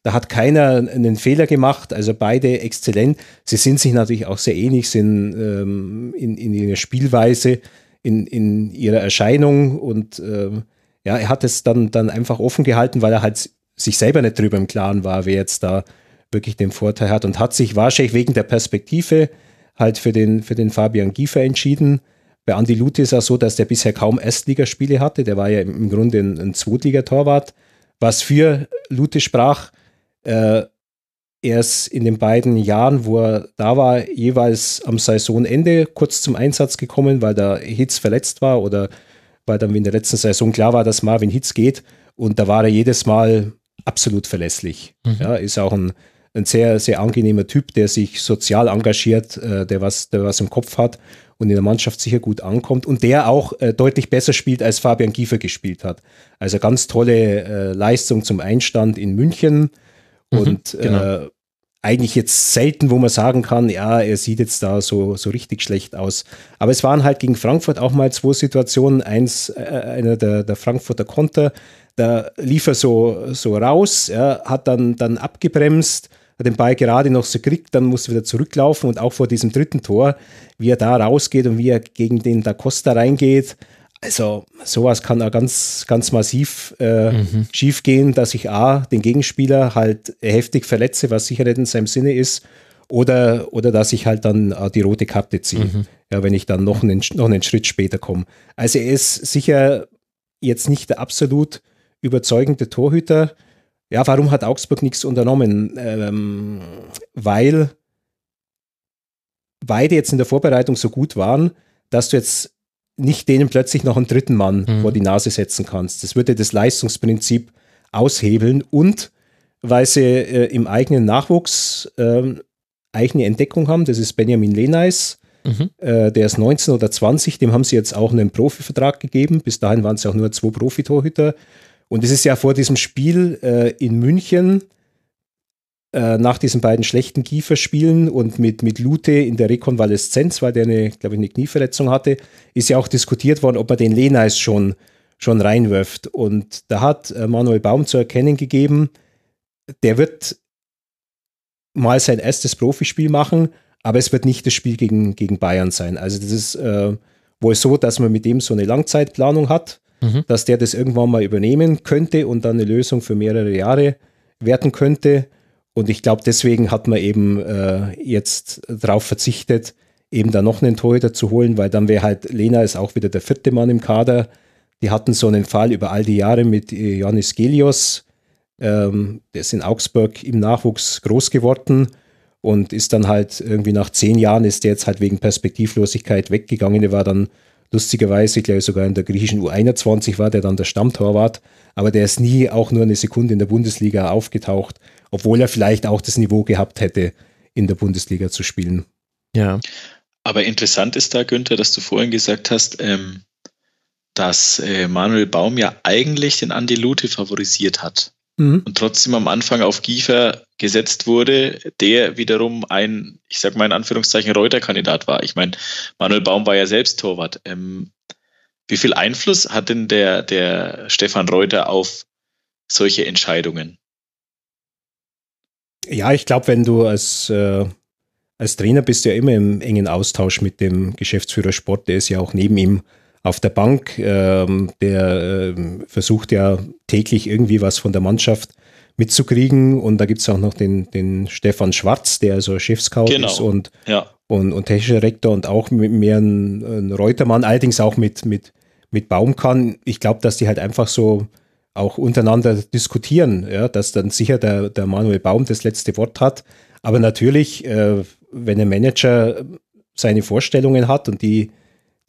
da hat keiner einen Fehler gemacht. Also beide exzellent. Sie sind sich natürlich auch sehr ähnlich, sind ähm, in, in ihrer Spielweise, in, in ihrer Erscheinung und ähm, ja, er hat es dann, dann einfach offen gehalten, weil er halt sich selber nicht drüber im Klaren war, wer jetzt da wirklich den Vorteil hat und hat sich wahrscheinlich wegen der Perspektive halt für den, für den Fabian Giefer entschieden. Bei Andi Lute ist es so, dass der bisher kaum Erstligaspiele hatte. Der war ja im Grunde ein, ein Zweitligatorwart. Was für Lute sprach, äh, er ist in den beiden Jahren, wo er da war, jeweils am Saisonende kurz zum Einsatz gekommen, weil der Hitz verletzt war oder weil dann in der letzten Saison klar war, dass Marvin Hitz geht. Und da war er jedes Mal absolut verlässlich. Mhm. Ja, ist auch ein, ein sehr, sehr angenehmer Typ, der sich sozial engagiert, äh, der, was, der was im Kopf hat. und in der Mannschaft sicher gut ankommt und der auch äh, deutlich besser spielt, als Fabian Giefer gespielt hat. Also ganz tolle äh, Leistung zum Einstand in München mhm, und genau. Eigentlich jetzt selten, wo man sagen kann, ja, er sieht jetzt da so, so richtig schlecht aus. Aber es waren halt gegen Frankfurt auch mal zwei Situationen. Eins, äh, einer der, der Frankfurter Konter, da lief er so, so raus, ja, hat dann, dann abgebremst, hat den Ball gerade noch so gekriegt, dann musste wieder zurücklaufen und auch vor diesem dritten Tor, wie er da rausgeht und wie er gegen den Da Costa reingeht. Also sowas kann auch ganz, ganz massiv äh, mhm. schief gehen, dass ich A, den Gegenspieler halt heftig verletze, was sicher nicht in seinem Sinne ist, oder, oder dass ich halt dann äh, die rote Karte ziehe, mhm. ja, wenn ich dann noch einen, noch einen Schritt später komme. Also er ist sicher jetzt nicht der absolut überzeugende Torhüter. Ja, warum hat Augsburg nichts unternommen? Ähm, weil beide jetzt in der Vorbereitung so gut waren, dass du jetzt nicht denen plötzlich noch einen dritten Mann mhm. vor die Nase setzen kannst. Das würde das Leistungsprinzip aushebeln und weil sie äh, im eigenen Nachwuchs äh, eigene Entdeckung haben, das ist Benjamin Lenais, mhm. äh, der ist 19 oder 20, dem haben sie jetzt auch einen Profivertrag gegeben. Bis dahin waren es auch nur zwei Profitorhüter. Und es ist ja vor diesem Spiel äh, in München, äh, nach diesen beiden schlechten Kieferspielen und mit, mit Lute in der Rekonvaleszenz, weil der eine, glaube ich, eine Knieverletzung hatte, ist ja auch diskutiert worden, ob man den Lenais schon, schon reinwirft. Und da hat äh, Manuel Baum zu erkennen gegeben, der wird mal sein erstes Profispiel machen, aber es wird nicht das Spiel gegen, gegen Bayern sein. Also das ist äh, wohl so, dass man mit dem so eine Langzeitplanung hat mhm. dass der das irgendwann mal übernehmen könnte und dann eine Lösung für mehrere Jahre werden könnte. Und ich glaube, deswegen hat man eben äh, jetzt darauf verzichtet, eben da noch einen Torhüter zu holen, weil dann wäre halt Lena ist auch wieder der vierte Mann im Kader. Die hatten so einen Fall über all die Jahre mit äh, Johannes Gelios. Ähm, der ist in Augsburg im Nachwuchs groß geworden und ist dann halt irgendwie nach zehn Jahren ist der jetzt halt wegen Perspektivlosigkeit weggegangen. Der war dann Lustigerweise, ich glaube sogar in der griechischen U21 war der dann der Stammtorwart, aber der ist nie auch nur eine Sekunde in der Bundesliga aufgetaucht, obwohl er vielleicht auch das Niveau gehabt hätte, in der Bundesliga zu spielen. Ja. Aber interessant ist da, Günther, dass du vorhin gesagt hast, ähm, dass äh, Manuel Baum ja eigentlich den Andi Lute favorisiert hat mhm. und trotzdem am Anfang auf Giefer gesetzt wurde, der wiederum ein, ich sag mal in Anführungszeichen, Reuter-Kandidat war. Ich meine, Manuel Baum war ja selbst Torwart. Ähm, wie viel Einfluss hat denn der, der Stefan Reuter auf solche Entscheidungen? Ja, ich glaube, wenn du als, äh, als Trainer bist, ja immer im engen Austausch mit dem Geschäftsführer Sport, der ist ja auch neben ihm auf der Bank. Ähm, der äh, versucht ja täglich irgendwie was von der Mannschaft mitzukriegen. Und da gibt es auch noch den, den Stefan Schwarz, der also Chefscout genau. ist und, ja. und, und technischer Rektor und auch mehr ein, ein Reutermann, allerdings auch mit, mit, mit Baum kann. Ich glaube, dass die halt einfach so auch untereinander diskutieren, ja, dass dann sicher der, der Manuel Baum das letzte Wort hat. Aber natürlich, äh, wenn ein Manager seine Vorstellungen hat und die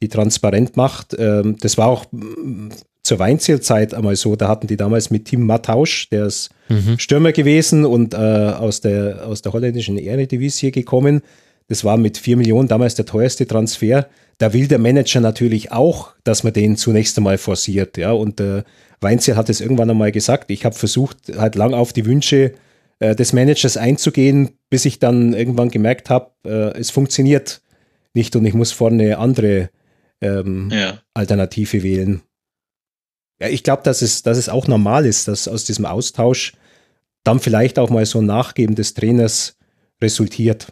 die transparent macht. Ähm, das war auch mm, zur Weinzielzeit einmal so. Da hatten die damals mit Tim Mattausch, der ist mhm. Stürmer gewesen und äh, aus, der, aus der holländischen Eredivisie gekommen. Das war mit 4 Millionen damals der teuerste Transfer. Da will der Manager natürlich auch, dass man den zunächst einmal forciert. Ja, und äh, Weinziel hat es irgendwann einmal gesagt. Ich habe versucht, halt lang auf die Wünsche äh, des Managers einzugehen, bis ich dann irgendwann gemerkt habe, äh, es funktioniert nicht und ich muss vorne andere ähm, ja. Alternative wählen. Ja, ich glaube, dass es, dass es auch normal ist, dass aus diesem Austausch dann vielleicht auch mal so ein Nachgeben des Trainers resultiert.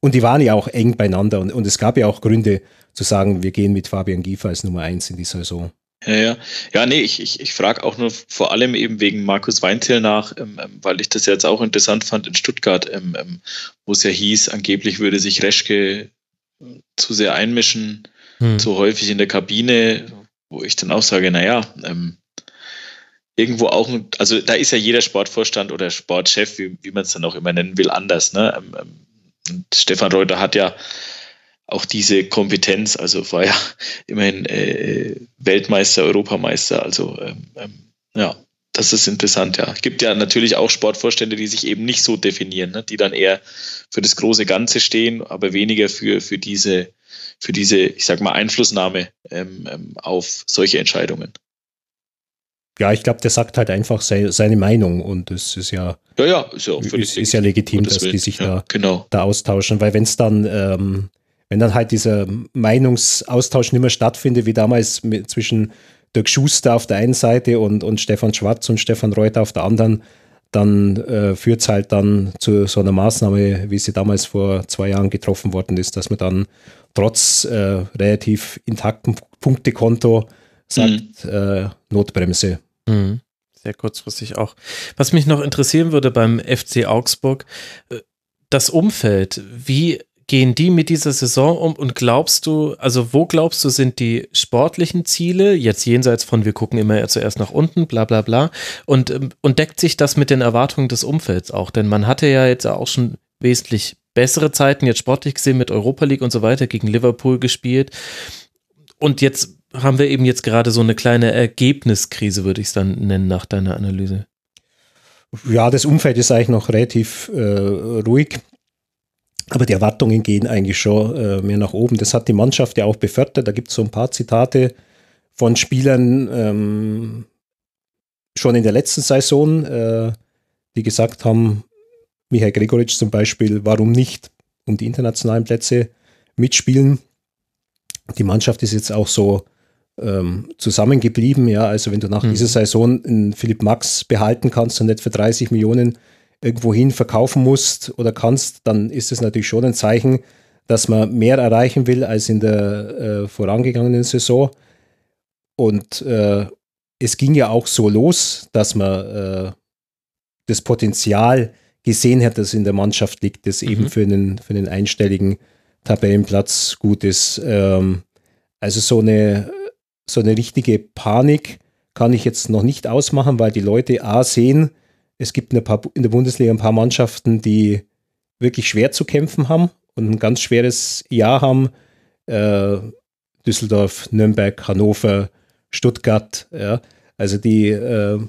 Und die waren ja auch eng beieinander und, und es gab ja auch Gründe zu sagen, wir gehen mit Fabian Giefer als Nummer eins in die Saison. Ja, ja. Ja, nee, ich, ich, ich frage auch nur vor allem eben wegen Markus Weinzel nach, ähm, ähm, weil ich das jetzt auch interessant fand in Stuttgart, ähm, ähm, wo es ja hieß, angeblich würde sich Reschke zu sehr einmischen hm. so häufig in der Kabine, wo ich dann auch sage, naja, ähm, irgendwo auch, also da ist ja jeder Sportvorstand oder Sportchef, wie, wie man es dann auch immer nennen will, anders. Ne? Ähm, ähm, und Stefan Reuter hat ja auch diese Kompetenz, also war ja [laughs] immerhin äh, Weltmeister, Europameister, also ähm, ähm, ja, das ist interessant, ja. Es gibt ja natürlich auch Sportvorstände, die sich eben nicht so definieren, ne? die dann eher für das große Ganze stehen, aber weniger für, für diese für diese, ich sag mal, Einflussnahme ähm, ähm auf solche Entscheidungen. Ja, ich glaube, der sagt halt einfach sei, seine Meinung und es ist ja, ja, ja, ist ja, ist, ist ja legitim, dass Willen. die sich da, genau. da austauschen, weil wenn es dann, ähm, wenn dann halt dieser Meinungsaustausch nicht mehr stattfindet, wie damals mit, zwischen Dirk Schuster auf der einen Seite und, und Stefan Schwarz und Stefan Reuter auf der anderen, dann äh, führt es halt dann zu so einer Maßnahme, wie sie damals vor zwei Jahren getroffen worden ist, dass man dann trotz äh, relativ intaktem Punktekonto sagt, mhm. äh, Notbremse. Mhm. Sehr kurzfristig auch. Was mich noch interessieren würde beim FC Augsburg, äh, das Umfeld, wie gehen die mit dieser Saison um und glaubst du, also wo glaubst du, sind die sportlichen Ziele, jetzt jenseits von wir gucken immer zuerst nach unten, bla bla bla, und, ähm, und deckt sich das mit den Erwartungen des Umfelds auch? Denn man hatte ja jetzt auch schon wesentlich bessere Zeiten, jetzt sportlich gesehen mit Europa League und so weiter, gegen Liverpool gespielt. Und jetzt haben wir eben jetzt gerade so eine kleine Ergebniskrise, würde ich es dann nennen, nach deiner Analyse. Ja, das Umfeld ist eigentlich noch relativ äh, ruhig. Aber die Erwartungen gehen eigentlich schon äh, mehr nach oben. Das hat die Mannschaft ja auch befördert. Da gibt es so ein paar Zitate von Spielern ähm, schon in der letzten Saison, äh, die gesagt haben, Michael Gregoritsch zum Beispiel, warum nicht um die internationalen Plätze mitspielen. Die Mannschaft ist jetzt auch so ähm, zusammengeblieben. Ja, also wenn du nach mhm. dieser Saison einen Philipp Max behalten kannst und nicht für 30 Millionen irgendwohin verkaufen musst oder kannst, dann ist es natürlich schon ein Zeichen, dass man mehr erreichen will als in der äh, vorangegangenen Saison. Und äh, es ging ja auch so los, dass man äh, das Potenzial gesehen hat, das in der Mannschaft liegt, das mhm. eben für einen, für einen einstelligen Tabellenplatz gut ist. Ähm, also so eine, so eine richtige Panik kann ich jetzt noch nicht ausmachen, weil die Leute A sehen, es gibt in der, in der Bundesliga ein paar Mannschaften, die wirklich schwer zu kämpfen haben und ein ganz schweres Jahr haben. Äh, Düsseldorf, Nürnberg, Hannover, Stuttgart, ja, also die äh,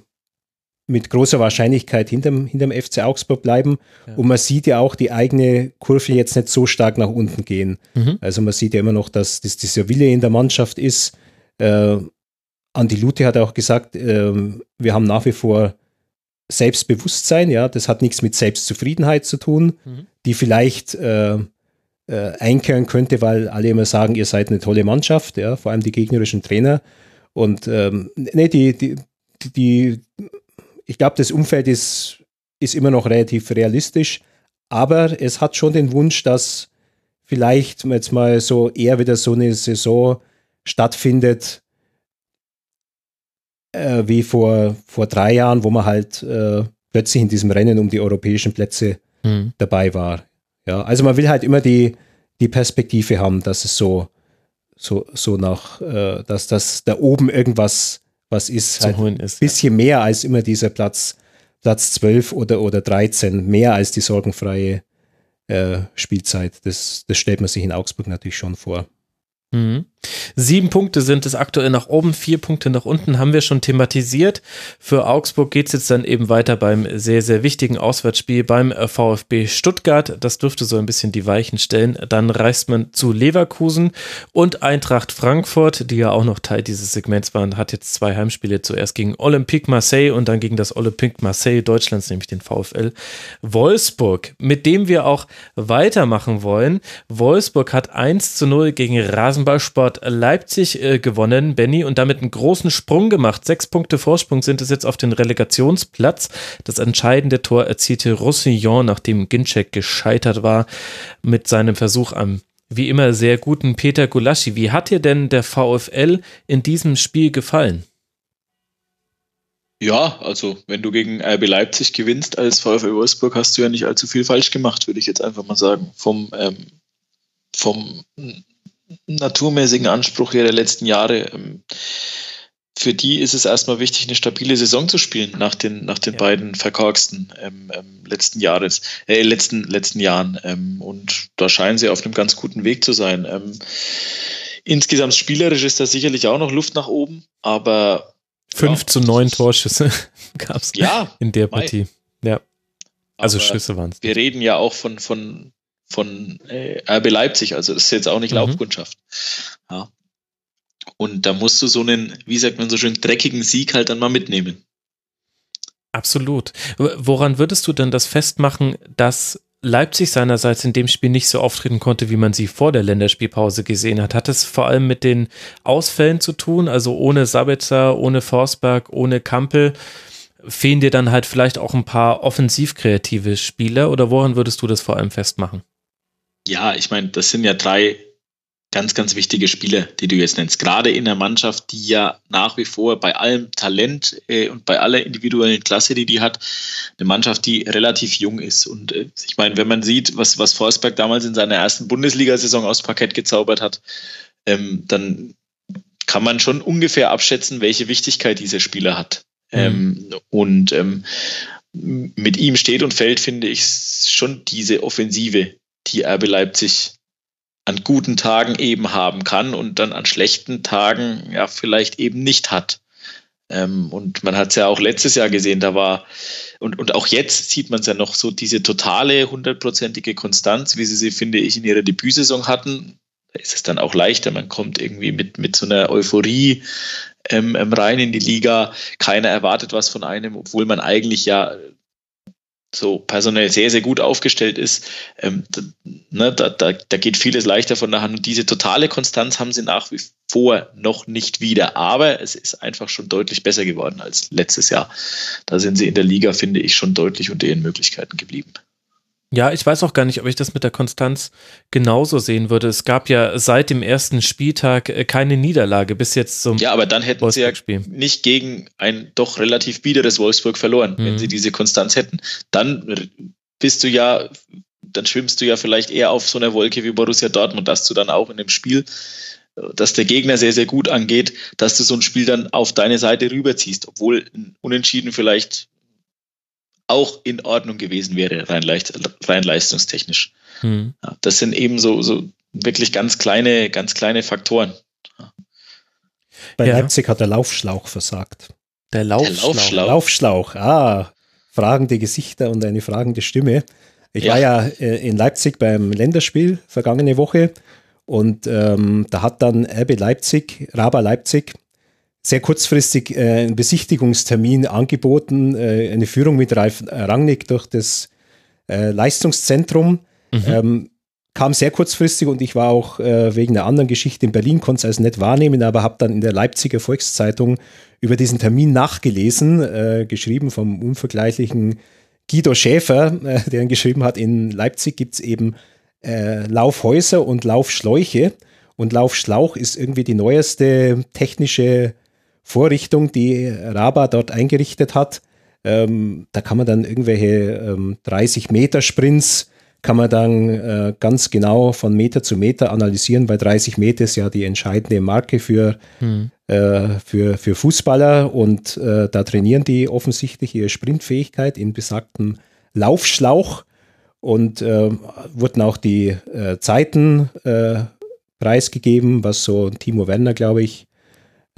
mit großer Wahrscheinlichkeit hinterm, hinterm FC Augsburg bleiben. Ja. Und man sieht ja auch die eigene Kurve jetzt nicht so stark nach unten gehen. Mhm. Also man sieht ja immer noch, dass, dass dieser Wille in der Mannschaft ist. Äh, Andi Lute hat auch gesagt, äh, wir haben nach wie vor Selbstbewusstsein, ja, das hat nichts mit Selbstzufriedenheit zu tun, mhm. die vielleicht äh, äh, einkehren könnte, weil alle immer sagen, ihr seid eine tolle Mannschaft, ja, vor allem die gegnerischen Trainer. Und ähm, nee, die, die, die, ich glaube, das Umfeld ist, ist immer noch relativ realistisch, aber es hat schon den Wunsch, dass vielleicht jetzt mal so eher wieder so eine Saison stattfindet, äh, wie vor, vor drei Jahren, wo man halt äh, plötzlich in diesem Rennen um die europäischen Plätze mhm. dabei war. Ja, also man will halt immer die, die Perspektive haben, dass es so, so, so nach, äh, dass das da oben irgendwas was ist, halt ein bisschen ja. mehr als immer dieser Platz, Platz 12 oder, oder 13, mehr als die sorgenfreie äh, Spielzeit. Das, das stellt man sich in Augsburg natürlich schon vor. Mhm. Sieben Punkte sind es aktuell nach oben, vier Punkte nach unten haben wir schon thematisiert. Für Augsburg geht es jetzt dann eben weiter beim sehr, sehr wichtigen Auswärtsspiel beim äh, VfB Stuttgart. Das dürfte so ein bisschen die Weichen stellen. Dann reist man zu Leverkusen und Eintracht Frankfurt, die ja auch noch Teil dieses Segments waren, hat jetzt zwei Heimspiele. Zuerst gegen Olympique Marseille und dann gegen das Olympique Marseille Deutschlands, nämlich den VfL Wolfsburg, mit dem wir auch weitermachen wollen. Wolfsburg hat 1 zu 0 gegen Rasenballsport hat Leipzig äh, gewonnen, Benny, und damit einen großen Sprung gemacht. Sechs Punkte Vorsprung sind es jetzt auf den Relegationsplatz. Das entscheidende Tor erzielte Roussillon, nachdem Ginczek gescheitert war mit seinem Versuch am wie immer sehr guten Peter Gulaschi. Wie hat dir denn der VfL in diesem Spiel gefallen? Ja, also wenn du gegen RB Leipzig gewinnst als VfL Wolfsburg, hast du ja nicht allzu viel falsch gemacht, würde ich jetzt einfach mal sagen. Vom, ähm, vom naturmäßigen Anspruch der letzten Jahre. Ähm, für die ist es erstmal wichtig, eine stabile Saison zu spielen nach den, nach den ja. beiden verkorksten ähm, ähm, letzten Jahres, äh, letzten, letzten Jahren. Ähm, und da scheinen sie auf einem ganz guten Weg zu sein. Ähm, insgesamt spielerisch ist da sicherlich auch noch Luft nach oben, aber 5 ja, zu 9 Torschüsse [laughs] gab es ja, in der Partie. Ja. Also aber Schüsse waren es. Wir reden ja auch von, von von äh, RB Leipzig. Also das ist jetzt auch nicht mhm. Laufkundschaft. Ja. Und da musst du so einen, wie sagt man so schön, dreckigen Sieg halt dann mal mitnehmen. Absolut. Woran würdest du denn das festmachen, dass Leipzig seinerseits in dem Spiel nicht so auftreten konnte, wie man sie vor der Länderspielpause gesehen hat? Hat es vor allem mit den Ausfällen zu tun? Also ohne Sabitzer, ohne Forsberg, ohne Kampel? Fehlen dir dann halt vielleicht auch ein paar offensiv kreative Spieler oder woran würdest du das vor allem festmachen? Ja, ich meine, das sind ja drei ganz, ganz wichtige Spieler, die du jetzt nennst. Gerade in der Mannschaft, die ja nach wie vor bei allem Talent äh, und bei aller individuellen Klasse, die die hat, eine Mannschaft, die relativ jung ist. Und äh, ich meine, wenn man sieht, was, was Forsberg damals in seiner ersten Bundesliga-Saison aus Parkett gezaubert hat, ähm, dann kann man schon ungefähr abschätzen, welche Wichtigkeit dieser Spieler hat. Mhm. Ähm, und ähm, mit ihm steht und fällt, finde ich, schon diese Offensive, die RB Leipzig an guten Tagen eben haben kann und dann an schlechten Tagen ja vielleicht eben nicht hat. Ähm, und man hat es ja auch letztes Jahr gesehen, da war, und, und auch jetzt sieht man es ja noch so, diese totale hundertprozentige Konstanz, wie sie sie, finde ich, in ihrer Debütsaison hatten. Da ist es dann auch leichter, man kommt irgendwie mit, mit so einer Euphorie ähm, ähm rein in die Liga. Keiner erwartet was von einem, obwohl man eigentlich ja so personell sehr, sehr gut aufgestellt ist, ähm, da, ne, da, da, da geht vieles leichter von der Hand. Und diese totale Konstanz haben sie nach wie vor noch nicht wieder. Aber es ist einfach schon deutlich besser geworden als letztes Jahr. Da sind sie in der Liga, finde ich, schon deutlich unter ihren Möglichkeiten geblieben. Ja, ich weiß auch gar nicht, ob ich das mit der Konstanz genauso sehen würde. Es gab ja seit dem ersten Spieltag äh, keine Niederlage bis jetzt zum Ja, aber dann hätten sie ja nicht gegen ein doch relativ biederes Wolfsburg verloren, mhm. wenn sie diese Konstanz hätten. Dann bist du ja, dann schwimmst du ja vielleicht eher auf so einer Wolke wie Borussia Dortmund, dass du dann auch in dem Spiel dass der Gegner sehr, sehr gut angeht, dass du so ein Spiel dann auf deine Seite rüberziehst, obwohl Unentschieden vielleicht auch in Ordnung gewesen wäre, rein, leicht, rein leistungstechnisch. Hm. Ja, das sind eben so, so wirklich ganz kleine, ganz kleine Faktoren. Bei ja. Leipzig hat der Laufschlauch versagt. Der Laufschlauch. Der Laufschlauch. Laufschlauch. Ah, fragende Gesichter und eine fragende Stimme. Ich ja. war ja äh, in Leipzig beim Länderspiel vergangene Woche und ähm, da hat dann RB Leipzig, Raba Leipzig, sehr kurzfristig äh, einen Besichtigungstermin angeboten, äh, eine Führung mit Ralf Rangnick durch das äh, Leistungszentrum. Mhm. Ähm, kam sehr kurzfristig und ich war auch äh, wegen einer anderen Geschichte in Berlin, konnte es also nicht wahrnehmen, aber habe dann in der Leipziger Volkszeitung über diesen Termin nachgelesen, äh, geschrieben vom unvergleichlichen Guido Schäfer, äh, der ihn geschrieben hat, in Leipzig gibt es eben Laufhäuser und Laufschläuche. Und Laufschlauch ist irgendwie die neueste technische Vorrichtung, die Raba dort eingerichtet hat. Ähm, da kann man dann irgendwelche ähm, 30 Meter Sprints kann man dann äh, ganz genau von Meter zu Meter analysieren, weil 30 Meter ist ja die entscheidende Marke für, hm. äh, für, für Fußballer und äh, da trainieren die offensichtlich ihre Sprintfähigkeit in besagtem Laufschlauch und äh, wurden auch die äh, Zeiten äh, preisgegeben, was so Timo Werner, glaube ich,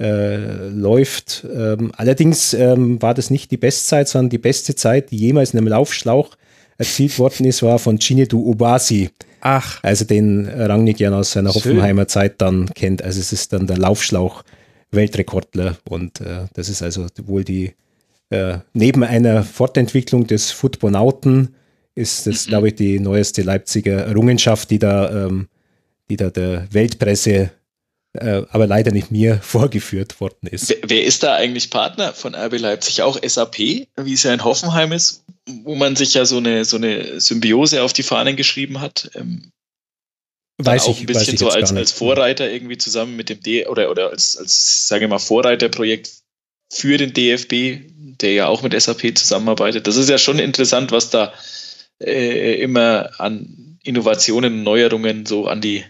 äh, läuft. Ähm, allerdings ähm, war das nicht die Bestzeit, sondern die beste Zeit, die jemals in einem Laufschlauch erzielt worden ist, war von Chinedu Obasi. Ach. Also den Rangnick ja aus seiner Schön. Hoffenheimer Zeit dann kennt. Also es ist dann der Laufschlauch Weltrekordler und äh, das ist also wohl die äh, neben einer Fortentwicklung des Footbonauten ist das, glaube ich, die neueste Leipziger Errungenschaft, die da, ähm, die da der Weltpresse äh, aber leider nicht mir [laughs] vorgeführt worden ist. Wer, wer, ist da eigentlich Partner von RB Leipzig? Auch SAP, wie es ja in Hoffenheim ist, wo man sich ja so eine, so eine Symbiose auf die Fahnen geschrieben hat. Ähm, weiß auch ich, ein bisschen so als, als Vorreiter irgendwie zusammen mit dem D oder, oder als, als, sage ich mal, Vorreiterprojekt für den DFB, der ja auch mit SAP zusammenarbeitet. Das ist ja schon interessant, was da äh, immer an Innovationen und Neuerungen so an die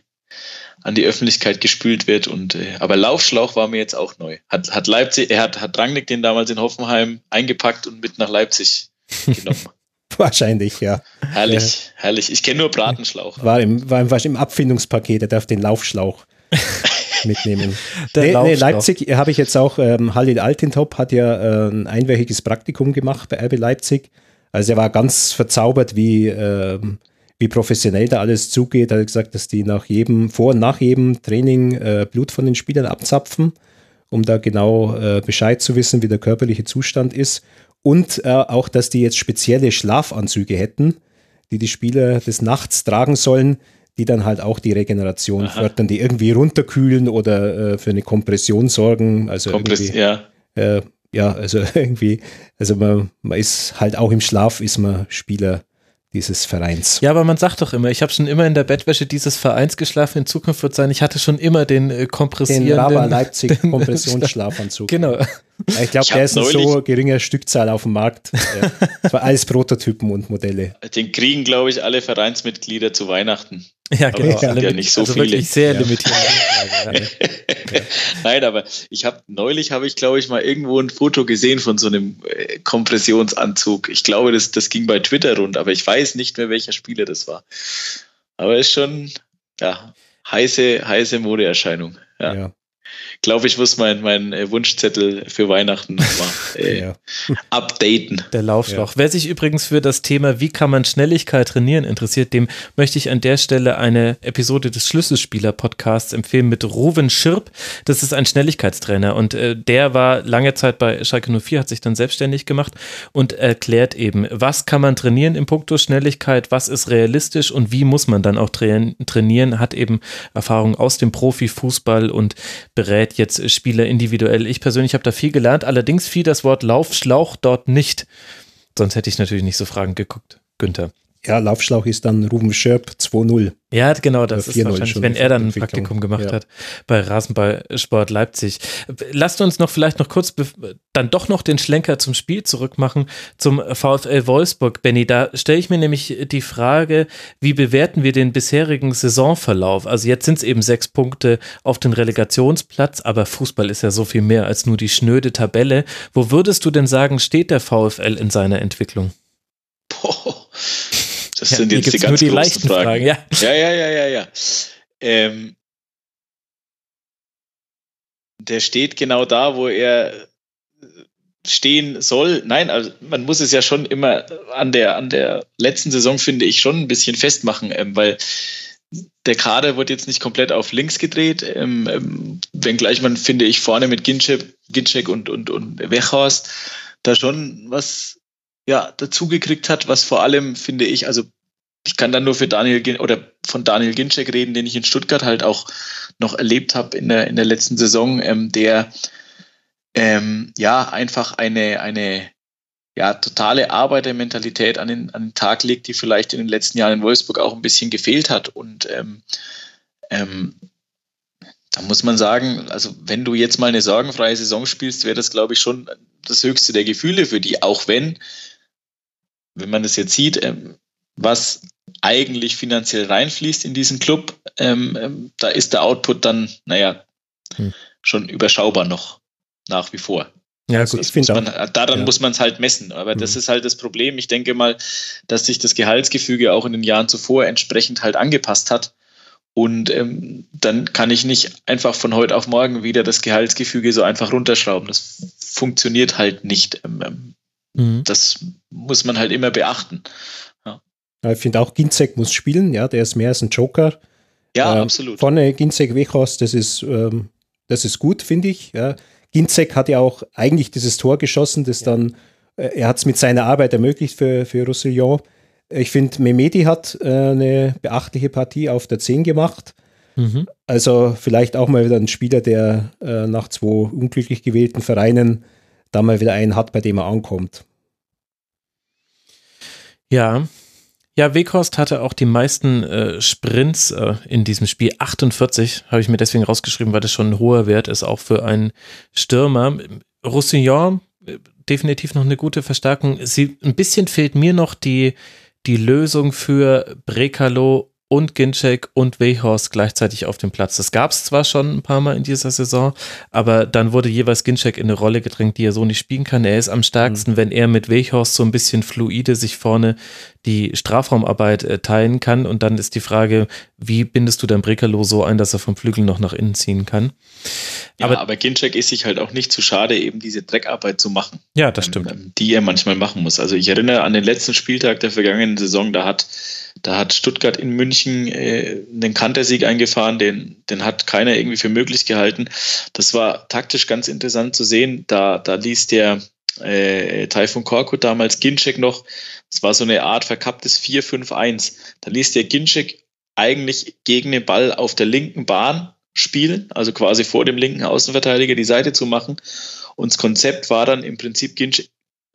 an die Öffentlichkeit gespült wird. Und äh, aber Laufschlauch war mir jetzt auch neu. Hat, hat Leipzig, er hat, hat Rangnick den damals in Hoffenheim eingepackt und mit nach Leipzig genommen. [laughs] Wahrscheinlich, ja. Herrlich, ja. herrlich. Ich kenne nur Bratenschlauch. War im, war im, im Abfindungspaket, er darf den Laufschlauch [laughs] mitnehmen. nee, nee, Leipzig habe ich jetzt auch, ähm, Halil Altintop hat ja äh, ein einwöchiges Praktikum gemacht bei RB Leipzig. Also er war ganz verzaubert, wie, ähm, wie professionell da alles zugeht. Er hat gesagt, dass die nach jedem, vor und nach jedem Training äh, Blut von den Spielern abzapfen, um da genau äh, Bescheid zu wissen, wie der körperliche Zustand ist. Und äh, auch, dass die jetzt spezielle Schlafanzüge hätten, die die Spieler des Nachts tragen sollen, die dann halt auch die Regeneration Aha. fördern, die irgendwie runterkühlen oder äh, für eine Kompression sorgen. Also Kompress ja. Äh, ja, also [laughs] irgendwie, also man, man ist halt auch im Schlaf, ist man Spieler dieses Vereins. Ja, aber man sagt doch immer, ich habe schon immer in der Bettwäsche dieses Vereins geschlafen, in Zukunft wird sein, ich hatte schon immer den äh, kompressierenden... Den Raba [laughs] Leipzig Kompressionsschlafanzug. genau. Ich glaube, der ist eine so geringe Stückzahl auf dem Markt. Das war alles Prototypen und Modelle. Den kriegen, glaube ich, alle Vereinsmitglieder zu Weihnachten. Ja, genau. Aber ja nicht so also viele. wirklich sehr ja. limitiert. [laughs] Nein, aber ich habe neulich habe ich glaube ich mal irgendwo ein Foto gesehen von so einem äh, Kompressionsanzug. Ich glaube, das, das ging bei Twitter rund, aber ich weiß nicht mehr welcher Spieler das war. Aber ist schon ja heiße heiße Modeerscheinung. Ja. ja glaube ich, muss mein, mein äh, Wunschzettel für Weihnachten nochmal [laughs] äh, ja. updaten. Der Laufschlauch. Ja. Wer sich übrigens für das Thema, wie kann man Schnelligkeit trainieren, interessiert, dem möchte ich an der Stelle eine Episode des Schlüsselspieler-Podcasts empfehlen mit Ruven Schirp. Das ist ein Schnelligkeitstrainer und äh, der war lange Zeit bei Schalke 04, hat sich dann selbstständig gemacht und erklärt eben, was kann man trainieren im Punkto Schnelligkeit, was ist realistisch und wie muss man dann auch trainieren, hat eben Erfahrung aus dem Profifußball und berät jetzt Spieler individuell. Ich persönlich habe da viel gelernt, allerdings fiel das Wort Laufschlauch dort nicht. Sonst hätte ich natürlich nicht so fragend geguckt. Günther. Ja, Laufschlauch ist dann Ruben Schirp 2-0. Ja, genau, das ist wahrscheinlich, wenn er dann ein Praktikum gemacht ja. hat bei Rasenballsport Leipzig. Lasst uns noch vielleicht noch kurz dann doch noch den Schlenker zum Spiel zurückmachen, zum VfL Wolfsburg. Benny, da stelle ich mir nämlich die Frage, wie bewerten wir den bisherigen Saisonverlauf? Also jetzt sind es eben sechs Punkte auf den Relegationsplatz, aber Fußball ist ja so viel mehr als nur die schnöde Tabelle. Wo würdest du denn sagen, steht der VfL in seiner Entwicklung? Boah. Das ja, sind jetzt die ganz nur die großen Fragen. Fragen. ja. ja, ja, ja, ja, ja. Ähm, der steht genau da, wo er stehen soll. Nein, also man muss es ja schon immer an der, an der letzten Saison, finde ich, schon ein bisschen festmachen, ähm, weil der Kader wird jetzt nicht komplett auf links gedreht, ähm, ähm, wenngleich man, finde ich, vorne mit Ginczek, und, und, und Wechhorst da schon was ja, dazugekriegt hat, was vor allem, finde ich, also ich kann dann nur für Daniel oder von Daniel Ginczek reden, den ich in Stuttgart halt auch noch erlebt habe in der, in der letzten Saison, ähm, der ähm, ja einfach eine, eine ja, totale Arbeitermentalität an den, an den Tag legt, die vielleicht in den letzten Jahren in Wolfsburg auch ein bisschen gefehlt hat. Und ähm, ähm, da muss man sagen, also wenn du jetzt mal eine sorgenfreie Saison spielst, wäre das, glaube ich, schon das höchste der Gefühle für die, auch wenn wenn man das jetzt sieht, ähm, was eigentlich finanziell reinfließt in diesen Club, ähm, ähm, da ist der Output dann, naja, hm. schon überschaubar noch, nach wie vor. Ja, gut, ich finde man, daran ja. muss man es halt messen. Aber mhm. das hm. ist halt das Problem. Ich denke mal, dass sich das Gehaltsgefüge auch in den Jahren zuvor entsprechend halt angepasst hat. Und ähm, dann kann ich nicht einfach von heute auf morgen wieder das Gehaltsgefüge so einfach runterschrauben. Das funktioniert halt nicht. Ähm Mhm. Das muss man halt immer beachten. Ich finde auch Ginzek muss spielen, ja, der ist mehr als ein Joker. Ja, äh, absolut. Vorne Ginzek Wechhaus, das ist, ähm, das ist gut, finde ich. Ja. Ginzek hat ja auch eigentlich dieses Tor geschossen, das ja. dann, äh, er hat es mit seiner Arbeit ermöglicht für, für Roussillon. Ich finde, Memedi hat äh, eine beachtliche Partie auf der 10 gemacht. Mhm. Also vielleicht auch mal wieder ein Spieler, der äh, nach zwei unglücklich gewählten Vereinen da mal wieder einen hat, bei dem er ankommt. Ja. Ja, Weghorst hatte auch die meisten äh, Sprints äh, in diesem Spiel. 48 habe ich mir deswegen rausgeschrieben, weil das schon ein hoher Wert ist, auch für einen Stürmer. Roussillon, äh, definitiv noch eine gute Verstärkung. Sie, ein bisschen fehlt mir noch die, die Lösung für Brekalo und Ginczek und Wehorst gleichzeitig auf dem Platz. Das gab es zwar schon ein paar Mal in dieser Saison, aber dann wurde jeweils Ginczek in eine Rolle gedrängt, die er so nicht spielen kann. Er ist am stärksten, mhm. wenn er mit Wehorst so ein bisschen fluide sich vorne die Strafraumarbeit äh, teilen kann. Und dann ist die Frage, wie bindest du dein Brekalo so ein, dass er vom Flügel noch nach innen ziehen kann? Ja, aber, aber Ginczek ist sich halt auch nicht zu schade, eben diese Dreckarbeit zu machen. Ja, das stimmt. Ähm, die er manchmal machen muss. Also ich erinnere an den letzten Spieltag der vergangenen Saison, da hat Da hat Stuttgart in München äh, einen Kantersieg eingefahren, den, den hat keiner irgendwie für möglich gehalten. Das war taktisch ganz interessant zu sehen. Da, da ließ der äh, Taifun Korkut damals Ginczek noch, das war so eine Art verkapptes 4-5-1. Da ließ der Ginczek eigentlich gegen den Ball auf der linken Bahn spielen, also quasi vor dem linken Außenverteidiger die Seite zu machen. Und das Konzept war dann im Prinzip Ginczek,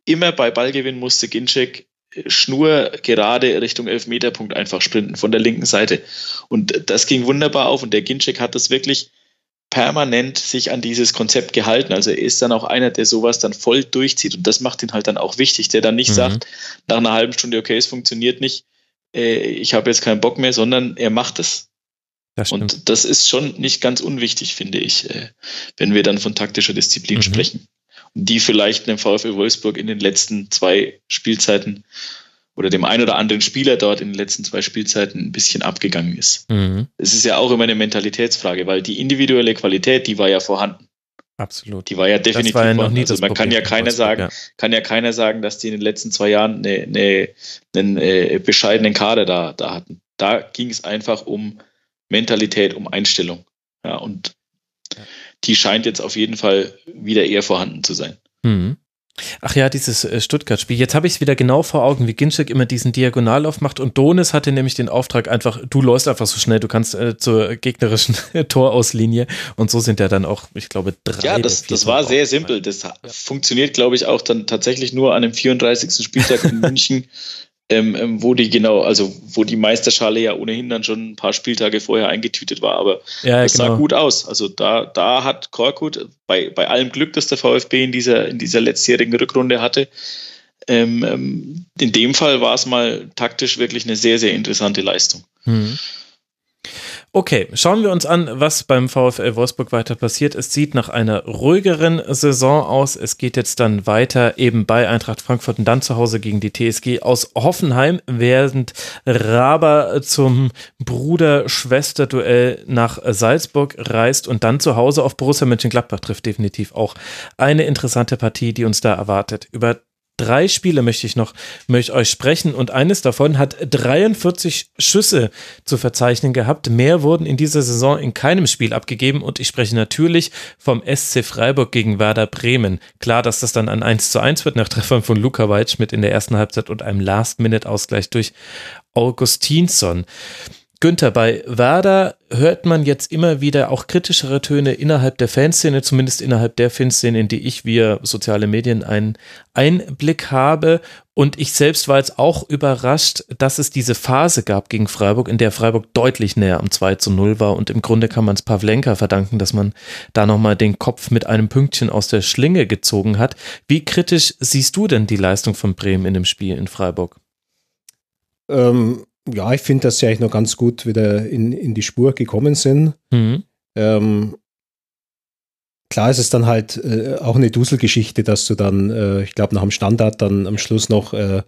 immer bei Ballgewinn musste Ginczek Schnur gerade Richtung Elfmeterpunkt einfach sprinten von der linken Seite. Und das ging wunderbar auf und der Ginczek hat das wirklich permanent sich an dieses Konzept gehalten. Also er ist dann auch einer, der sowas dann voll durchzieht und das macht ihn halt dann auch wichtig, der dann nicht mhm. sagt, nach einer halben Stunde, okay, es funktioniert nicht, äh, ich habe jetzt keinen Bock mehr, sondern er macht es. Das und das ist schon nicht ganz unwichtig, finde ich, äh, wenn wir dann von taktischer Disziplin mhm. sprechen die vielleicht dem VfL Wolfsburg in den letzten zwei Spielzeiten oder dem einen oder anderen Spieler dort in den letzten zwei Spielzeiten ein bisschen abgegangen ist. Mhm. Es ist ja auch immer eine Mentalitätsfrage, weil die individuelle Qualität, die war ja vorhanden. Absolut. Die war ja definitiv war ja vorhanden. Also man kann ja keiner sagen, ja. kann ja keiner sagen, dass die in den letzten zwei Jahren eine, eine, einen äh, bescheidenen Kader da, da hatten. Da ging es einfach um Mentalität, um Einstellung. Ja, und die scheint jetzt auf jeden Fall wieder eher vorhanden zu sein. Mhm. Ach ja, dieses äh, Stuttgart-Spiel. Jetzt habe ich es wieder genau vor Augen, wie Ginczek immer diesen Diagonallauf macht und Donis hatte nämlich den Auftrag einfach, du läufst einfach so schnell, du kannst äh, zur gegnerischen [laughs] Torauslinie und so sind ja dann auch, ich glaube, drei. Ja, das, das war sehr simpel. Das ja. funktioniert, glaube ich, auch dann tatsächlich nur an dem 34. Spieltag in [laughs] München ähm, ähm, wo die genau, also wo die Meisterschale ja ohnehin dann schon ein paar Spieltage vorher eingetütet war, aber ja, das genau. sah gut aus. Also da, da hat Korkut bei, bei allem Glück, das der VfB in dieser, in dieser letztjährigen Rückrunde hatte, ähm, ähm in dem Fall war es mal taktisch wirklich eine sehr, sehr interessante Leistung. Mhm. Okay, schauen wir uns an, was beim VfL Wolfsburg weiter passiert. Es sieht nach einer ruhigeren Saison aus. Es geht jetzt dann weiter eben bei Eintracht Frankfurt und dann zu Hause gegen die TSG aus Hoffenheim, während Raber zum Bruder-Schwester-Duell nach Salzburg reist und dann zu Hause auf Borussia Mönchengladbach trifft. Definitiv auch eine interessante Partie, die uns da erwartet. Über drei Spiele möchte ich noch mit euch sprechen und eines davon hat 43 Schüsse zu verzeichnen gehabt. Mehr wurden in dieser Saison in keinem Spiel abgegeben und ich spreche natürlich vom SC Freiburg gegen Werder Bremen. Klar, dass das dann ein 1 zu 1 wird nach Treffern von Luka Weitschmidt in der ersten Halbzeit und einem Last-Minute-Ausgleich durch Augustinsson. Günther, bei Werder hört man jetzt immer wieder auch kritischere Töne innerhalb der Fanszene, zumindest innerhalb der Fanszene, in die ich via soziale Medien einen Einblick habe. Und ich selbst war jetzt auch überrascht, dass es diese Phase gab gegen Freiburg, in der Freiburg deutlich näher am 2 zu 0 war. Und im Grunde kann man es Pavlenka verdanken, dass man da nochmal den Kopf mit einem Pünktchen aus der Schlinge gezogen hat. Wie kritisch siehst du denn die Leistung von Bremen in dem Spiel in Freiburg? Ähm, ja, ich finde, dass sie eigentlich noch ganz gut wieder in, in die Spur gekommen sind. Mhm. Ähm, klar ist es dann halt äh, auch eine Duselgeschichte, dass du dann, äh, ich glaube, nach dem Standard dann am Schluss noch äh,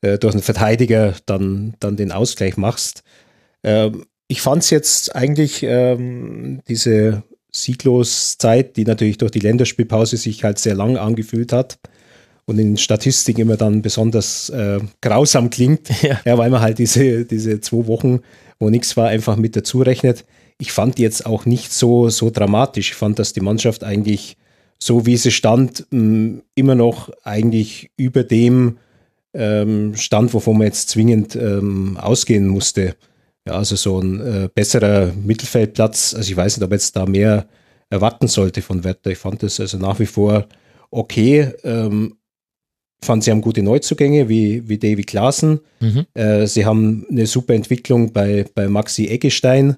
äh durch einen Verteidiger dann, dann den Ausgleich machst. Ähm, ich fand es jetzt eigentlich ähm, diese Siegloszeit, die natürlich durch die Länderspielpause sich halt sehr lang angefühlt hat, und in Statistiken immer dann besonders äh, grausam klingt, [laughs] ja. ja. weil man halt diese, diese zwei Wochen, wo nichts war, einfach mit dazu rechnet. Ich fand jetzt auch nicht so, so dramatisch. Ich fand, dass die Mannschaft eigentlich, so wie sie stand, mh, immer noch eigentlich über dem ähm, stand, wovon man jetzt zwingend ähm, ausgehen musste. Ja, also so ein äh, besserer Mittelfeldplatz. Also ich weiß nicht, ob jetzt da mehr erwarten sollte von Wetter. Ich fand das also nach wie vor okay. Ähm, fand, sie haben gute Neuzugänge wie, wie Davy Klaassen. Mhm. Äh, sie haben eine super Entwicklung bei, bei Maxi Eggestein,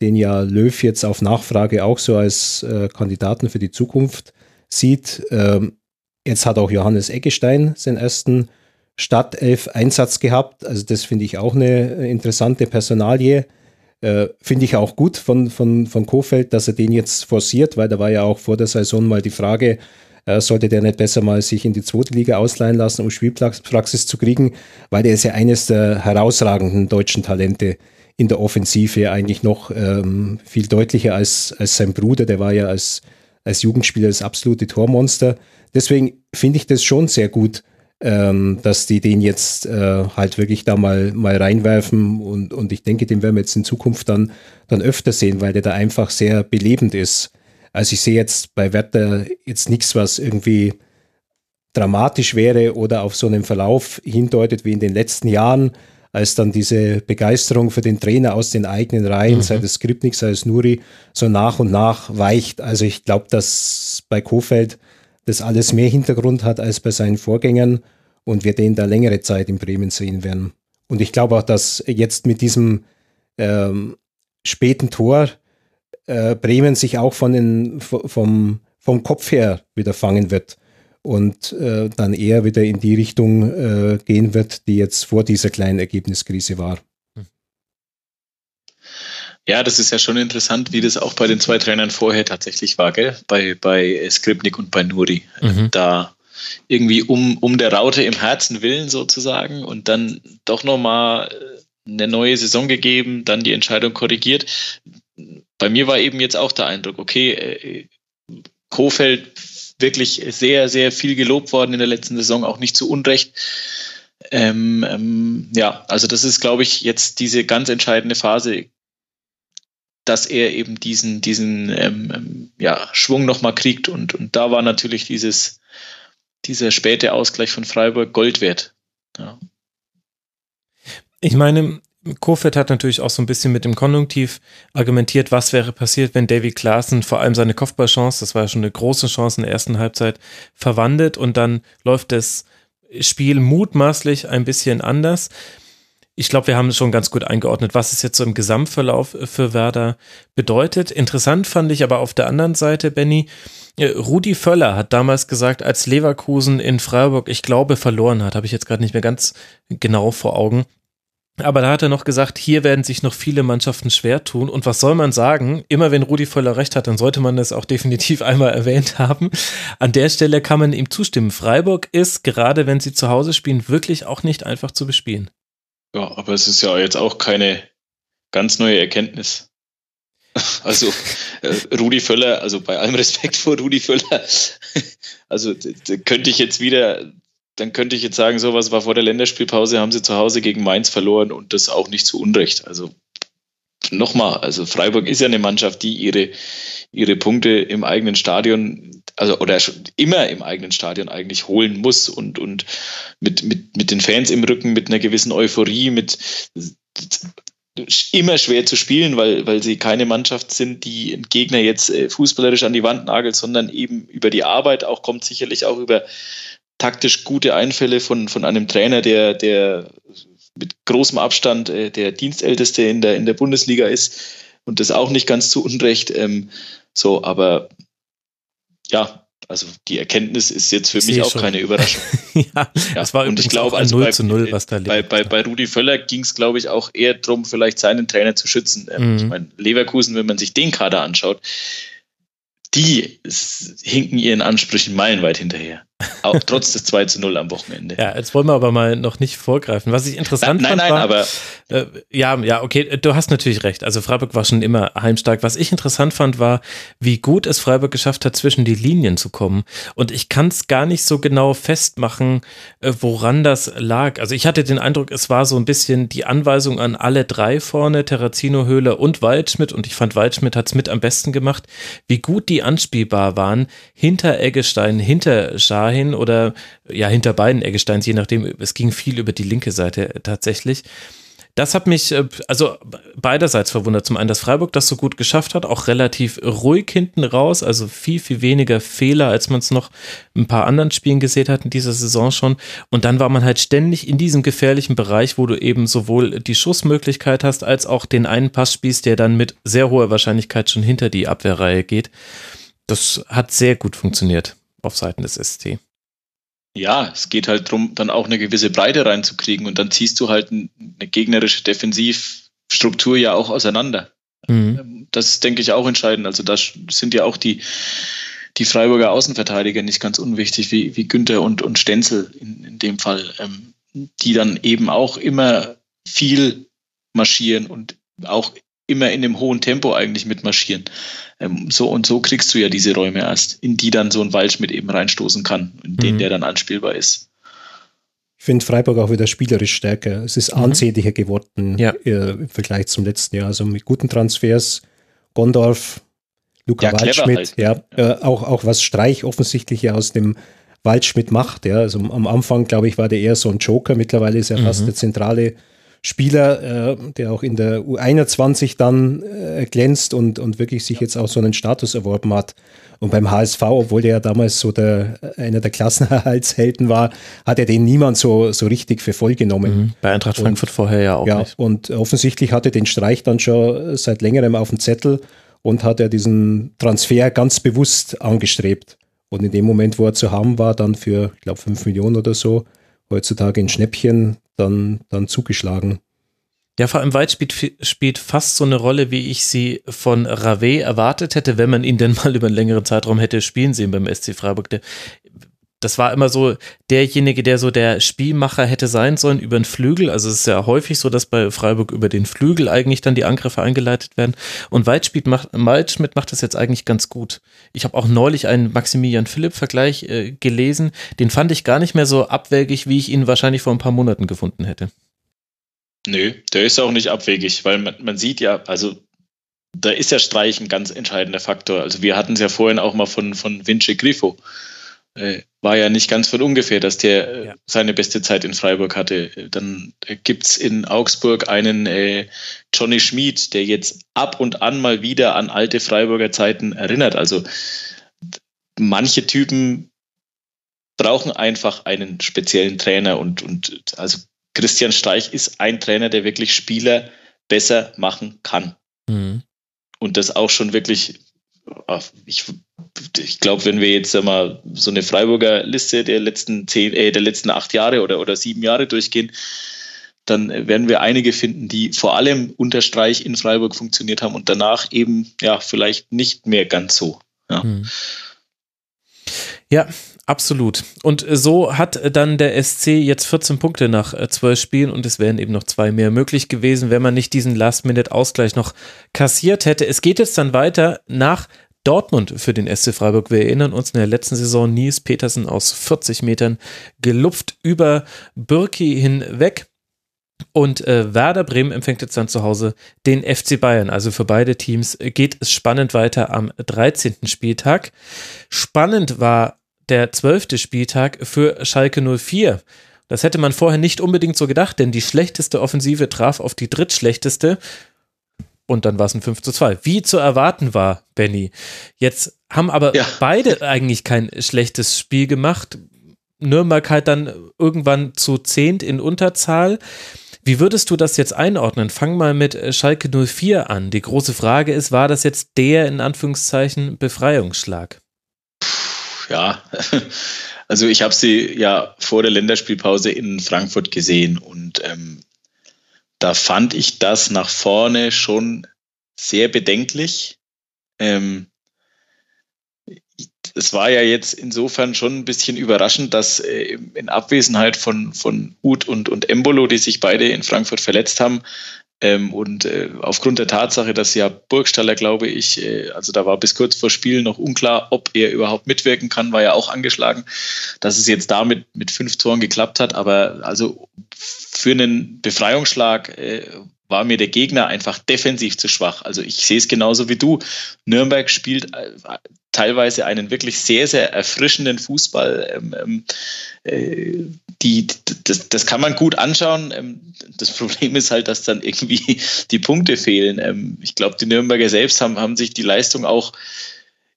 den ja Löw jetzt auf Nachfrage auch so als äh, Kandidaten für die Zukunft sieht. Ähm, jetzt hat auch Johannes Eggestein seinen ersten Stadtelf-Einsatz gehabt. Also das finde ich auch eine interessante Personalie. Äh, finde ich auch gut von, von, von Kofeld, dass er den jetzt forciert, weil da war ja auch vor der Saison mal die Frage, sollte der nicht besser mal sich in die zweite Liga ausleihen lassen, um Spielpraxis zu kriegen, weil der ist ja eines der herausragenden deutschen Talente in der Offensive, eigentlich noch ähm, viel deutlicher als, als sein Bruder, der war ja als, als Jugendspieler das absolute Tormonster. Deswegen finde ich das schon sehr gut, ähm, dass die den jetzt äh, halt wirklich da mal, mal reinwerfen und, und ich denke, den werden wir jetzt in Zukunft dann, dann öfter sehen, weil der da einfach sehr belebend ist. Also ich sehe jetzt bei Werther jetzt nichts, was irgendwie dramatisch wäre oder auf so einen Verlauf hindeutet wie in den letzten Jahren, als dann diese Begeisterung für den Trainer aus den eigenen Reihen, mhm. sei es Skripnik, sei es Nuri, so nach und nach weicht. Also ich glaube, dass bei Kofeld das alles mehr Hintergrund hat als bei seinen Vorgängern und wir den da längere Zeit in Bremen sehen werden. Und ich glaube auch, dass jetzt mit diesem ähm, späten Tor äh, Bremen sich auch von den, vom, vom Kopf her wieder fangen wird und äh, dann eher wieder in die Richtung äh, gehen wird, die jetzt vor dieser kleinen Ergebniskrise war. Ja, das ist ja schon interessant, wie das auch bei den zwei Trainern vorher tatsächlich war, gell? Bei, bei Skripnik und bei Nuri. Mhm. Da irgendwie um, um der Raute im Herzen willen sozusagen und dann doch nochmal äh, eine neue Saison gegeben, dann die Entscheidung korrigiert. Bei mir war eben jetzt auch der Eindruck, okay, äh, Kofeld wirklich sehr, sehr viel gelobt worden in der letzten Saison, auch nicht zu Unrecht. Ähm, ähm, ja, also das ist, glaube ich, jetzt diese ganz entscheidende Phase, dass er eben diesen, diesen ähm, ähm ja, Schwung nochmal kriegt. Und, und da war natürlich dieses, dieser späte Ausgleich von Freiburg Gold wert. Ja. Ich meine, Kofeld hat natürlich auch so ein bisschen mit dem Konjunktiv argumentiert, was wäre passiert, wenn Davy Klaassen vor allem seine Kopfballchance, das war ja schon eine große Chance in der ersten Halbzeit, verwandelt und dann läuft das Spiel mutmaßlich ein bisschen anders. Ich glaube, wir haben es schon ganz gut eingeordnet, was es jetzt so im Gesamtverlauf für Werder bedeutet. Interessant fand ich aber auf der anderen Seite, Benny, äh, Rudi Völler hat damals gesagt, als Leverkusen in Freiburg, ich glaube, verloren hat, habe ich jetzt gerade nicht mehr ganz genau vor Augen, aber da hat er noch gesagt, hier werden sich noch viele Mannschaften schwer tun. Und was soll man sagen? Immer wenn Rudi Völler recht hat, dann sollte man das auch definitiv [laughs] einmal erwähnt haben. An der Stelle kann man ihm zustimmen. Freiburg ist, gerade wenn sie zu Hause spielen, wirklich auch nicht einfach zu bespielen. Ja, aber es ist ja jetzt auch keine ganz neue Erkenntnis. [laughs] Also äh, Rudi Völler, also bei allem Respekt vor Rudi Völler, [laughs] also könnte ich jetzt wieder dann könnte ich jetzt sagen, sowas war vor der Länderspielpause, haben sie zu Hause gegen Mainz verloren und das auch nicht zu Unrecht. Also nochmal, also Freiburg ist ja eine Mannschaft, die ihre, ihre Punkte im eigenen Stadion, also oder immer im eigenen Stadion eigentlich holen muss und, und mit, mit, mit den Fans im Rücken, mit einer gewissen Euphorie, mit immer schwer zu spielen, weil, weil sie keine Mannschaft sind, die Gegner jetzt äh, fußballerisch an die Wand nagelt, sondern eben über die Arbeit auch kommt sicherlich auch über taktisch gute Einfälle von, von einem Trainer, der, der mit großem Abstand äh, der Dienstälteste in der, in der Bundesliga ist und das auch nicht ganz zu Unrecht. Ähm, so, aber ja, also die Erkenntnis ist jetzt für ich mich auch schon. keine Überraschung. [laughs] ja, ja, war und ich glaube, also 0 bei, zu 0, was da bei, bei, bei Rudi Völler ging es, glaube ich, auch eher darum, vielleicht seinen Trainer zu schützen. Ähm, mhm. Ich meine, Leverkusen, wenn man sich den Kader anschaut, die hinken ihren Ansprüchen meilenweit hinterher. Auch trotz des 2 zu 0 am Wochenende. Ja, jetzt wollen wir aber mal noch nicht vorgreifen. Was ich interessant nein, fand. Nein, nein, aber. Äh, ja, ja, okay, du hast natürlich recht. Also Freiburg war schon immer heimstark. Was ich interessant fand, war, wie gut es Freiburg geschafft hat, zwischen die Linien zu kommen. Und ich kann es gar nicht so genau festmachen, äh, woran das lag. Also ich hatte den Eindruck, es war so ein bisschen die Anweisung an alle drei vorne, Terrazino, Höhler und Waldschmidt. Und ich fand, Waldschmidt hat es mit am besten gemacht, wie gut die anspielbar waren hinter Eggestein, hinter Schahin oder ja hinter beiden Eggesteins, je nachdem. Es ging viel über die linke Seite tatsächlich. Das hat mich äh, also beiderseits verwundert. Zum einen, dass Freiburg das so gut geschafft hat, auch relativ ruhig hinten raus, also viel, viel weniger Fehler, als man es noch ein paar anderen Spielen gesehen hat in dieser Saison schon. Und dann war man halt ständig in diesem gefährlichen Bereich, wo du eben sowohl die Schussmöglichkeit hast, als auch den einen Pass spielst, der dann mit sehr hoher Wahrscheinlichkeit schon hinter die Abwehrreihe geht. Das hat sehr gut funktioniert auf Seiten des SC ja, es geht halt darum, dann auch eine gewisse Breite reinzukriegen und dann ziehst du halt eine gegnerische Defensivstruktur ja auch auseinander. Mhm. Ähm, das ist, denke ich, auch entscheidend. Also da sind ja auch die, die Freiburger Außenverteidiger nicht ganz unwichtig, wie, wie Günther und, und Stenzel in, in dem Fall, ähm, die dann eben auch immer viel marschieren und auch immer in einem hohen Tempo eigentlich mitmarschieren. Ähm, so und so kriegst du ja diese Räume erst, in die dann so ein Waldschmidt eben reinstoßen kann, in den mhm. der dann anspielbar ist. Ich finde Freiburg auch wieder spielerisch stärker. Es ist mhm. ansehnlicher geworden ja. äh, im Vergleich zum letzten Jahr. Also mit guten Transfers, Gondorf, Luca ja, Waldschmidt, halt. ja, ja. Äh, auch, auch was Streich offensichtlich ja aus dem Waldschmidt macht. Ja. Also am Anfang, glaube ich, war der eher so ein Joker. Mittlerweile ist er mhm. fast der zentrale Spieler, äh, der auch in der U21 dann äh, glänzt und, und wirklich sich jetzt auch so einen Status erworben hat. Und beim HSV, obwohl der ja damals so der, einer der Klassenerhaltshelden war, hat er den niemand so, so richtig für voll genommen. Mhm. Bei Eintracht Frankfurt und, vorher ja auch ja, nicht. Und offensichtlich hatte den Streich dann schon seit längerem auf dem Zettel und hat er diesen Transfer ganz bewusst angestrebt. Und in dem Moment, wo er zu haben war, dann für, ich glaube, 5 Millionen oder so, heutzutage in Schnäppchen, dann, dann zugeschlagen. Ja, vor allem White spielt, spielt fast so eine Rolle, wie ich sie von Rave erwartet hätte, wenn man ihn denn mal über einen längeren Zeitraum hätte spielen sehen beim SC Freiburg. Der das war immer so derjenige, der so der Spielmacher hätte sein sollen über den Flügel. Also es ist ja häufig so, dass bei Freiburg über den Flügel eigentlich dann die Angriffe eingeleitet werden. Und Waldschmidt macht, Waldschmidt macht das jetzt eigentlich ganz gut. Ich habe auch neulich einen Maximilian Philipp-Vergleich äh, gelesen. Den fand ich gar nicht mehr so abwegig, wie ich ihn wahrscheinlich vor ein paar Monaten gefunden hätte. Nö, der ist auch nicht abwegig, weil man, man sieht ja, also da ist ja Streich ein ganz entscheidender Faktor. Also wir hatten es ja vorhin auch mal von, von Vince Griffo war ja nicht ganz von ungefähr, dass der äh, ja. seine beste Zeit in Freiburg hatte. Dann gibt es in Augsburg einen äh, Johnny Schmid, der jetzt ab und an mal wieder an alte Freiburger Zeiten erinnert. Also manche Typen brauchen einfach einen speziellen Trainer und, und also Christian Streich ist ein Trainer, der wirklich Spieler besser machen kann. Mhm. Und das auch schon wirklich ich, ich glaube, wenn wir jetzt mal so eine Freiburger Liste der letzten zehn, äh, der letzten acht Jahre oder, oder sieben Jahre durchgehen, dann werden wir einige finden, die vor allem unter Streich in Freiburg funktioniert haben und danach eben ja vielleicht nicht mehr ganz so. Ja. Hm. Ja, absolut. Und so hat dann der SC jetzt 14 Punkte nach 12 Spielen und es wären eben noch zwei mehr möglich gewesen, wenn man nicht diesen Last-Minute-Ausgleich noch kassiert hätte. Es geht jetzt dann weiter nach Dortmund für den SC Freiburg. Wir erinnern uns in der letzten Saison Nils Petersen aus 40 Metern gelupft über Birki hinweg. Und äh, Werder Bremen empfängt jetzt dann zu Hause den FC Bayern. Also für beide Teams geht es spannend weiter am 13. Spieltag. Spannend war der 12. Spieltag für Schalke 04. Das hätte man vorher nicht unbedingt so gedacht, denn die schlechteste Offensive traf auf die drittschlechteste und dann war es ein 5 zu 2. Wie zu erwarten war, Benny. Jetzt haben aber ja. beide eigentlich kein schlechtes Spiel gemacht. Nürnberg halt dann irgendwann zu zehnt in Unterzahl. Wie würdest du das jetzt einordnen? Fang mal mit Schalke 04 an. Die große Frage ist, war das jetzt der in Anführungszeichen Befreiungsschlag? Ja, [laughs] also ich habe sie ja vor der Länderspielpause in Frankfurt gesehen und ähm, da fand ich das nach vorne schon sehr bedenklich. Ähm, es war ja jetzt insofern schon ein bisschen überraschend, dass äh, in Abwesenheit von, von Uth und, und Embolo, die sich beide in Frankfurt verletzt haben, ähm, und äh, aufgrund der Tatsache, dass ja Burgstaller, glaube ich, äh, also da war bis kurz vor Spiel noch unklar, ob er überhaupt mitwirken kann, war ja auch angeschlagen, dass es jetzt damit mit fünf Toren geklappt hat. Aber also für einen Befreiungsschlag äh, war mir der Gegner einfach defensiv zu schwach. Also ich sehe es genauso wie du. Nürnberg spielt äh, teilweise einen wirklich sehr, sehr erfrischenden Fußball. Ähm, ähm, äh, die, das, das kann man gut anschauen. Ähm, das [laughs] Problem ist halt, dass dann irgendwie die Punkte fehlen. Ähm, ich glaube, die Nürnberger selbst haben, haben sich die Leistung auch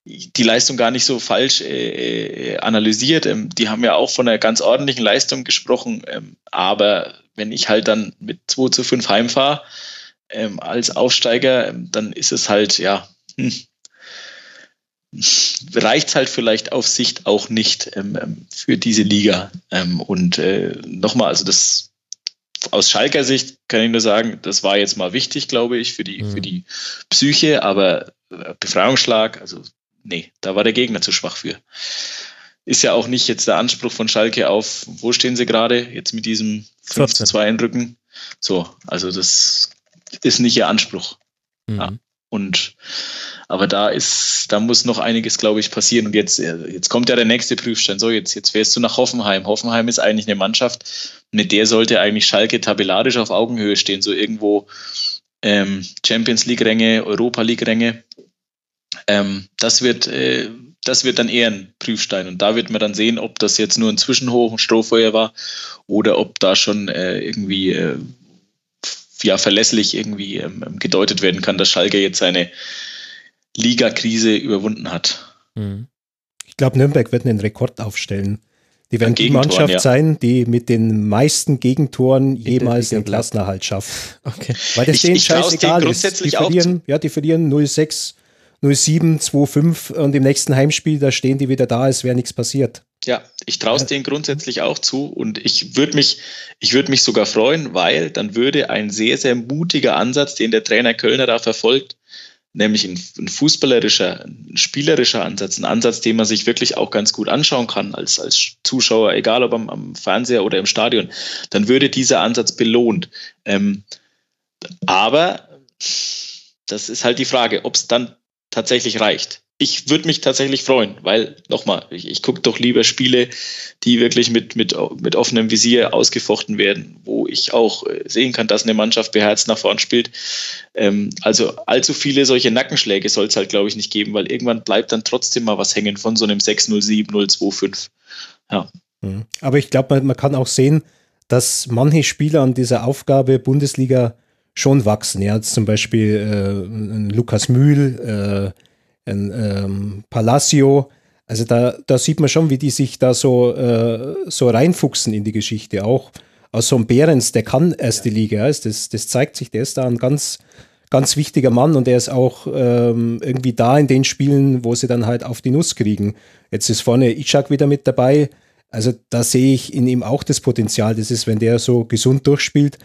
die Leistung gar nicht so falsch äh, äh analysiert. Ähm, die haben ja auch von einer ganz ordentlichen Leistung gesprochen. Aber wenn ich halt dann mit 2 zu 5 heimfahre als Aufsteiger, dann ist es halt, ja, hm, reicht halt vielleicht auf Sicht auch nicht ähm, ähm für diese Liga. Ähm, und äh, nochmal, also das aus Schalker Sicht kann ich nur sagen, das war jetzt mal wichtig, glaube ich, für die, mhm. für die Psyche, aber äh, Befreiungsschlag, also nee, da war der Gegner zu schwach für. Ist ja auch nicht jetzt der Anspruch von Schalke auf, wo stehen sie gerade, jetzt mit diesem 5 zu 2 in Rücken. So, also das ist nicht ihr Anspruch. Mhm. Ja. Und Aber da ist, da muss noch einiges, glaube ich, passieren. Und jetzt, äh, jetzt kommt ja der nächste Prüfstein. So, jetzt, jetzt fährst du nach Hoffenheim. Hoffenheim ist eigentlich eine Mannschaft, mit der sollte eigentlich Schalke tabellarisch auf Augenhöhe stehen. So irgendwo ähm, Champions League-Ränge, Europa League-Ränge. Ähm, das wird, äh, das wird dann eher ein Prüfstein. Und da wird man dann sehen, ob das jetzt nur ein Zwischenhoch, ein Strohfeuer war oder ob da schon äh, irgendwie äh, ja, verlässlich irgendwie ähm, ähm, gedeutet werden kann, dass Schalke jetzt seine Liga-Krise überwunden hat. Mhm. Ich glaube, Nürnberg wird einen Rekord aufstellen. Die werden die Mannschaft ja. sein, die mit den meisten Gegentoren jemals den Klassenerhalt schafft. [laughs] Okay. Weil das ich, denen scheißegal ist. Die verlieren, ja, die verlieren 0-6, 0-7, 2-5 und im nächsten Heimspiel, da stehen die wieder da, als wäre nichts passiert. Ja, ich traue es denen grundsätzlich auch zu und ich würde mich, ich würde mich sogar freuen, weil dann würde ein sehr, sehr mutiger Ansatz, den der Trainer Kölner da verfolgt, nämlich ein, ein fußballerischer, ein spielerischer Ansatz, ein Ansatz, den man sich wirklich auch ganz gut anschauen kann als, als Zuschauer, egal ob am, am Fernseher oder im Stadion, dann würde dieser Ansatz belohnt. Ähm, aber das ist halt die Frage, ob es dann tatsächlich reicht ich würde mich tatsächlich freuen, weil nochmal, ich, ich gucke doch lieber Spiele, die wirklich mit, mit, mit offenem Visier ausgefochten werden, wo ich auch äh, sehen kann, dass eine Mannschaft beherzt nach vorn spielt. Ähm, also allzu viele solche Nackenschläge soll es halt, glaube ich, nicht geben, weil irgendwann bleibt dann trotzdem mal was hängen von so einem 6-0-7, 0-2-5. Ja. Mhm. Aber ich glaube, man, man kann auch sehen, dass manche Spieler an dieser Aufgabe Bundesliga schon wachsen. Ja, zum Beispiel äh, Lukas Mühl, äh, ein ähm, Palacio. Also da, da sieht man schon, wie die sich da so, äh, so reinfuchsen in die Geschichte. Auch aus so einem Behrens, der kann erste Liga. Das, das zeigt sich, der ist da ein ganz, ganz wichtiger Mann und er ist auch ähm, irgendwie da in den Spielen, wo sie dann halt auf die Nuss kriegen. Jetzt ist vorne Ishak wieder mit dabei. Also da sehe ich in ihm auch das Potenzial. Das ist, wenn der so gesund durchspielt,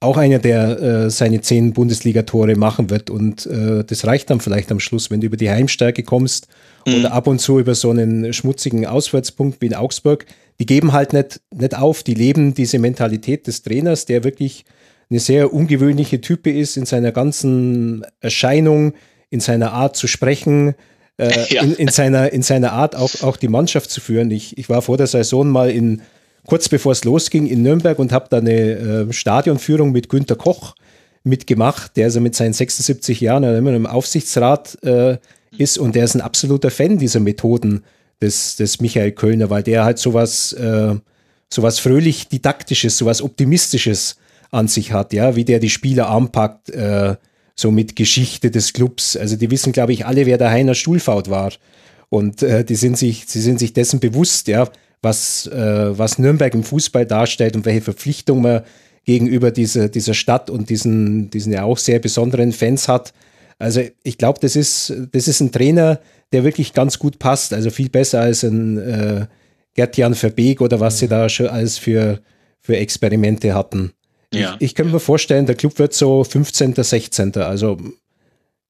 auch einer, der äh, seine zehn Bundesligatore machen wird. Und äh, das reicht dann vielleicht am Schluss, wenn du über die Heimstärke kommst mhm. oder ab und zu über so einen schmutzigen Auswärtspunkt wie in Augsburg. Die geben halt nicht, nicht auf, die leben diese Mentalität des Trainers, der wirklich eine sehr ungewöhnliche Type ist in seiner ganzen Erscheinung, in seiner Art zu sprechen, äh, [laughs] ja. in, in, seiner, in seiner Art auch, auch die Mannschaft zu führen. Ich, ich war vor der Saison mal in kurz bevor es losging in Nürnberg und habe da eine äh, Stadionführung mit Günter Koch mitgemacht, der also mit seinen 76 Jahren immer im Aufsichtsrat äh, ist und der ist ein absoluter Fan dieser Methoden des, des Michael Kölner, weil der halt sowas, äh, sowas fröhlich Didaktisches, sowas Optimistisches an sich hat, ja, wie der die Spieler anpackt, äh, so mit Geschichte des Clubs. Also die wissen, glaube ich, alle, wer der Heiner Stuhlfaut war. Und äh, die sind sich, sie sind sich dessen bewusst, ja, was, äh, was Nürnberg im Fußball darstellt und welche Verpflichtungen man gegenüber dieser, dieser Stadt und diesen, diesen ja auch sehr besonderen Fans hat. Also ich glaube, das ist, das ist ein Trainer, der wirklich ganz gut passt. Also viel besser als ein äh, Gerd-Jan Verbeek oder was sie da schon alles für, für Experimente hatten. Ja. Ich, ich könnte mir vorstellen, der Club wird so 15., 16. Also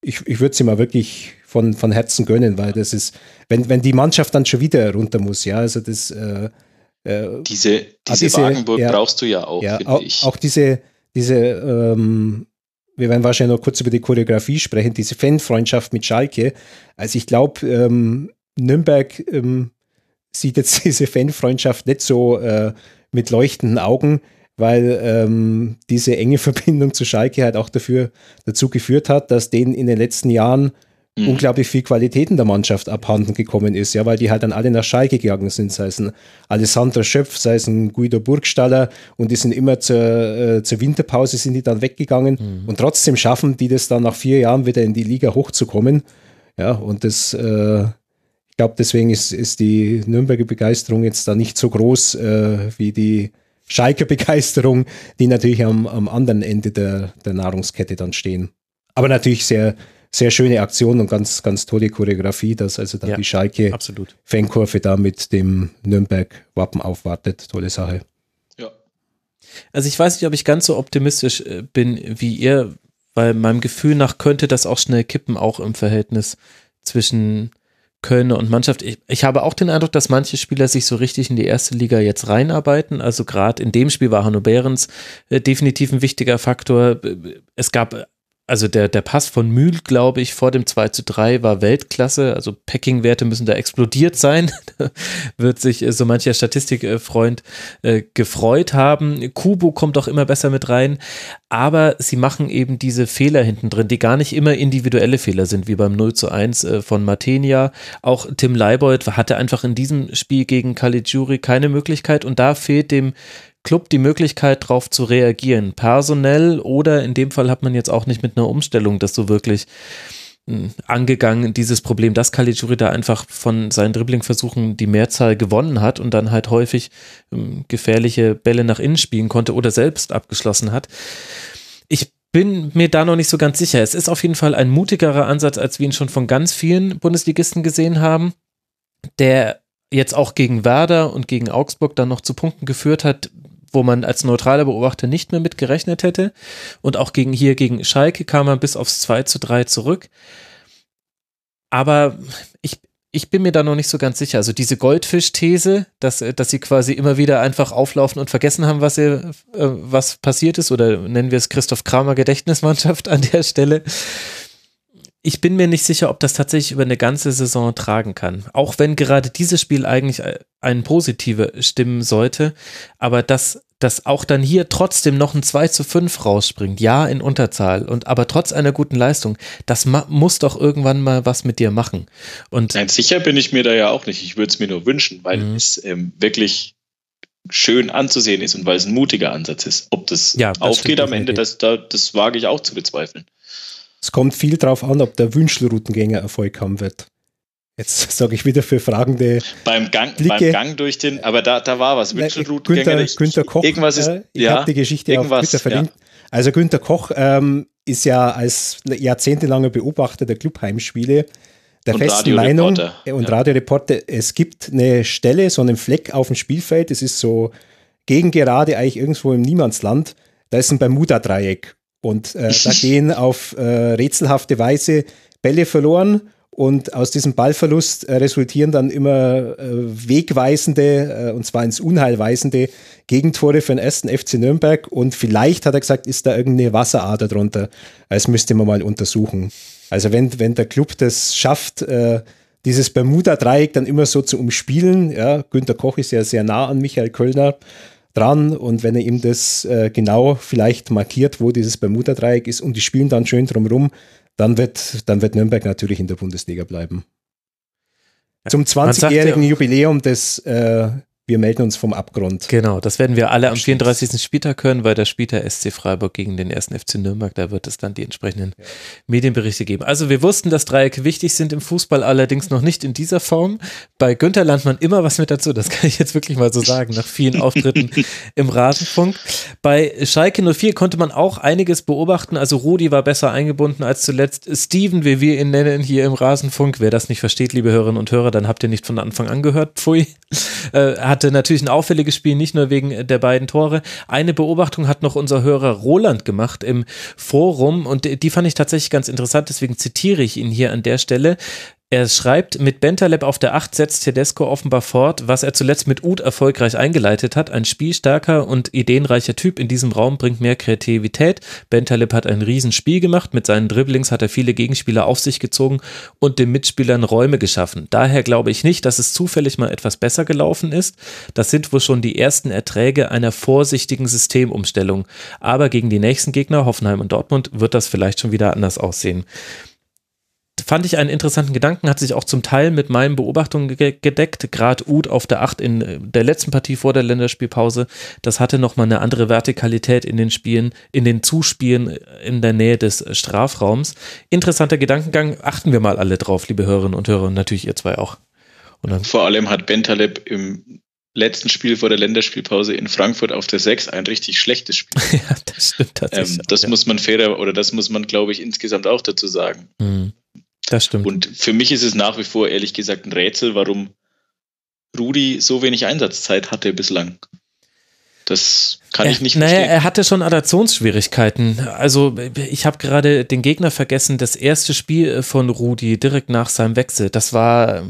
ich, ich würde sie mal wirklich von, von Herzen gönnen, weil das ist, wenn, wenn die Mannschaft dann schon wieder runter muss, ja, also das äh, äh, diese, diese, diese Wagenburg ja, brauchst du ja auch, ja, auch, auch, diese, diese ähm, wir werden wahrscheinlich noch kurz über die Choreografie sprechen, diese Fanfreundschaft mit Schalke. Also ich glaube, ähm, Nürnberg ähm, sieht jetzt [laughs] diese Fanfreundschaft nicht so äh, mit leuchtenden Augen, weil ähm, diese enge [laughs] Verbindung zu Schalke halt auch dafür dazu geführt hat, dass denen in den letzten Jahren mhm. unglaublich viel Qualität in der Mannschaft abhanden gekommen ist, ja, weil die halt dann alle nach Schalke gegangen sind, sei es ein Alessandro Schöpf, sei es ein Guido Burgstaller und die sind immer zur, äh, zur Winterpause sind die dann weggegangen mhm. und trotzdem schaffen die das dann nach vier Jahren wieder in die Liga hochzukommen. Ja, und das, äh, ich glaube, deswegen ist, ist die Nürnberger Begeisterung jetzt da nicht so groß äh, wie die Schalker Begeisterung, die natürlich am, am anderen Ende der, der Nahrungskette dann stehen. Aber natürlich sehr, sehr schöne Aktion und ganz, ganz tolle Choreografie, dass also da ja, die Schalke absolut. Fankurve da mit dem Nürnberg-Wappen aufwartet. Tolle Sache. Ja. Also ich weiß nicht, ob ich ganz so optimistisch äh, bin wie ihr, weil meinem Gefühl nach könnte das auch schnell kippen, auch im Verhältnis zwischen Kölner und Mannschaft. Ich, ich, habe auch den Eindruck, dass manche Spieler sich so richtig in die erste Liga jetzt reinarbeiten. Also gerade in dem Spiel war Hanno Behrens äh, definitiv ein wichtiger Faktor. Es gab also der, der Pass von Mühl, glaube ich, vor dem 2 zu 3 war Weltklasse. Also Packing-Werte müssen da explodiert sein. [laughs] wird sich äh, so mancher Statistikfreund äh, gefreut haben. Kubo kommt auch immer besser mit rein. Aber sie machen eben diese Fehler hinten drin, die gar nicht immer individuelle Fehler sind, wie beim 0 zu 1 äh, von Martenia. Auch Tim Leibold hatte einfach in diesem Spiel gegen Caligiuri keine Möglichkeit und da fehlt dem Club die Möglichkeit, darauf zu reagieren. Personell oder in dem Fall hat man jetzt auch nicht mit einer Umstellung das so wirklich hm, angegangen, dieses Problem, dass Caligiuri da einfach von seinen Dribblingversuchen die Mehrzahl gewonnen hat und dann halt häufig ähm, gefährliche Bälle nach innen spielen konnte oder selbst abgeschlossen hat. Ich bin mir da noch nicht so ganz sicher. Es ist auf jeden Fall ein mutigerer Ansatz, als wir ihn schon von ganz vielen Bundesligisten gesehen haben, der jetzt auch gegen Werder und gegen Augsburg dann noch zu Punkten geführt hat, wo man als neutraler Beobachter nicht mehr mit gerechnet hätte. Und auch gegen hier gegen Schalke kam man bis aufs 2 zu 3 zurück. Aber ich, ich bin mir da noch nicht so ganz sicher. Also diese Goldfisch-These, dass, dass sie quasi immer wieder einfach auflaufen und vergessen haben, was, ihr, äh, was passiert ist, oder nennen wir es Christoph Kramer Gedächtnismannschaft an der Stelle ich bin mir nicht sicher, ob das tatsächlich über eine ganze Saison tragen kann. Auch wenn gerade dieses Spiel eigentlich ein positive stimmen sollte, aber dass, dass auch dann hier trotzdem noch ein 2 zu 5 rausspringt, ja, in Unterzahl, und aber trotz einer guten Leistung, das muss doch irgendwann mal was mit dir machen. Und Nein, sicher bin ich mir da ja auch nicht. Ich würde es mir nur wünschen, weil mhm. es ähm, wirklich schön anzusehen ist und weil es ein mutiger Ansatz ist. Ob das, ja, das aufgeht am Ende, das, das wage ich auch zu bezweifeln. Es kommt viel darauf an, ob der Wünschelroutengänger Erfolg haben wird. Jetzt [laughs] sage ich wieder für fragende beim Gang, Blicke. beim Gang durch den, aber da, da war was. Wünschelroutengänger. Günther, Günther Koch. Irgendwas ist, äh, ich ja, habe die Geschichte auf Twitter verlinkt. Ja. Also Günther Koch ähm, ist ja als jahrzehntelanger Beobachter der Clubheimspiele der und festen Meinung und ja. Radioreporter, es gibt eine Stelle, so einen Fleck auf dem Spielfeld, das ist so gegen gerade eigentlich irgendwo im Niemandsland, da ist ein Bermuda-Dreieck und äh, da gehen auf äh, rätselhafte Weise Bälle verloren und aus diesem Ballverlust äh, resultieren dann immer äh, wegweisende, äh, und zwar ins Unheil weisende Gegentore für den ersten FC Nürnberg. Und vielleicht, hat er gesagt, ist da irgendeine Wasserader drunter. Das müsste man mal untersuchen. Also wenn, wenn der Club das schafft, dieses Bermuda-Dreieck dann immer so zu umspielen, ja, Günter Koch ist ja sehr nah an Michael Kölner, dran und wenn er ihm das äh, genau vielleicht markiert, wo dieses Bermuda-Dreieck ist und die spielen dann schön drumherum, dann wird, dann wird Nürnberg natürlich in der Bundesliga bleiben. Zum 20-jährigen Jubiläum des äh, wir melden uns vom Abgrund. Genau, das werden wir alle am 34. Spieltag hören, weil der SC Freiburg gegen den ersten FC Nürnberg. Da wird es dann die entsprechenden ja. Medienberichte geben. Also wir wussten, dass Dreiecke wichtig sind im Fußball, allerdings noch nicht in dieser Form. Bei Günther Landmann immer was mit dazu. Das [laughs] kann ich jetzt wirklich mal so sagen, nach vielen Auftritten [laughs] im Rasenfunk. Bei Schalke 04 konnte man auch einiges beobachten. Also Rudi war besser eingebunden als zuletzt. Steven, wie wir ihn nennen hier im Rasenfunk. Wer das nicht versteht, liebe Hörerinnen und Hörer, dann habt ihr nicht von Anfang an gehört. Pfui. [laughs] Äh, hatte natürlich ein auffälliges Spiel, nicht nur wegen der beiden Tore. Eine Beobachtung hat noch unser Hörer Roland gemacht im Forum und die fand ich tatsächlich ganz interessant, deswegen zitiere ich ihn hier an der Stelle. Er schreibt, mit Bentaleb auf der 8 setzt Tedesco offenbar fort, was er zuletzt mit Uth erfolgreich eingeleitet hat. Ein spielstarker und ideenreicher Typ in diesem Raum bringt mehr Kreativität. Bentaleb hat ein Riesenspiel gemacht. Mit seinen Dribblings hat er viele Gegenspieler auf sich gezogen und den Mitspielern Räume geschaffen. Daher glaube ich nicht, dass es zufällig mal etwas besser gelaufen ist. Das sind wohl schon die ersten Erträge einer vorsichtigen Systemumstellung. Aber gegen die nächsten Gegner, Hoffenheim und Dortmund, wird das vielleicht schon wieder anders aussehen fand ich einen interessanten Gedanken, hat sich auch zum Teil mit meinen Beobachtungen gedeckt. Gerade Uth auf der 8 in äh, der letzten Partie vor der Länderspielpause, das hatte nochmal eine andere Vertikalität in den Spielen, in den Zuspielen äh, in der Nähe des Strafraums. Interessanter Gedankengang, achten wir mal alle drauf, liebe Hörerinnen und Hörer, und natürlich ihr zwei auch. Vor allem hat Bentaleb im letzten Spiel vor der Länderspielpause in Frankfurt auf der 6 ein richtig schlechtes Spiel. [laughs] ja, das stimmt tatsächlich. Ähm, das ja. muss man fairer oder das muss man, glaube ich, insgesamt auch dazu sagen. Mhm. Das stimmt. Und für mich ist es nach wie vor ehrlich gesagt ein Rätsel, warum Rudi so wenig Einsatzzeit hatte bislang. Das kann er, ich nicht naja, verstehen. er hatte schon Adaptionsschwierigkeiten. Also ich habe gerade den Gegner vergessen. Das erste Spiel von Rudi direkt nach seinem Wechsel, das war,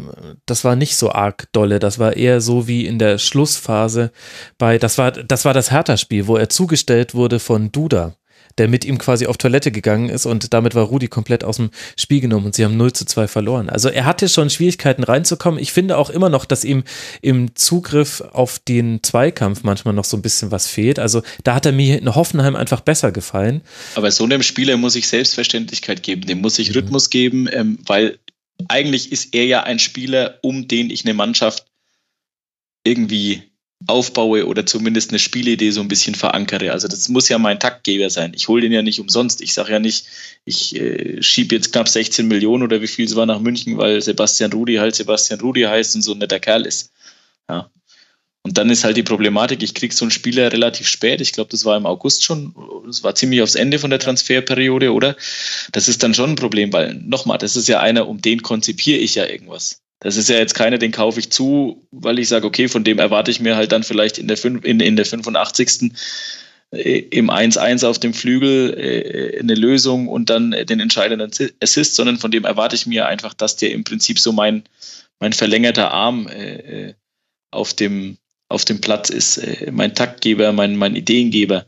das war nicht so arg dolle. Das war eher so wie in der Schlussphase bei, das war, das war das Hertha-Spiel, wo er zugestellt wurde von Duda der mit ihm quasi auf Toilette gegangen ist und damit war Rudi komplett aus dem Spiel genommen und sie haben 0 zu 2 verloren. Also er hatte schon Schwierigkeiten reinzukommen. Ich finde auch immer noch, dass ihm im Zugriff auf den Zweikampf manchmal noch so ein bisschen was fehlt. Also da hat er mir in Hoffenheim einfach besser gefallen. Aber so einem Spieler muss ich Selbstverständlichkeit geben, dem muss ich Rhythmus geben, ähm, weil eigentlich ist er ja ein Spieler, um den ich eine Mannschaft irgendwie aufbaue oder zumindest eine Spielidee so ein bisschen verankere. Also das muss ja mein Taktgeber sein. Ich hole den ja nicht umsonst. Ich sage ja nicht, ich äh, schiebe jetzt knapp 16 Millionen oder wie viel es war nach München, weil Sebastian Rudi halt Sebastian Rudi heißt und so ein netter Kerl ist. Ja. Und dann ist halt die Problematik, ich kriege so einen Spieler relativ spät. Ich glaube, das war im August schon. Das war ziemlich aufs Ende von der Transferperiode, oder? Das ist dann schon ein Problem, weil nochmal, das ist ja einer, um den konzipiere ich ja irgendwas. Das ist ja jetzt keiner, den kaufe ich zu, weil ich sage, okay, von dem erwarte ich mir halt dann vielleicht in der, in, in der 85. Äh, im 1-1 auf dem Flügel äh, eine Lösung und dann den entscheidenden Assist, sondern von dem erwarte ich mir einfach, dass der im Prinzip so mein, mein verlängerter Arm äh, auf, dem, auf dem Platz ist, mein Taktgeber, mein, mein Ideengeber.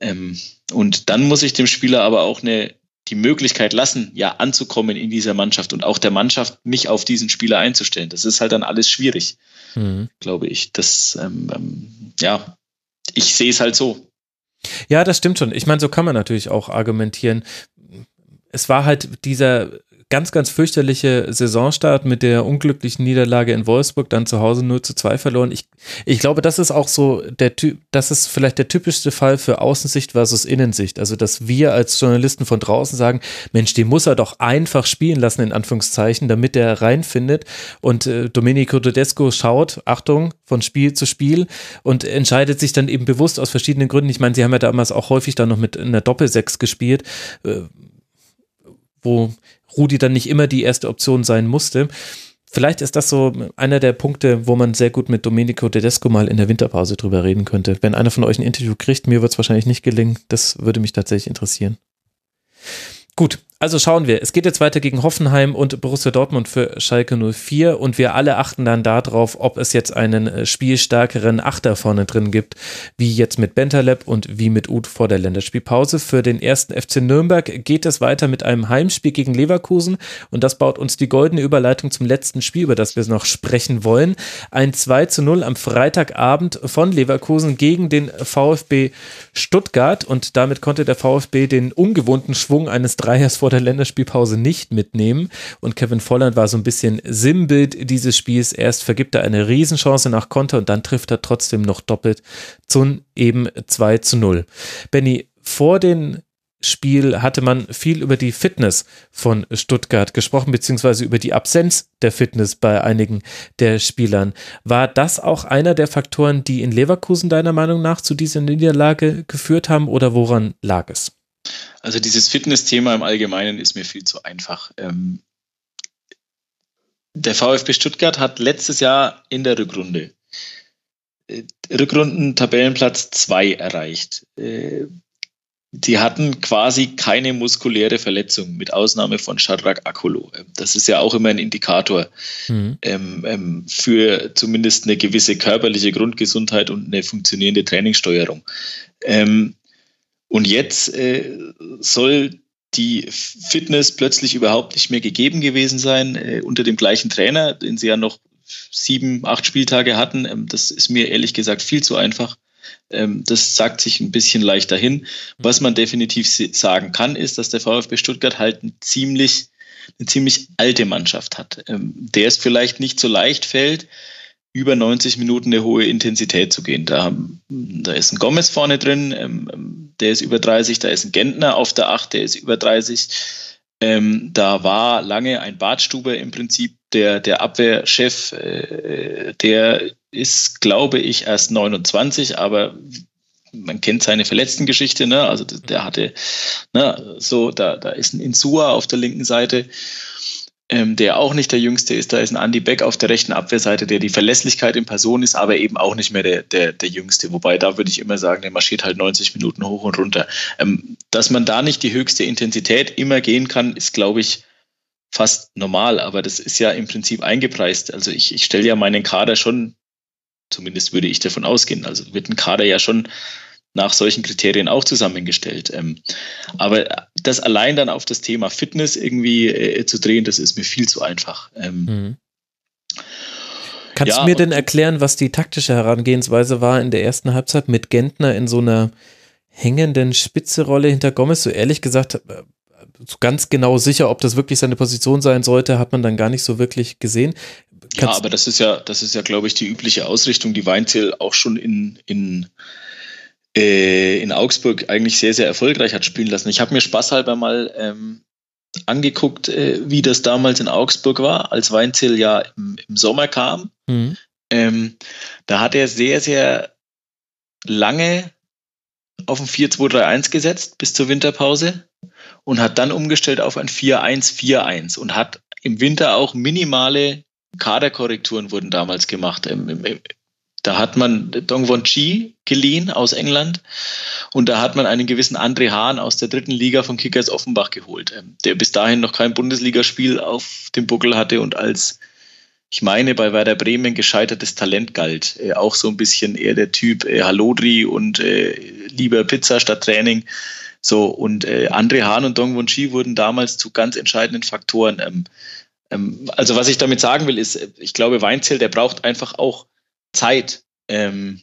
Ähm, und dann muss ich dem Spieler aber auch eine, die Möglichkeit lassen, ja, anzukommen in dieser Mannschaft und auch der Mannschaft mich auf diesen Spieler einzustellen. Das ist halt dann alles schwierig, mhm. glaube ich. Das, ähm, ähm, ja, ich sehe es halt so. Ja, das stimmt schon. Ich meine, so kann man natürlich auch argumentieren. Es war halt dieser ganz, ganz fürchterliche Saisonstart mit der unglücklichen Niederlage in Wolfsburg, dann zu Hause 0 zu 2 verloren. Ich, ich glaube, das ist auch so der Typ, das ist vielleicht der typischste Fall für Außensicht versus Innensicht. Also, dass wir als Journalisten von draußen sagen, Mensch, den muss er doch einfach spielen lassen, in Anführungszeichen, damit er reinfindet. Und äh, Domenico Tedesco schaut, Achtung, von Spiel zu Spiel und entscheidet sich dann eben bewusst aus verschiedenen Gründen. Ich meine, sie haben ja damals auch häufig dann noch mit einer Doppelsechs gespielt. Äh, wo Rudi dann nicht immer die erste Option sein musste. Vielleicht ist das so einer der Punkte, wo man sehr gut mit Domenico Tedesco mal in der Winterpause drüber reden könnte. Wenn einer von euch ein Interview kriegt, mir wird es wahrscheinlich nicht gelingen. Das würde mich tatsächlich interessieren. Gut, also schauen wir. Es geht jetzt weiter gegen Hoffenheim und Borussia Dortmund für Schalke 04 und wir alle achten dann darauf, ob es jetzt einen äh, spielstärkeren Achter vorne drin gibt, wie jetzt mit Bentaleb und wie mit Uth vor der Länderspielpause. Für den ersten FC Nürnberg geht es weiter mit einem Heimspiel gegen Leverkusen und das baut uns die goldene Überleitung zum letzten Spiel, über das wir noch sprechen wollen. Ein 2 zu 0 am Freitagabend von Leverkusen gegen den VfB Stuttgart und damit konnte der VfB den ungewohnten Schwung eines 3 Freiers vor der Länderspielpause nicht mitnehmen. Und Kevin Volland war so ein bisschen Sinnbild dieses Spiels. Erst vergibt er eine Riesenchance nach Konter und dann trifft er trotzdem noch doppelt zum eben 2 zu 0. Benny, vor den Spiel hatte man viel über die Fitness von Stuttgart gesprochen, beziehungsweise über die Absenz der Fitness bei einigen der Spielern. War das auch einer der Faktoren, die in Leverkusen deiner Meinung nach zu dieser Niederlage geführt haben oder woran lag es? Also dieses Fitness-Thema im Allgemeinen ist mir viel zu einfach. Ähm, der VfB Stuttgart hat letztes Jahr in der Rückrunde äh, Rückrunden Tabellenplatz 2 erreicht. Äh, die hatten quasi keine muskuläre Verletzung, mit Ausnahme von Shadrach Akolo. Das ist ja auch immer ein Indikator mhm. ähm, ähm, für zumindest eine gewisse körperliche Grundgesundheit und eine funktionierende Trainingssteuerung. Ähm, und jetzt äh, soll die Fitness plötzlich überhaupt nicht mehr gegeben gewesen sein äh, unter dem gleichen Trainer, den sie ja noch sieben, acht Spieltage hatten. Ähm, das ist mir ehrlich gesagt viel zu einfach. Ähm, das sagt sich ein bisschen leichter hin. Was man definitiv sagen kann, ist, dass der VfB Stuttgart halt ein ziemlich, eine ziemlich alte Mannschaft hat, ähm, der es vielleicht nicht so leicht fällt, über 90 Minuten eine hohe Intensität zu gehen. Da, da ist ein Gomez vorne drin, ähm, der ist über 30, da ist ein Gentner auf der 8, der ist über 30. Ähm, da war lange ein Bartstuber im Prinzip der, der Abwehrchef, äh, der ist, glaube ich, erst 29, aber man kennt seine verletzten Geschichte, ne? Also der hatte, ne, so, da, da ist ein Insua auf der linken Seite ähm, der auch nicht der Jüngste ist. Da ist ein Andy Beck auf der rechten Abwehrseite, der die Verlässlichkeit in Person ist, aber eben auch nicht mehr der, der, der Jüngste. Wobei da würde ich immer sagen, der marschiert halt 90 Minuten hoch und runter. Ähm, dass man da nicht die höchste Intensität immer gehen kann, ist, glaube ich, fast normal, aber das ist ja im Prinzip eingepreist. Also ich, ich stelle ja meinen Kader schon, zumindest würde ich davon ausgehen, also wird ein Kader ja schon nach solchen Kriterien auch zusammengestellt. Ähm, aber das allein dann auf das Thema Fitness irgendwie äh, zu drehen, das ist mir viel zu einfach. Ähm, mhm. Kannst ja, du mir denn erklären, was die taktische Herangehensweise war in der ersten Halbzeit mit Gentner in so einer hängenden Spitzerolle hinter Gomez? So ehrlich gesagt, äh, so ganz genau sicher, ob das wirklich seine Position sein sollte, hat man dann gar nicht so wirklich gesehen. Kannst ja, aber das ist ja, das ist ja, glaube ich, die übliche Ausrichtung, die Weinzel auch schon in, in, äh, in Augsburg eigentlich sehr, sehr erfolgreich hat spielen lassen. Ich habe mir spaßhalber mal ähm, angeguckt, äh, wie das damals in Augsburg war, als Weinzel ja im, im Sommer kam. Mhm. Ähm, da hat er sehr, sehr lange auf ein 4-2-3-1 gesetzt bis zur Winterpause und hat dann umgestellt auf ein 4-1-4-1 und hat im Winter auch minimale Kaderkorrekturen wurden damals gemacht. Im, im, da hat man Dong Won Chi geliehen aus England und da hat man einen gewissen André Hahn aus der dritten Liga von Kickers Offenbach geholt, ähm, der bis dahin noch kein Bundesligaspiel auf dem Buckel hatte und als ich meine, bei Werder Bremen gescheitertes Talent galt. Äh, auch so ein bisschen eher der Typ äh, Halodri und äh, lieber Pizza statt Training. So, und äh, André Hahn und Dong Won Chi wurden damals zu ganz entscheidenden Faktoren. Ähm, ähm, also, was ich damit sagen will, ist, ich glaube, Weinzel, der braucht einfach auch Zeit. Ähm,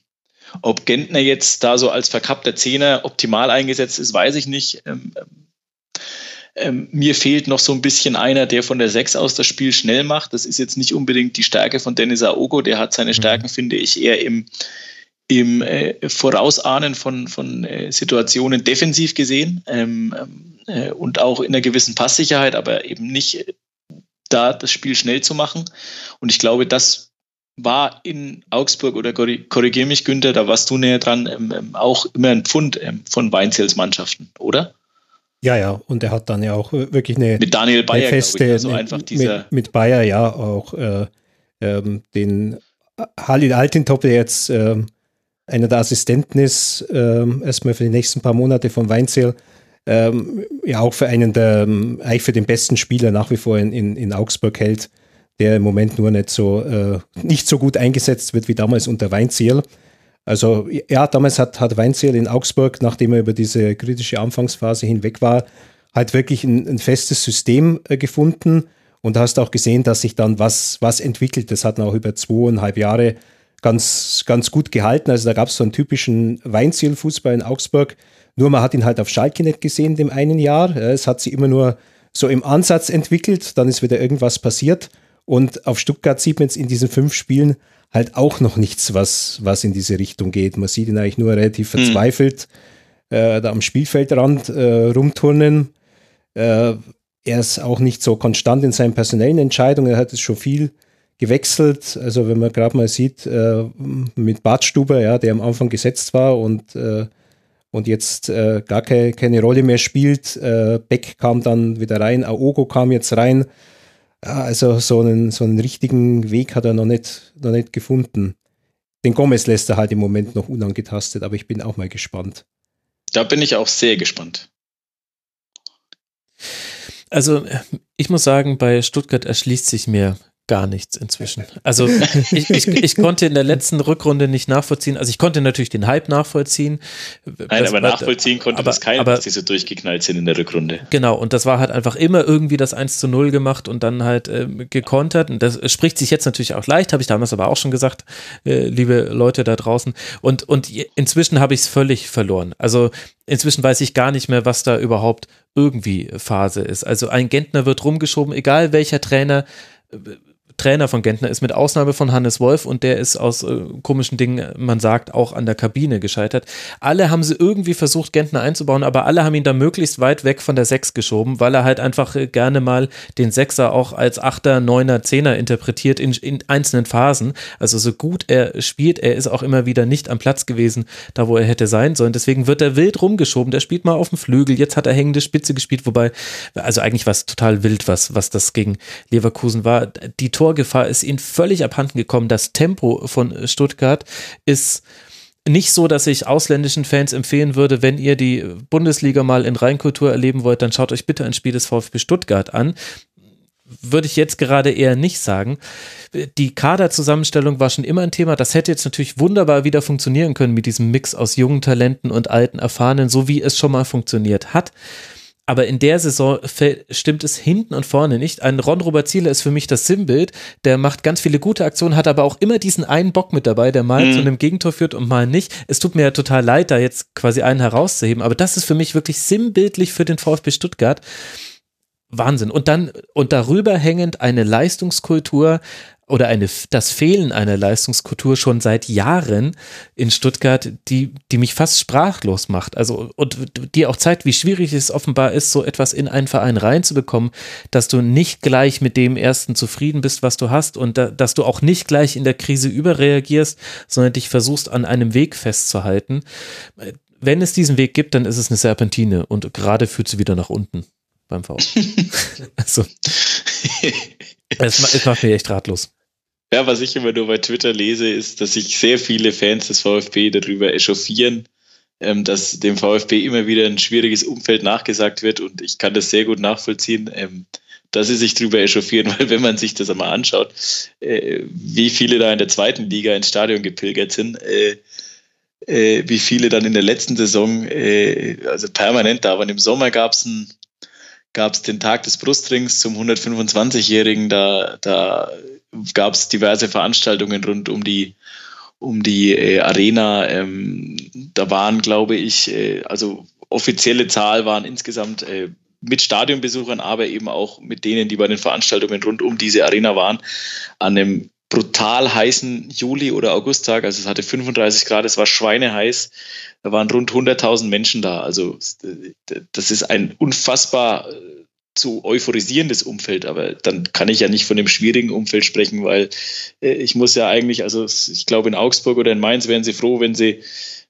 ob Gentner jetzt da so als verkappter Zehner optimal eingesetzt ist, weiß ich nicht. Ähm, ähm, mir fehlt noch so ein bisschen einer, der von der Sechs aus das Spiel schnell macht. Das ist jetzt nicht unbedingt die Stärke von Dennis Aogo. Der hat seine mhm. Stärken, finde ich, eher im, im äh, Vorausahnen von, von äh, Situationen defensiv gesehen ähm, äh, und auch in einer gewissen Passsicherheit, aber eben nicht da das Spiel schnell zu machen. Und ich glaube, das war in Augsburg oder korrigiere mich, Günther, da warst du näher dran, ähm, ähm, auch immer ein Pfund ähm, von Weinzels Mannschaften, oder? Ja, ja, und er hat dann ja auch wirklich eine, mit Daniel Bayer, feste, ich, also einfach dieser mit, mit, Bayer ja auch äh, ähm, den Halil Altintop, der jetzt äh, einer der Assistenten ist, äh, erstmal für die nächsten paar Monate von Weinzel, ähm, ja auch für einen der, eigentlich für den besten Spieler nach wie vor in, in, in Augsburg hält der im Moment nur nicht so, äh, nicht so gut eingesetzt wird wie damals unter Weinziel. Also ja, damals hat, hat Weinziel in Augsburg, nachdem er über diese kritische Anfangsphase hinweg war, halt wirklich ein, ein festes System äh, gefunden. Und da hast auch gesehen, dass sich dann was, was entwickelt. Das hat auch über zweieinhalb Jahre ganz, ganz gut gehalten. Also da gab es so einen typischen Weinziel-Fußball in Augsburg. Nur man hat ihn halt auf Schalke nicht gesehen dem einen Jahr. Es hat sich immer nur so im Ansatz entwickelt. Dann ist wieder irgendwas passiert. Und auf Stuttgart sieht man jetzt in diesen fünf Spielen halt auch noch nichts, was, was in diese Richtung geht. Man sieht ihn eigentlich nur relativ hm. verzweifelt mhm. äh, da am Spielfeldrand äh, rumturnen. Äh, er ist auch nicht so konstant in seinen personellen Entscheidungen. Er hat es schon viel gewechselt. Also wenn man gerade mal sieht, äh, mit Bartstuber, ja, der am Anfang gesetzt war und, äh, und jetzt äh, gar keine, keine Rolle mehr spielt. Beck kam dann wieder rein, Aogo kam jetzt rein. Also so einen, so einen richtigen Weg hat er noch nicht, noch nicht gefunden. Den Gomez lässt er halt im Moment noch unangetastet, aber ich bin auch mal gespannt. Da bin ich auch sehr gespannt. Also ich muss sagen, bei Stuttgart erschließt sich mir gar nichts inzwischen. Also ich, ich, ich, konnte in der letzten Rückrunde nicht nachvollziehen. Also ich konnte natürlich den Hype nachvollziehen. Nein, das, aber nachvollziehen konnte aber, das keiner, aber, dass die so durchgeknallt sind in der Rückrunde. Genau, und das war halt einfach immer irgendwie das 1 zu 0 gemacht und dann halt äh, gekontert. Und das spricht sich jetzt natürlich auch leicht, habe ich damals aber auch schon gesagt, äh, liebe Leute da draußen. Und, und inzwischen habe ich es völlig verloren. Also inzwischen weiß ich gar nicht mehr, was da überhaupt irgendwie Phase ist. Also ein Gentner wird rumgeschoben, egal welcher Trainer äh, Trainer von Gentner ist mit Ausnahme von Hannes Wolf und der ist aus äh, komischen Dingen, man sagt, auch an der Kabine gescheitert. Alle haben sie irgendwie versucht, Gentner einzubauen, aber alle haben ihn da möglichst weit weg von der Sechs geschoben, weil er halt einfach äh, gerne mal den Sechser auch als Achter, Neuner, Zehner interpretiert in, in einzelnen Phasen. Also so gut er spielt, er ist auch immer wieder nicht am Platz gewesen, da wo er hätte sein sollen. Deswegen wird er wild rumgeschoben. Der spielt mal auf dem Flügel, jetzt hat er hängende Spitze gespielt, wobei, also eigentlich war es total wild, was, was das gegen Leverkusen war. Die Tor Torgefahr ist ihnen völlig abhanden gekommen. Das Tempo von Stuttgart ist nicht so, dass ich ausländischen Fans empfehlen würde, wenn ihr die Bundesliga mal in Reinkultur erleben wollt, dann schaut euch bitte ein Spiel des VfB Stuttgart an würde ich jetzt gerade eher nicht sagen. Die Kaderzusammenstellung war schon immer ein Thema. Das hätte jetzt natürlich wunderbar wieder funktionieren können mit diesem Mix aus jungen Talenten und alten Erfahrenen, so wie es schon mal funktioniert hat. Aber in der Saison stimmt es hinten und vorne nicht. Ein Ron Robert Ziele ist für mich das Sinnbild. Der macht ganz viele gute Aktionen, hat aber auch immer diesen einen Bock mit dabei, der mal mhm. zu einem Gegentor führt und mal nicht. Es tut mir ja total leid, da jetzt quasi einen herauszuheben. Aber das ist für mich wirklich sinnbildlich für den VfB Stuttgart. Wahnsinn. Und dann, und darüber hängend eine Leistungskultur, oder eine, das Fehlen einer Leistungskultur schon seit Jahren in Stuttgart, die, die mich fast sprachlos macht. Also, und die auch zeigt, wie schwierig es offenbar ist, so etwas in einen Verein reinzubekommen, dass du nicht gleich mit dem ersten zufrieden bist, was du hast und da, dass du auch nicht gleich in der Krise überreagierst, sondern dich versuchst, an einem Weg festzuhalten. Wenn es diesen Weg gibt, dann ist es eine Serpentine und gerade führt sie wieder nach unten beim V. [laughs] also, es, es macht mich echt ratlos. Ja, was ich immer nur bei Twitter lese, ist, dass sich sehr viele Fans des VfB darüber echauffieren, ähm, dass dem VfB immer wieder ein schwieriges Umfeld nachgesagt wird und ich kann das sehr gut nachvollziehen, ähm, dass sie sich darüber echauffieren, [laughs] weil wenn man sich das einmal anschaut, äh, wie viele da in der zweiten Liga ins Stadion gepilgert sind, äh, äh, wie viele dann in der letzten Saison äh, also permanent da waren. Im Sommer gab es gab es den Tag des Brustrings zum 125-Jährigen. Da, da gab es diverse Veranstaltungen rund um die, um die äh, Arena. Ähm, da waren, glaube ich, äh, also offizielle Zahl waren insgesamt äh, mit Stadionbesuchern, aber eben auch mit denen, die bei den Veranstaltungen rund um diese Arena waren, an einem brutal heißen Juli- oder Augusttag, also es hatte 35 Grad, es war schweineheiß, da waren rund 100.000 Menschen da. Also das ist ein unfassbar zu euphorisierendes Umfeld, aber dann kann ich ja nicht von dem schwierigen Umfeld sprechen, weil äh, ich muss ja eigentlich, also ich glaube in Augsburg oder in Mainz wären sie froh, wenn sie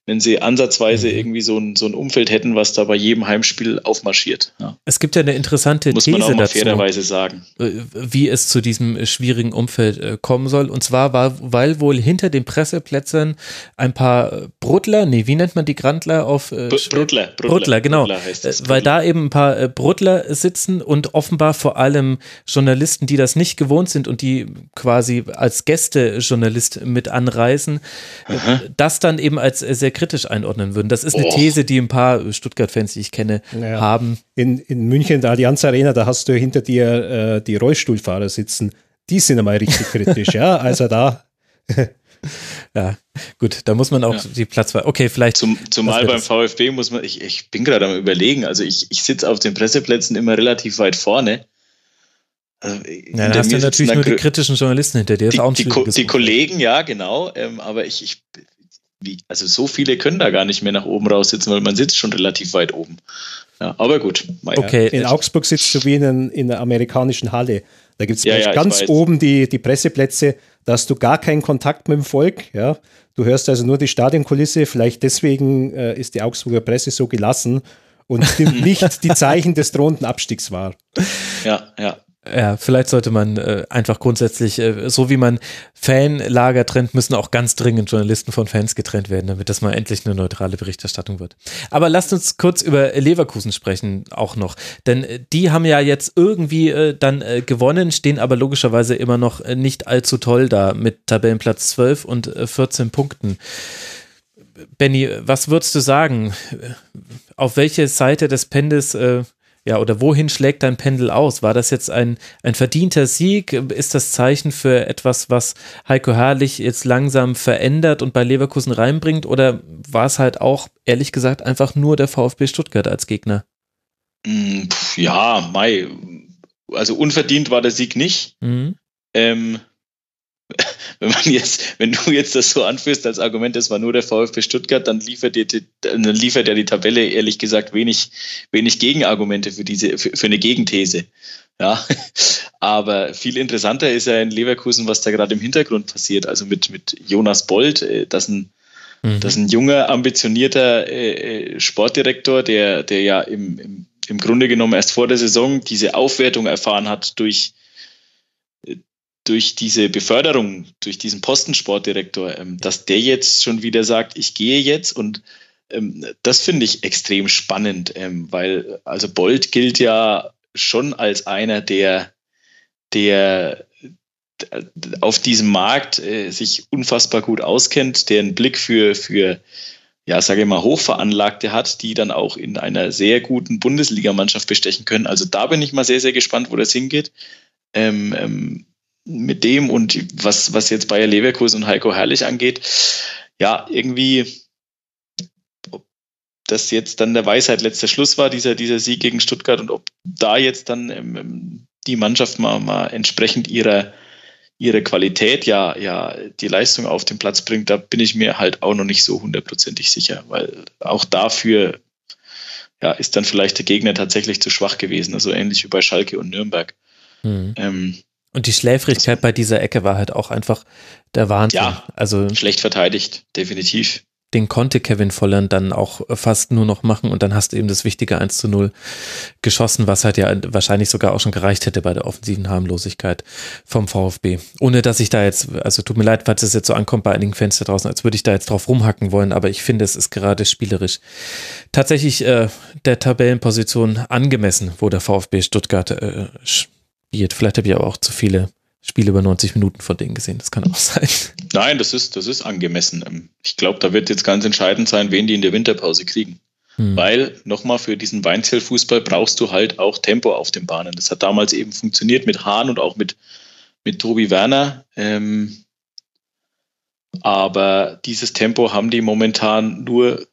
wenn sie ansatzweise mhm. irgendwie so ein, so ein Umfeld hätten, was da bei jedem Heimspiel aufmarschiert. Ja. Es gibt ja eine interessante Muss These man auch dazu, fairerweise sagen. Äh, wie es zu diesem schwierigen Umfeld äh, kommen soll. Und zwar war, weil wohl hinter den Presseplätzen ein paar Bruttler, nee, wie nennt man die Grandler auf äh, Bruttler, Bruttler, genau. Bruttler das, weil da eben ein paar Bruttler sitzen und offenbar vor allem Journalisten, die das nicht gewohnt sind und die quasi als Gästejournalist mit anreisen, Aha. das dann eben als sehr kritisch einordnen würden. Das ist eine oh. These, die ein paar Stuttgart-Fans, die ich kenne, naja. haben. In, in München, der Allianz Arena, da hast du hinter dir äh, die Rollstuhlfahrer sitzen. Die sind einmal richtig kritisch, ja. [laughs] Also da. ja, gut, da muss man auch ja. die Platzwahl. Okay, vielleicht. Zum, zumal beim VfB muss man, ich, ich bin gerade am Überlegen, also ich, ich sitze auf den Presseplätzen immer relativ weit vorne. Also ja, da hast du natürlich nur die kritischen Journalisten hinter dir. Die, die, die Kollegen, ja, genau. Ähm, aber ich, ich wie, also so viele können da gar nicht mehr nach oben raussitzen, weil man sitzt schon relativ weit oben. Ja, aber gut. Okay. In Augsburg sitzt du wie in, einen, in einer amerikanischen Halle. Da gibt es ja, ja, ganz oben die, die Presseplätze, da hast du gar keinen Kontakt mit dem Volk. Ja? Du hörst also nur die Stadionkulisse. Vielleicht deswegen äh, ist die Augsburger Presse so gelassen und nimmt [laughs] nicht die Zeichen des drohenden Abstiegs wahr. Ja, ja. Ja, vielleicht sollte man äh, einfach grundsätzlich, äh, so wie man Fanlager trennt, müssen auch ganz dringend Journalisten von Fans getrennt werden, damit das mal endlich eine neutrale Berichterstattung wird. Aber lasst uns kurz über Leverkusen sprechen, auch noch. Denn äh, die haben ja jetzt irgendwie äh, dann äh, gewonnen, stehen aber logischerweise immer noch äh, nicht allzu toll da mit Tabellenplatz 12 und äh, 14 Punkten. Benny, was würdest du sagen? Auf welche Seite des Pendes ja, oder wohin schlägt dein Pendel aus? War das jetzt ein, ein verdienter Sieg? Ist das Zeichen für etwas, was Heiko Herrlich jetzt langsam verändert und bei Leverkusen reinbringt? Oder war es halt auch, ehrlich gesagt, einfach nur der VfB Stuttgart als Gegner? Mm, ja, Mai. Also unverdient war der Sieg nicht. Mhm. Ähm, [laughs] wenn man jetzt, wenn du jetzt das so anführst als Argument, das war nur der VfB Stuttgart, dann liefert, die, dann liefert ja die Tabelle ehrlich gesagt wenig, wenig Gegenargumente für diese, für, für eine Gegenthese. Ja, [laughs] aber viel interessanter ist ja in Leverkusen, was da gerade im Hintergrund passiert. Also mit, mit Jonas Bold, äh, das ein, mhm. das ein junger, ambitionierter äh, äh, Sportdirektor, der, der ja im, im, im Grunde genommen erst vor der Saison diese Aufwertung erfahren hat durch durch diese Beförderung, durch diesen Postensportdirektor, ähm, dass der jetzt schon wieder sagt, ich gehe jetzt und ähm, das finde ich extrem spannend, ähm, weil also Bolt gilt ja schon als einer der der auf diesem Markt äh, sich unfassbar gut auskennt, der einen Blick für, für ja, sage ich mal, Hochveranlagte hat, die dann auch in einer sehr guten Bundesligamannschaft bestechen können. Also da bin ich mal sehr, sehr gespannt, wo das hingeht. Ähm, ähm, mit dem und was, was jetzt Bayer Leverkusen und Heiko Herrlich angeht, ja, irgendwie, ob das jetzt dann der Weisheit letzter Schluss war, dieser, dieser Sieg gegen Stuttgart und ob da jetzt dann ähm, die Mannschaft mal, mal entsprechend ihrer, ihre Qualität, ja, ja, die Leistung auf den Platz bringt, da bin ich mir halt auch noch nicht so hundertprozentig sicher, weil auch dafür ja, ist dann vielleicht der Gegner tatsächlich zu schwach gewesen, also ähnlich wie bei Schalke und Nürnberg. Mhm. Ähm, und die Schläfrigkeit bei dieser Ecke war halt auch einfach der Wahnsinn. Ja, also schlecht verteidigt, definitiv den konnte Kevin Volland dann auch fast nur noch machen und dann hast du eben das wichtige 1 zu 0 geschossen, was halt ja wahrscheinlich sogar auch schon gereicht hätte bei der offensiven Harmlosigkeit vom VfB. Ohne dass ich da jetzt, also tut mir leid, falls es jetzt so ankommt bei einigen Fans da draußen, als würde ich da jetzt drauf rumhacken wollen, aber ich finde, es ist gerade spielerisch tatsächlich äh, der Tabellenposition angemessen, wo der VfB Stuttgart äh, spielt. Vielleicht habe ich aber auch zu viele Spiele über 90 Minuten von denen gesehen. Das kann auch sein. Nein, das ist, das ist angemessen. Ähm, ich glaube, da wird jetzt ganz entscheidend sein, wen die in der Winterpause kriegen. Hm. Weil, nochmal, für diesen Weinzell-Fußball brauchst du halt auch Tempo auf den Bahnen. Das hat damals eben funktioniert mit Hahn und auch mit, mit Tobi Werner. Ähm, aber dieses Tempo haben die momentan nur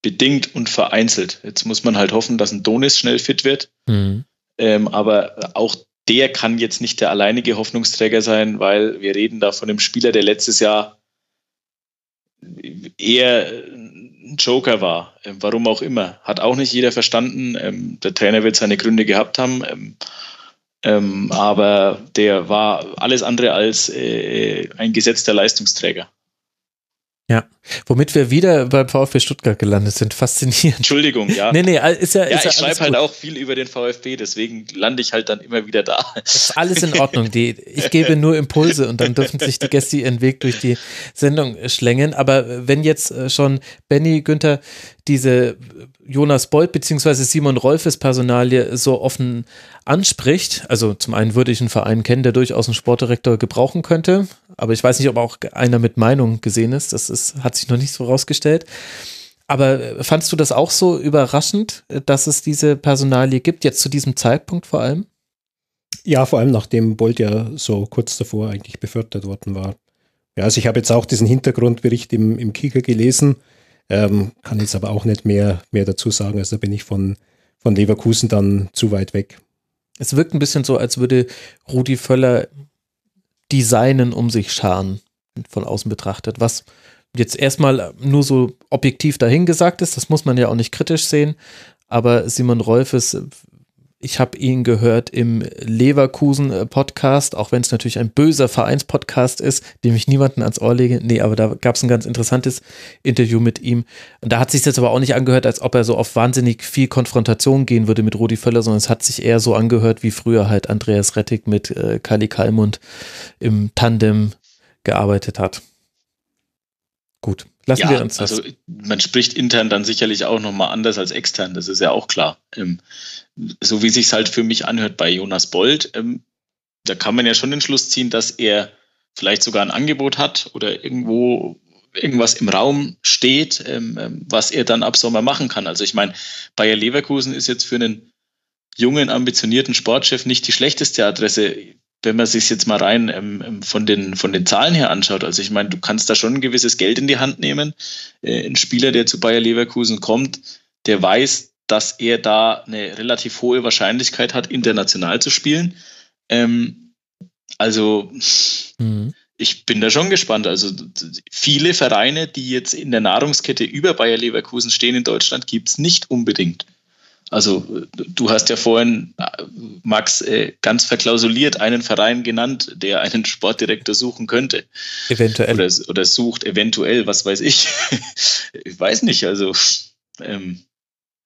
bedingt und vereinzelt. Jetzt muss man halt hoffen, dass ein Donis schnell fit wird. Mhm. Ähm, aber auch der kann jetzt nicht der alleinige Hoffnungsträger sein, weil wir reden da von einem Spieler, der letztes Jahr eher ein Joker war. Ähm, warum auch immer. Hat auch nicht jeder verstanden. Ähm, der Trainer wird seine Gründe gehabt haben. Ähm, aber der war alles andere als äh, ein gesetzter Leistungsträger. Ja, womit wir wieder beim VfB Stuttgart gelandet sind. Faszinierend. Entschuldigung, ja. Nee, nee, ist ja. Ja, ist ich schreibe halt auch viel über den VfB, deswegen lande ich halt dann immer wieder da. ist alles in Ordnung. Die, ich gebe nur Impulse und dann dürfen sich die Gäste ihren Weg durch die Sendung schlängen. Aber wenn jetzt äh, schon Benny Günther diese Jonas Bolt beziehungsweise Simon Rolfes Personalie so offen anspricht, also zum einen würde ich einen Verein kennen, der durchaus einen Sportdirektor gebrauchen könnte, aber ich weiß nicht, ob auch einer mit Meinung gesehen ist. Das ist, hat sich noch nicht so rausgestellt. Aber äh, fandst du das auch so überraschend, äh, dass es diese Personalie gibt, jetzt zu diesem Zeitpunkt vor allem? Ja, vor allem nachdem Bolt ja so kurz davor eigentlich befördert worden war. Ja, also ich habe jetzt auch diesen Hintergrundbericht im, im Kicker gelesen, ähm, kann jetzt aber auch nicht mehr, mehr dazu sagen. Also da bin ich von, von Leverkusen dann zu weit weg. Es wirkt ein bisschen so, als würde Rudi Völler Designen um sich scharen, von außen betrachtet, was jetzt erstmal nur so objektiv dahingesagt ist, das muss man ja auch nicht kritisch sehen, aber Simon Rolfes ich habe ihn gehört im Leverkusen-Podcast, auch wenn es natürlich ein böser Vereinspodcast ist, dem ich niemanden ans Ohr lege. Nee, aber da gab es ein ganz interessantes Interview mit ihm. Und da hat sich jetzt aber auch nicht angehört, als ob er so auf wahnsinnig viel Konfrontation gehen würde mit Rudi Völler, sondern es hat sich eher so angehört, wie früher halt Andreas Rettig mit äh, Kali Kalmund im Tandem gearbeitet hat. Gut, lassen ja, wir uns das. Also man spricht intern dann sicherlich auch nochmal anders als extern, das ist ja auch klar. Ähm, so wie sich halt für mich anhört bei Jonas Bold, ähm, da kann man ja schon den Schluss ziehen, dass er vielleicht sogar ein Angebot hat oder irgendwo irgendwas im Raum steht, ähm, ähm was er dann ab Sommer machen kann. Also ich meine, Bayer Leverkusen ist jetzt für einen jungen, ambitionierten Sportchef nicht die schlechteste Adresse, wenn man sich jetzt mal rein ähm, ähm, von, den, von den Zahlen her anschaut. Also ich meine, du kannst da schon ein gewisses Geld in die Hand nehmen. Äh, ein Spieler, der zu Bayer Leverkusen kommt, der weiß, dass er da eine relativ hohe Wahrscheinlichkeit hat, international zu spielen. Ähm, also mhm. ich bin da schon gespannt. Also viele Vereine, die jetzt in der Nahrungskette über Bayer Leverkusen stehen in Deutschland, gibt es nicht unbedingt. Also du hast ja vorhin, Max, äh, ganz verklausuliert einen Verein genannt, der einen Sportdirektor suchen könnte. Eventuell. Oder, oder sucht eventuell, was weiß ich. [laughs] ich weiß nicht, also ähm,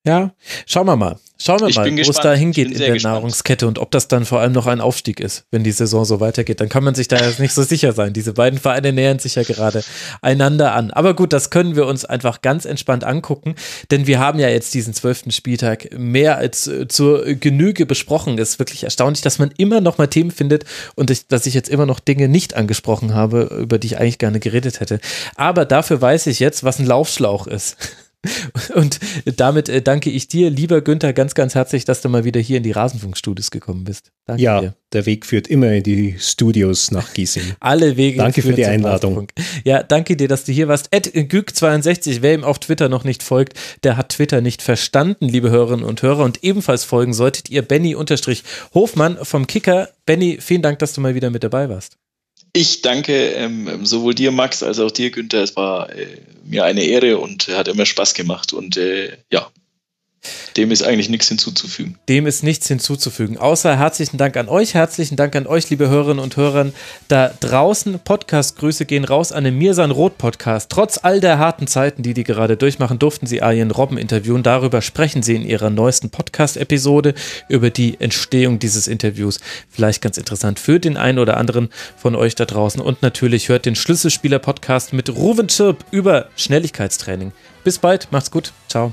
Ja, schauen wir mal. Schauen wir ich mal, wo es da hingeht in der gespannt. Nahrungskette und ob das dann vor allem noch ein Aufstieg ist, wenn die Saison so weitergeht. Dann kann man sich da jetzt nicht so sicher sein. Diese beiden Vereine nähern sich ja gerade einander an. Aber gut, das können wir uns einfach ganz entspannt angucken, denn wir haben ja jetzt diesen zwölften Spieltag mehr als äh, zur Genüge besprochen. Es ist wirklich erstaunlich, dass man immer noch mal Themen findet und ich, dass ich jetzt immer noch Dinge nicht angesprochen habe, über die ich eigentlich gerne geredet hätte. Aber dafür weiß ich jetzt, was ein Laufschlauch ist. [laughs] Und damit äh, danke ich dir, lieber Günther, ganz, ganz herzlich, dass du mal wieder hier in die Rasenfunkstudios gekommen bist. Danke ja, dir. der Weg führt immer in die Studios nach Gießen. [laughs] Alle Wege. Danke für die Einladung. Ja, danke dir, dass du hier warst. Ed Güg62, wer ihm auf Twitter noch nicht folgt, der hat Twitter nicht verstanden, liebe Hörerinnen und Hörer. Und ebenfalls folgen solltet ihr Benny-Hofmann vom Kicker. Benny, vielen Dank, dass du mal wieder mit dabei warst. Ich danke ähm, sowohl dir, Max, als auch dir, Günther. Es war äh, mir eine Ehre und hat immer Spaß gemacht. Und äh, ja, dem ist eigentlich nichts hinzuzufügen. Dem ist nichts hinzuzufügen. Außer herzlichen Dank an euch, herzlichen Dank an euch, liebe Hörerinnen und Hörer da draußen. Podcast-Grüße gehen raus an den Mirsan Roth Podcast. Trotz all der harten Zeiten, die die gerade durchmachen, durften sie Arjen Robben interviewen. Darüber sprechen sie in ihrer neuesten Podcast-Episode über die Entstehung dieses Interviews. Vielleicht ganz interessant für den einen oder anderen von euch da draußen. Und natürlich hört den Schlüsselspieler-Podcast mit Ruven Schirp über Schnelligkeitstraining. Bis bald, macht's gut. Ciao.